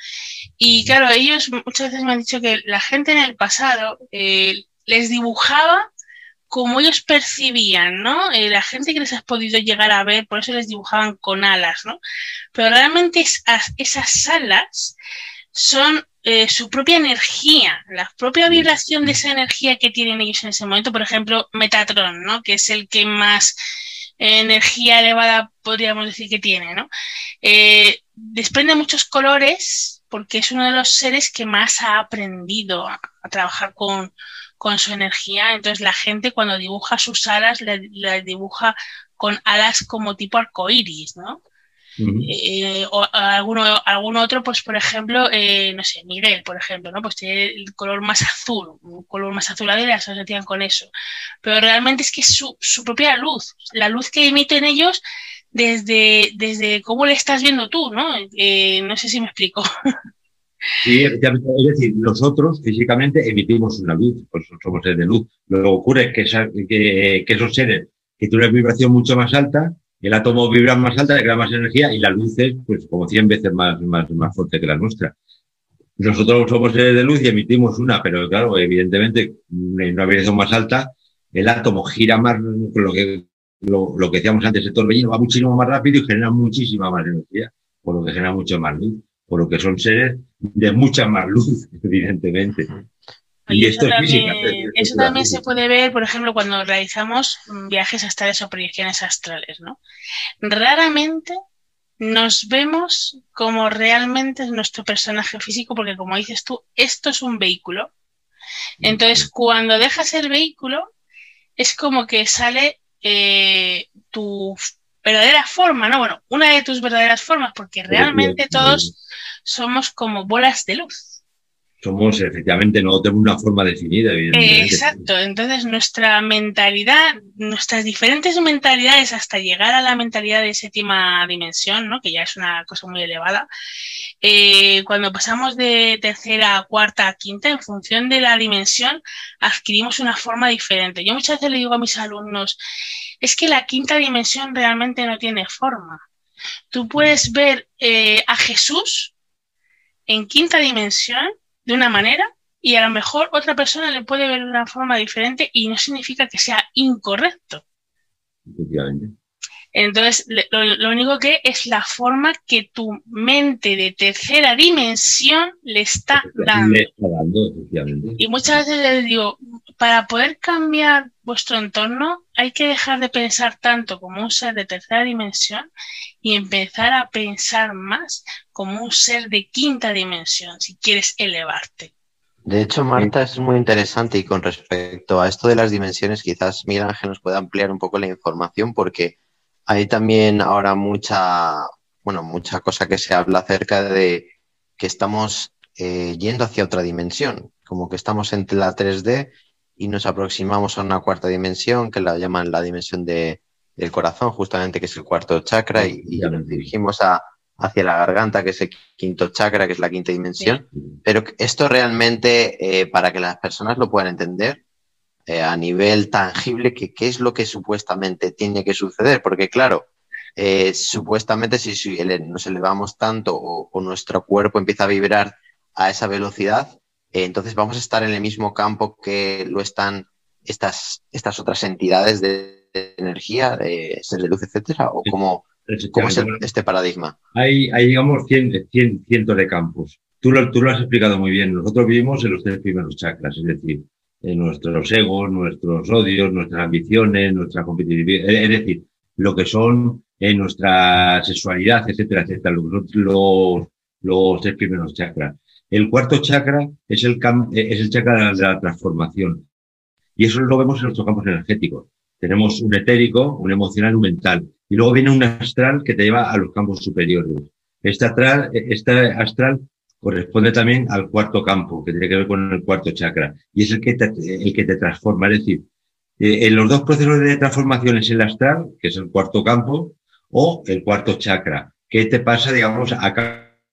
Y claro, ellos muchas veces me han dicho que la gente en el pasado eh, les dibujaba como ellos percibían, ¿no? Eh, la gente que les has podido llegar a ver, por eso les dibujaban con alas, ¿no? Pero realmente esas alas son eh, su propia energía, la propia vibración de esa energía que tienen ellos en ese momento. Por ejemplo, Metatron, ¿no? Que es el que más energía elevada podríamos decir que tiene, ¿no? Eh, desprende muchos colores porque es uno de los seres que más ha aprendido a, trabajar con, su energía. Entonces la gente cuando dibuja sus alas, le, dibuja con alas como tipo arcoíris, ¿no? Eh, o alguno, algún otro, pues por ejemplo, eh, no sé, Miguel, por ejemplo, ¿no? Pues tiene el color más azul, un color más azul y las asocian con eso. Pero realmente es que es su, su propia luz, la luz que emiten ellos desde, desde cómo le estás viendo tú, ¿no? Eh, no sé si me explico. Sí, es decir, nosotros físicamente emitimos una luz, pues somos seres de luz. Lo que ocurre es que, que, que esos seres que tienen una vibración mucho más alta, el átomo vibra más alta, crea más energía y la luz es pues como 100 veces más, más, más fuerte que la nuestra. Nosotros somos seres de luz y emitimos una, pero claro, evidentemente en una vibración más alta, el átomo gira más, lo que, lo, lo que decíamos antes, el torbellino va muchísimo más rápido y genera muchísima más energía, por lo que genera mucho más luz, por lo que son seres de mucha más luz, evidentemente. Y, esto es física. Eso también se puede ver, por ejemplo, cuando realizamos viajes astrales o proyecciones astrales, ¿no? Raramente nos vemos como realmente es nuestro personaje físico, porque como dices tú, esto es un vehículo. Entonces, cuando dejas el vehículo, es como que sale eh, tu verdadera forma, ¿no? Bueno, una de tus verdaderas formas, porque realmente todos somos como bolas de luz somos efectivamente no tenemos una forma definida. Evidentemente. Exacto, entonces nuestra mentalidad, nuestras diferentes mentalidades hasta llegar a la mentalidad de séptima dimensión, ¿no? que ya es una cosa muy elevada, eh, cuando pasamos de tercera cuarta a quinta, en función de la dimensión, adquirimos una forma diferente. Yo muchas veces le digo a mis alumnos, es que la quinta dimensión realmente no tiene forma. Tú puedes ver eh, a Jesús en quinta dimensión de una manera y a lo mejor otra persona le puede ver de una forma diferente y no significa que sea incorrecto. Entonces, lo, único que es la forma que tu mente de tercera dimensión le está dando. y muchas veces les digo, para poder cambiar vuestro entorno hay que dejar de pensar tanto como un ser de tercera dimensión y empezar a pensar más como un ser de quinta dimensión si quieres elevarte. De hecho, Marta, es muy interesante y con respecto a esto de las dimensiones, quizás Miguel Ángel nos pueda ampliar un poco la información porque hay también ahora mucha, bueno, mucha cosa que se habla acerca de que estamos eh, yendo hacia otra dimensión, como que estamos entre la 3D y nos aproximamos a una cuarta dimensión que la llaman la dimensión de, del corazón, justamente que es el cuarto chakra, y, nos dirigimos a, hacia la garganta, que es el quinto chakra, que es la quinta dimensión. Pero esto realmente, eh, para que las personas lo puedan entender eh, a nivel tangible, que, ¿qué es lo que supuestamente tiene que suceder? Porque claro, eh, supuestamente si, si, nos elevamos tanto o, o, nuestro cuerpo empieza a vibrar a esa velocidad, entonces vamos a estar en el mismo campo que lo están estas, estas otras entidades de energía, de ser de luz, etcétera, o cómo, cómo es este paradigma. Hay, hay digamos, cientos de campos. Tú lo, tú lo has explicado muy bien. Nosotros vivimos en los tres primeros chakras, es decir, en nuestros egos, nuestros odios, nuestras ambiciones, nuestra competitividad, es decir, lo que son en nuestra sexualidad, etcétera, etcétera, los, los, los tres primeros chakras. El cuarto chakra es el, es el chakra de la transformación. Y eso lo vemos en nuestros campos energéticos. Tenemos un etérico, un emocional, un mental. Y luego viene un astral que te lleva a los campos superiores. Este astral, este astral corresponde también al cuarto campo, que tiene que ver con el cuarto chakra. Y es el que te, el que te transforma. Es decir, eh, en los dos procesos de transformación es el astral, que es el cuarto campo, o el cuarto chakra, que te pasa, digamos, a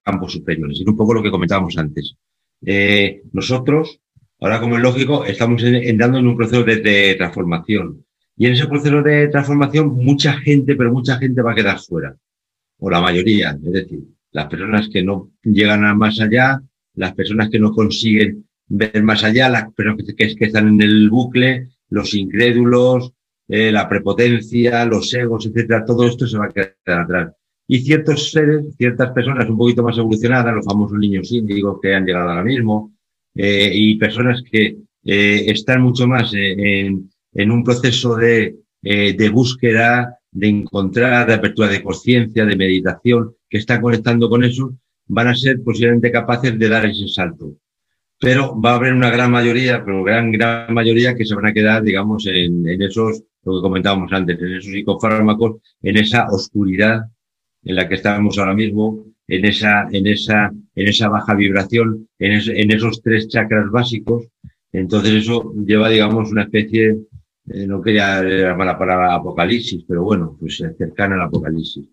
campos superiores. Es un poco lo que comentábamos antes. Eh, nosotros, ahora como es lógico, estamos entrando en un proceso de, transformación. Y en ese proceso de transformación, mucha gente, pero mucha gente va a quedar fuera. O la mayoría, es decir, las personas que no llegan a más allá, las personas que no consiguen ver más allá, las personas que, que están en el bucle, los incrédulos, eh, la prepotencia, los egos, etcétera, todo esto se va a quedar atrás. Y ciertos seres, ciertas personas un poquito más evolucionadas, los famosos niños índigos que han llegado ahora mismo, eh, y personas que eh, están mucho más en, en, un proceso de, de búsqueda, de encontrar, de apertura de conciencia, de meditación, que están conectando con eso, van a ser posiblemente capaces de dar ese salto. Pero va a haber una gran mayoría, pero gran, gran mayoría que se van a quedar, digamos, en, en esos, lo que comentábamos antes, en esos psicofármacos, en esa oscuridad en la que estamos ahora mismo, en esa, en esa, en esa baja vibración, en, en esos tres chakras básicos. Entonces eso lleva, digamos, una especie, eh, no quería llamar la palabra apocalipsis, pero bueno, pues cercana al apocalipsis.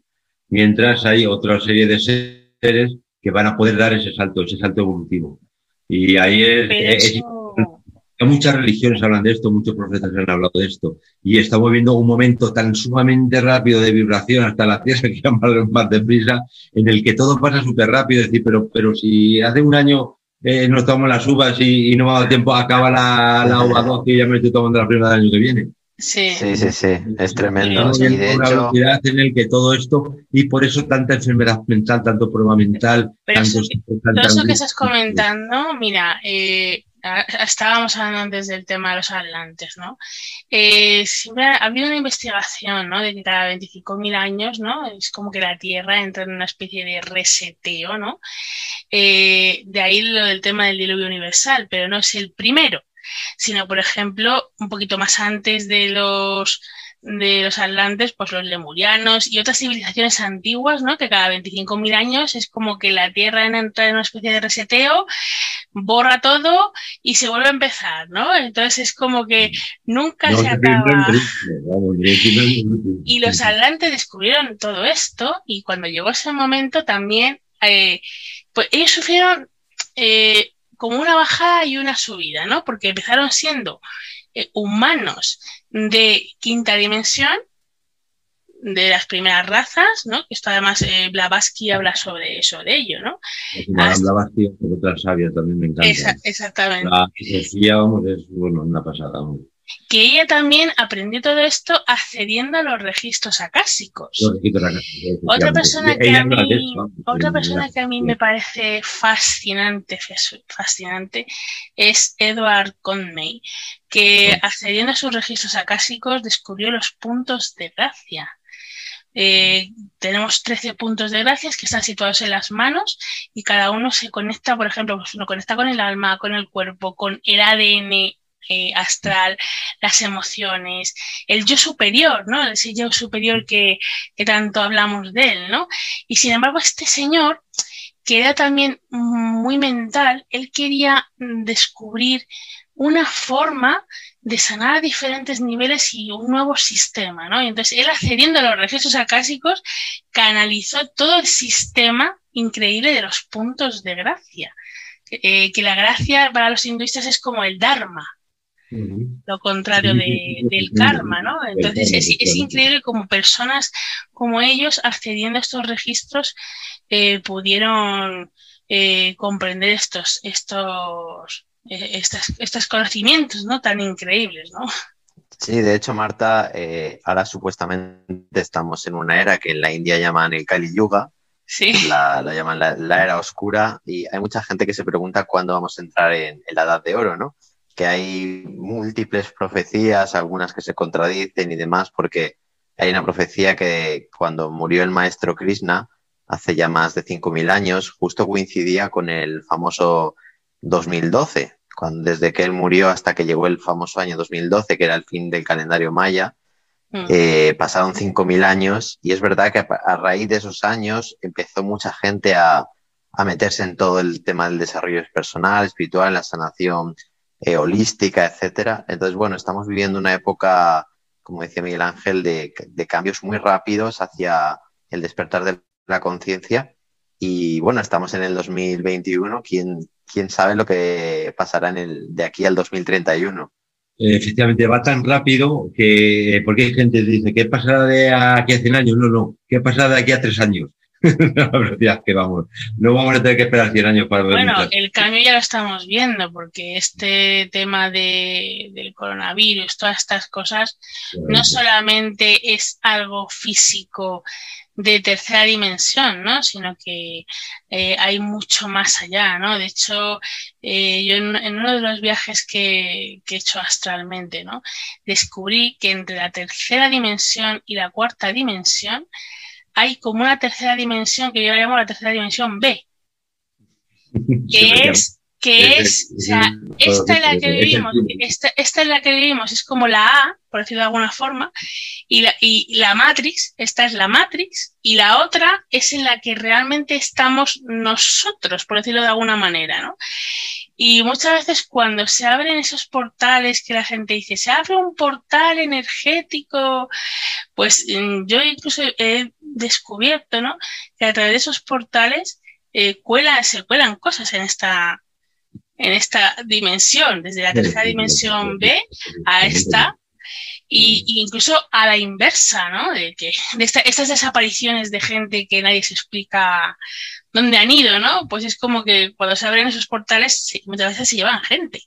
Mientras hay otra serie de seres que van a poder dar ese salto, ese salto evolutivo. Y ahí es, muchas religiones hablan de esto, muchos profetas han hablado de esto. Y estamos viendo un momento tan sumamente rápido de vibración hasta la Tierra que va más deprisa, en el que todo pasa súper rápido. Es decir, pero, pero si hace un año eh, nos tomamos las uvas y, no me ha dado tiempo, acaba la, la uva 12 y ya me estoy tomando la primera del año que viene. Sí. sí, sí, es tremendo. Y de una hecho... velocidad en el que todo esto, y por eso tanta enfermedad mental, tanto prueba mental. Pero eso, todo eso que estás comentando, mira, eh, estábamos hablando antes del tema de los atlantes, ¿no? Eh, siempre ha habido una investigación, ¿no? De que cada 25.000 años, ¿no? Es como que la Tierra entra en una especie de reseteo, ¿no? Eh, de ahí lo del tema del diluvio universal, pero no es el primero sino, por ejemplo, un poquito más antes de los de los atlantes, pues los lemurianos y otras civilizaciones antiguas, ¿no? Que cada 25.000 años es como que la Tierra entra en una especie de reseteo, borra todo y se vuelve a empezar, ¿no? Entonces es como que nunca se acaba. Y los atlantes descubrieron todo esto y cuando llegó ese momento también, eh, pues ellos sufrieron eh, como una bajada y una subida, ¿no? Porque empezaron siendo eh, humanos de quinta dimensión, de las primeras razas, ¿no? Que esto además eh, Blavatsky habla sobre eso, de ello, ¿no? Blavatsky, otra sabia también me encanta. exactamente. La filosofía, vamos, es, bueno, una pasada. Vamos que ella también aprendió todo esto accediendo a los registros acásicos. otra persona que a mí, otra persona que a mí me parece fascinante, fascinante es Edward Conmay, que accediendo a sus registros acásicos descubrió los puntos de gracia. Eh, tenemos 13 puntos de gracia que están situados en las manos y cada uno se conecta, por ejemplo, pues uno conecta con el alma, con el cuerpo, con el ADN eh, astral, las emociones, el yo superior, ¿no? Ese yo superior que, que tanto hablamos de él, ¿no? Y sin embargo, este señor, que era también muy mental, él quería descubrir una forma de sanar a diferentes niveles y un nuevo sistema, ¿no? Y entonces él accediendo a los registros acásicos canalizó todo el sistema increíble de los puntos de gracia. Eh, que la gracia para los hinduistas es como el Dharma, lo contrario del karma, ¿no? Entonces es, increíble como personas como ellos, accediendo a estos registros, eh, pudieron eh, comprender estos, estos, eh, estos conocimientos, ¿no? Tan increíbles, ¿no? Sí, de hecho, Marta, ahora supuestamente estamos en una era que en la India llaman el Kali Yuga, Sí. La, llaman la, era oscura y hay mucha gente que se pregunta cuándo vamos a entrar en, la edad de oro, ¿no? Que hay múltiples profecías, algunas que se contradicen y demás, porque hay una profecía que cuando murió el maestro Krishna, hace ya más de 5.000 años, justo coincidía con el famoso 2012, cuando, desde que él murió hasta que llegó el famoso año 2012, que era el fin del calendario maya, mm. eh, pasaron 5.000 años y es verdad que a, raíz de esos años empezó mucha gente a, a meterse en todo el tema del desarrollo personal, espiritual, la sanación eh, holística, etcétera. Entonces, bueno, estamos viviendo una época, como decía Miguel Ángel, de, cambios muy rápidos hacia el despertar de la conciencia Y bueno, estamos en el 2021. ¿Quién, quién sabe lo que pasará en el, de aquí al 2031? Efectivamente, va tan rápido que, porque hay gente que dice, ¿qué pasará de aquí a 100 años? No, no, ¿qué pasará de aquí a 3 años? velocidad que vamos. No vamos a tener que esperar 100 años para ver. Bueno, el cambio ya lo estamos viendo, porque este tema de, del coronavirus, todas estas cosas, no solamente es algo físico de tercera dimensión, ¿no? Sino que eh, hay mucho más allá, ¿no? De hecho, eh, yo en, en, uno de los viajes que, que, he hecho astralmente, ¿no? Descubrí que entre la tercera dimensión y la cuarta dimensión hay como una tercera dimensión que yo la llamo la tercera dimensión B, que es que es, o sea, esta es la que vivimos, esta, esta, es la que vivimos, es como la A, por decirlo de alguna forma, y la, y la Matrix, esta es la Matrix, y la otra es en la que realmente estamos nosotros, por decirlo de alguna manera, ¿no? Y muchas veces cuando se abren esos portales que la gente dice, se abre un portal energético, pues mm, yo incluso he descubierto, ¿no? Que a través de esos portales eh, cuelan, se cuelan cosas en esta, en esta dimensión, desde la tercera dimensión B a esta, y, incluso a la inversa, ¿no? De que de estas desapariciones de gente que nadie se explica dónde han ido, ¿no? Pues es como que cuando se abren esos portales, muchas veces se llevan gente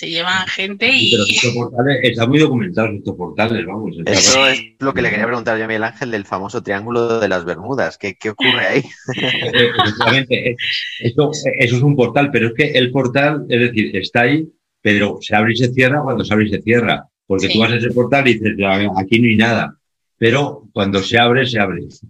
se llevan gente y... Pero estos portales, están muy documentados estos portales, vamos. Eso es lo que le quería preguntar yo a Miguel Ángel del famoso triángulo de las Bermudas. ¿Qué, qué ocurre ahí? Eh, efectivamente, esto, eso es un portal, pero es que el portal, es decir, está ahí, pero se abre y se cierra cuando se abre y se cierra. Porque tú vas a ese portal y dices, aquí no hay nada. Pero cuando se abre, se abre. Es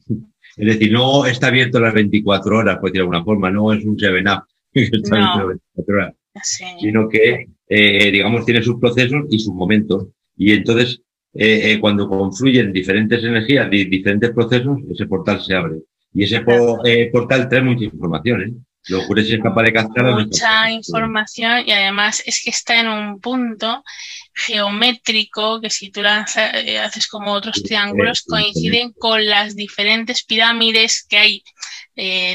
decir, no está abierto las 24 horas, por decir de alguna forma, no es un 7-up que está abierto las 24 horas. Sí. Sino que eh, digamos, tiene sus procesos y sus momentos. Y entonces, eh, eh, cuando confluyen diferentes energías, diferentes procesos, ese portal se abre. Y ese portal trae mucha información, ¿eh? Lo ocurre si es capaz de captar. Mucha información y además es que está en un punto geométrico que si tú lanzas, haces como otros triángulos coinciden con las diferentes pirámides que hay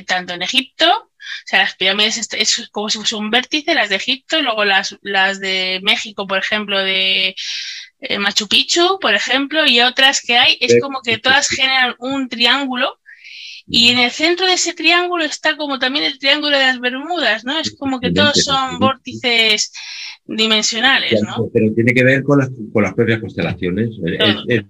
tanto en Egipto o sea, las pirámides es como si fuese un vértice, las de Egipto, y luego las, las de México, por ejemplo, de eh, Machu Picchu, por ejemplo, y otras que hay, es como que todas generan un triángulo. Y en el centro de ese triángulo está como también el triángulo de las Bermudas, ¿no? Es como que todos son vórtices dimensionales, ¿no? Pero tiene que ver con las, con las propias constelaciones. Es,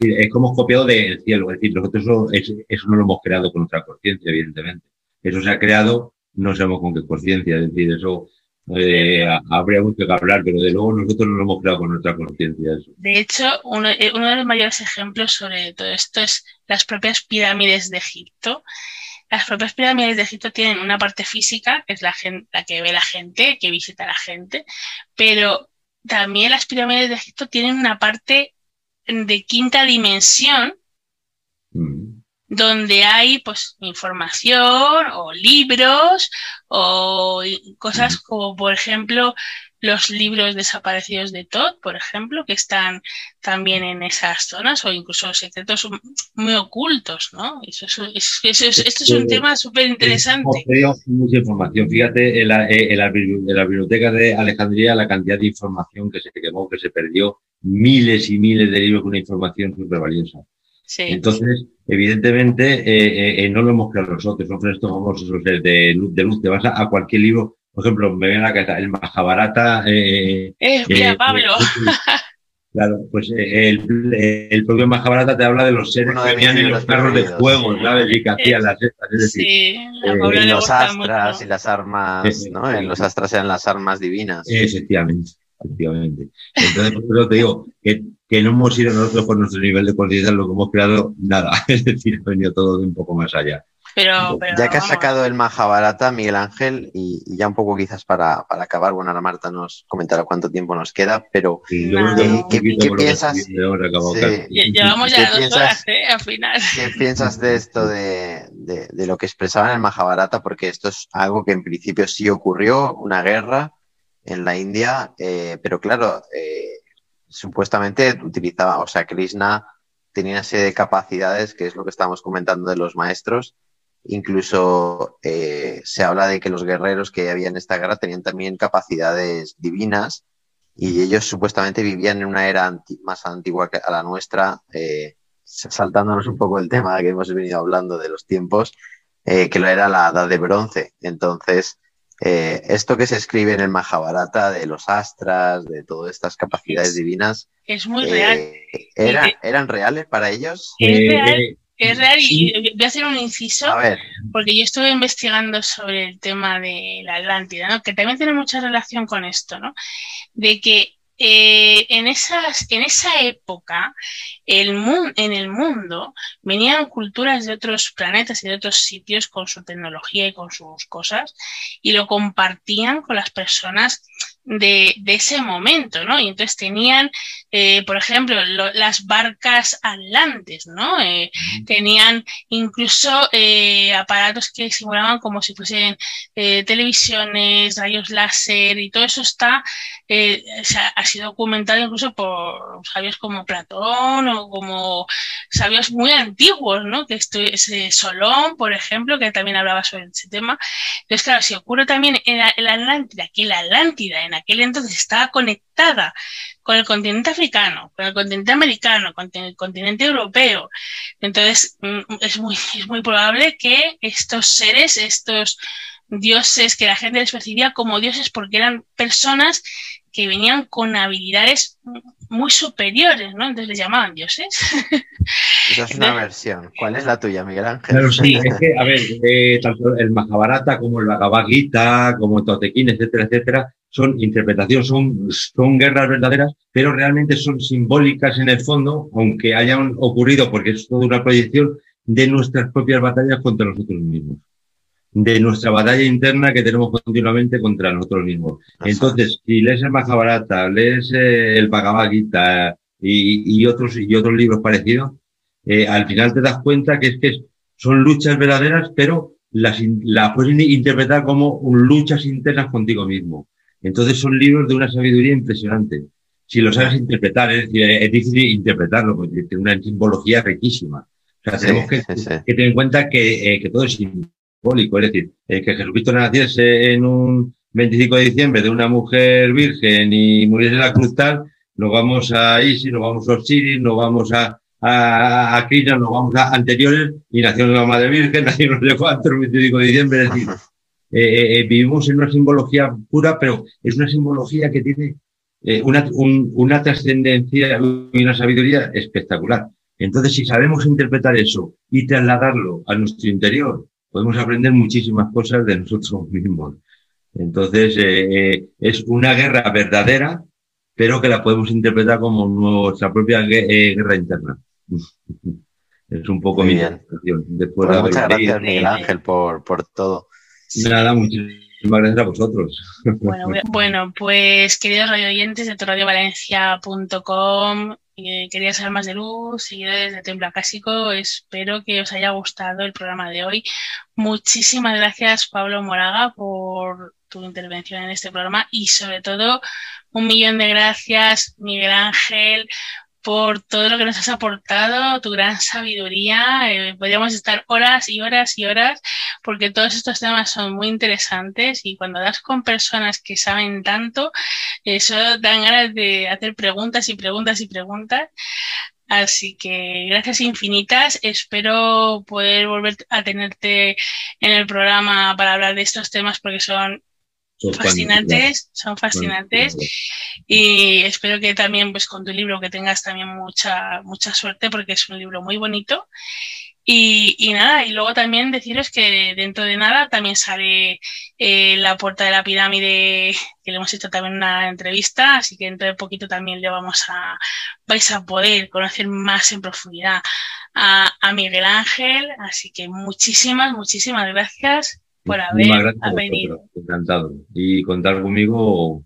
es, como copiado del cielo. Es decir, nosotros eso, eso no lo hemos creado con nuestra conciencia, evidentemente eso se ha creado, no sabemos con qué conciencia, es decir, eso eh, habría mucho que hablar, pero de luego nosotros no lo hemos creado con nuestra conciencia. De hecho, uno, eh, uno, de los mayores ejemplos sobre todo esto es las propias pirámides de Egipto. Las propias pirámides de Egipto tienen una parte física, que es la, gente, la que ve la gente, que visita la gente, pero también las pirámides de Egipto tienen una parte de quinta dimensión, mm donde hay pues información o libros o cosas como por ejemplo los libros desaparecidos de Todd, por ejemplo, que están también en esas zonas o incluso secretos muy ocultos, ¿no? Eso, es, eso es, esto es un tema súper interesante. mucha información. Fíjate, en la, en, la, en la, biblioteca de Alejandría la cantidad de información que se quemó, que se perdió, miles y miles de libros con una información súper valiosa. Entonces, evidentemente, eh, eh, no lo hemos creado nosotros, son estos famosos de luz, de luz. Te vas a, cualquier libro, por ejemplo, me viene a la cabeza el Mahabharata. Eh, eh, mira, Pablo. Claro, pues el, el propio Mahabharata te habla de los seres que venían en los carros de fuego, ¿sabes? Y que hacían las estas. Es decir, sí, en los astras y las armas, ¿no? En los astras eran las armas divinas. Efectivamente efectivamente. Entonces, por eso te digo que, que, no hemos ido nosotros por nuestro nivel de conciencia lo que hemos creado, nada. Es decir, ha venido todo de un poco más allá. Pero, ya que has sacado el Mahabharata, Miguel Ángel, y, ya un poco quizás para, para, acabar, bueno, ahora Marta nos comentará cuánto tiempo nos queda, pero eh, ¿qué, ¿qué, piensas? Llevamos ya dos horas, ¿eh? Al final. ¿Qué piensas de esto de, de, de, lo que expresaban en el Mahabharata? Porque esto es algo que en principio sí ocurrió, una guerra, en la India, eh, pero claro, eh, supuestamente utilizaba, o sea, Krishna tenía serie de capacidades, que es lo que estábamos comentando de los maestros, incluso eh, se habla de que los guerreros que había en esta guerra tenían también capacidades divinas y ellos supuestamente vivían en una era más antigua que a la nuestra, eh, saltándonos un poco el tema que hemos venido hablando de los tiempos, eh, que lo era la edad de bronce. Entonces, eh, esto que se escribe en el Mahabharata de los astras, de todas estas capacidades divinas, es muy real. ¿Eran reales para ellos? Es real. Es real y voy a hacer un inciso porque yo estuve investigando sobre el tema de la Atlántida, ¿no? que también tiene mucha relación con esto, ¿no? de que eh, en, esas, en esa época, el en el mundo venían culturas de otros planetas y de otros sitios con su tecnología y con sus cosas y lo compartían con las personas de, ese momento, ¿no? Y entonces tenían, eh, por ejemplo, las barcas atlantes, ¿no? Eh, tenían incluso eh, aparatos que simulaban como si fuesen televisiones, rayos láser y todo eso está, ha sido documentado incluso por sabios como Platón o como sabios muy antiguos, ¿no? Que esto es Solón, por ejemplo, que también hablaba sobre ese tema. Entonces, claro, si ocurre también en la, en la Atlántida, que la Atlántida en aquel entonces estaba conectada con el continente africano, con el continente americano, con el continente europeo. Entonces, mm, es muy, es muy probable que estos seres, estos dioses que la gente les percibía como dioses porque eran personas que venían con habilidades muy superiores, ¿no? Entonces les llamaban dioses. Esa es una versión. ¿Cuál es la tuya, Miguel Ángel? Claro, sí, es que, a ver, eh, tanto el Mahabharata como el Bhagavad Gita, como Totequín, etcétera, etcétera, son interpretaciones, son, son guerras verdaderas, pero realmente son simbólicas en el fondo, aunque hayan ocurrido, porque es toda una proyección de nuestras propias batallas contra nosotros mismos de nuestra batalla interna que tenemos continuamente contra nosotros mismos. Entonces, si lees el Mahabharata, lees eh, el Bhagavad Gita y, y, otros, y otros libros parecidos, eh, al final te das cuenta que es que son luchas verdaderas, pero las, las puedes interpretar como luchas internas contigo mismo. Entonces son libros de una sabiduría impresionante. Si lo sabes interpretar, es decir, es difícil interpretarlo porque tiene una simbología riquísima. O sea, tenemos que, tener en cuenta que, eh, que todo es es decir, eh, que Jesucristo naciese en un 25 de diciembre de una mujer virgen y muriese en la cruz tal, nos vamos a Isis, nos vamos a Osiris, nos vamos a, a, a Krishna, vamos a anteriores, y nació la Madre Virgen, nació no sé cuánto, el 25 de diciembre, es decir, eh, eh, vivimos en una simbología pura, pero es una simbología que tiene una, una trascendencia y una sabiduría espectacular. Entonces, si sabemos interpretar eso y trasladarlo a nuestro interior, podemos aprender muchísimas cosas de nosotros mismos. Entonces, eh, eh, es una guerra verdadera, pero que la podemos interpretar como nuestra propia eh, guerra interna. es un poco mi interpretación. Después pues muchas gracias, Miguel Ángel, por, por todo. Nada, muchísimas gracias a vosotros. Bueno, bueno pues queridos radio oyentes de radiovalencia.com eh, querías más de luz, seguidores de Templo Acásico, espero que os haya gustado el programa de hoy. Muchísimas gracias, Pablo Moraga, por tu intervención en este programa y sobre todo un millón de gracias, Miguel Ángel, por todo lo que nos has aportado, tu gran sabiduría. Eh, podríamos estar horas y horas y horas porque todos estos temas son muy interesantes y cuando das con personas que saben tanto, eso dan ganas de hacer preguntas y preguntas y preguntas. Así que gracias infinitas. Espero poder volver a tenerte en el programa para hablar de estos temas porque son son fascinantes, son fascinantes. y espero que también pues con tu libro que tengas también mucha mucha suerte porque es un libro muy bonito. Y, y nada y luego también deciros que dentro de nada también sale eh, la puerta de la pirámide que le hemos hecho también una entrevista. Así que dentro de poquito también le vamos a vais a poder conocer más en profundidad a, a Miguel Ángel. Así que muchísimas muchísimas gracias por haber venido. Encantado. Y contar conmigo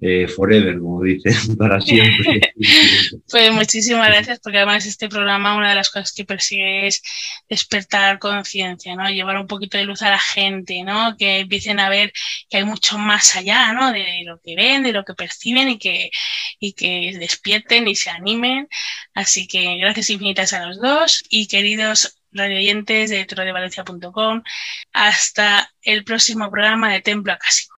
eh, forever, como dicen, para siempre. pues muchísimas gracias, porque además este programa, una de las cosas que persigue es despertar conciencia, ¿no? Llevar un poquito de luz a la gente, ¿no? Que empiecen a ver que hay mucho más allá, ¿no? De lo que ven, de lo que perciben y que, y que despierten y se animen. Así que gracias infinitas a los dos y queridos radio oyentes de editorialvalencia.com. Hasta el próximo programa de Templo Acásico.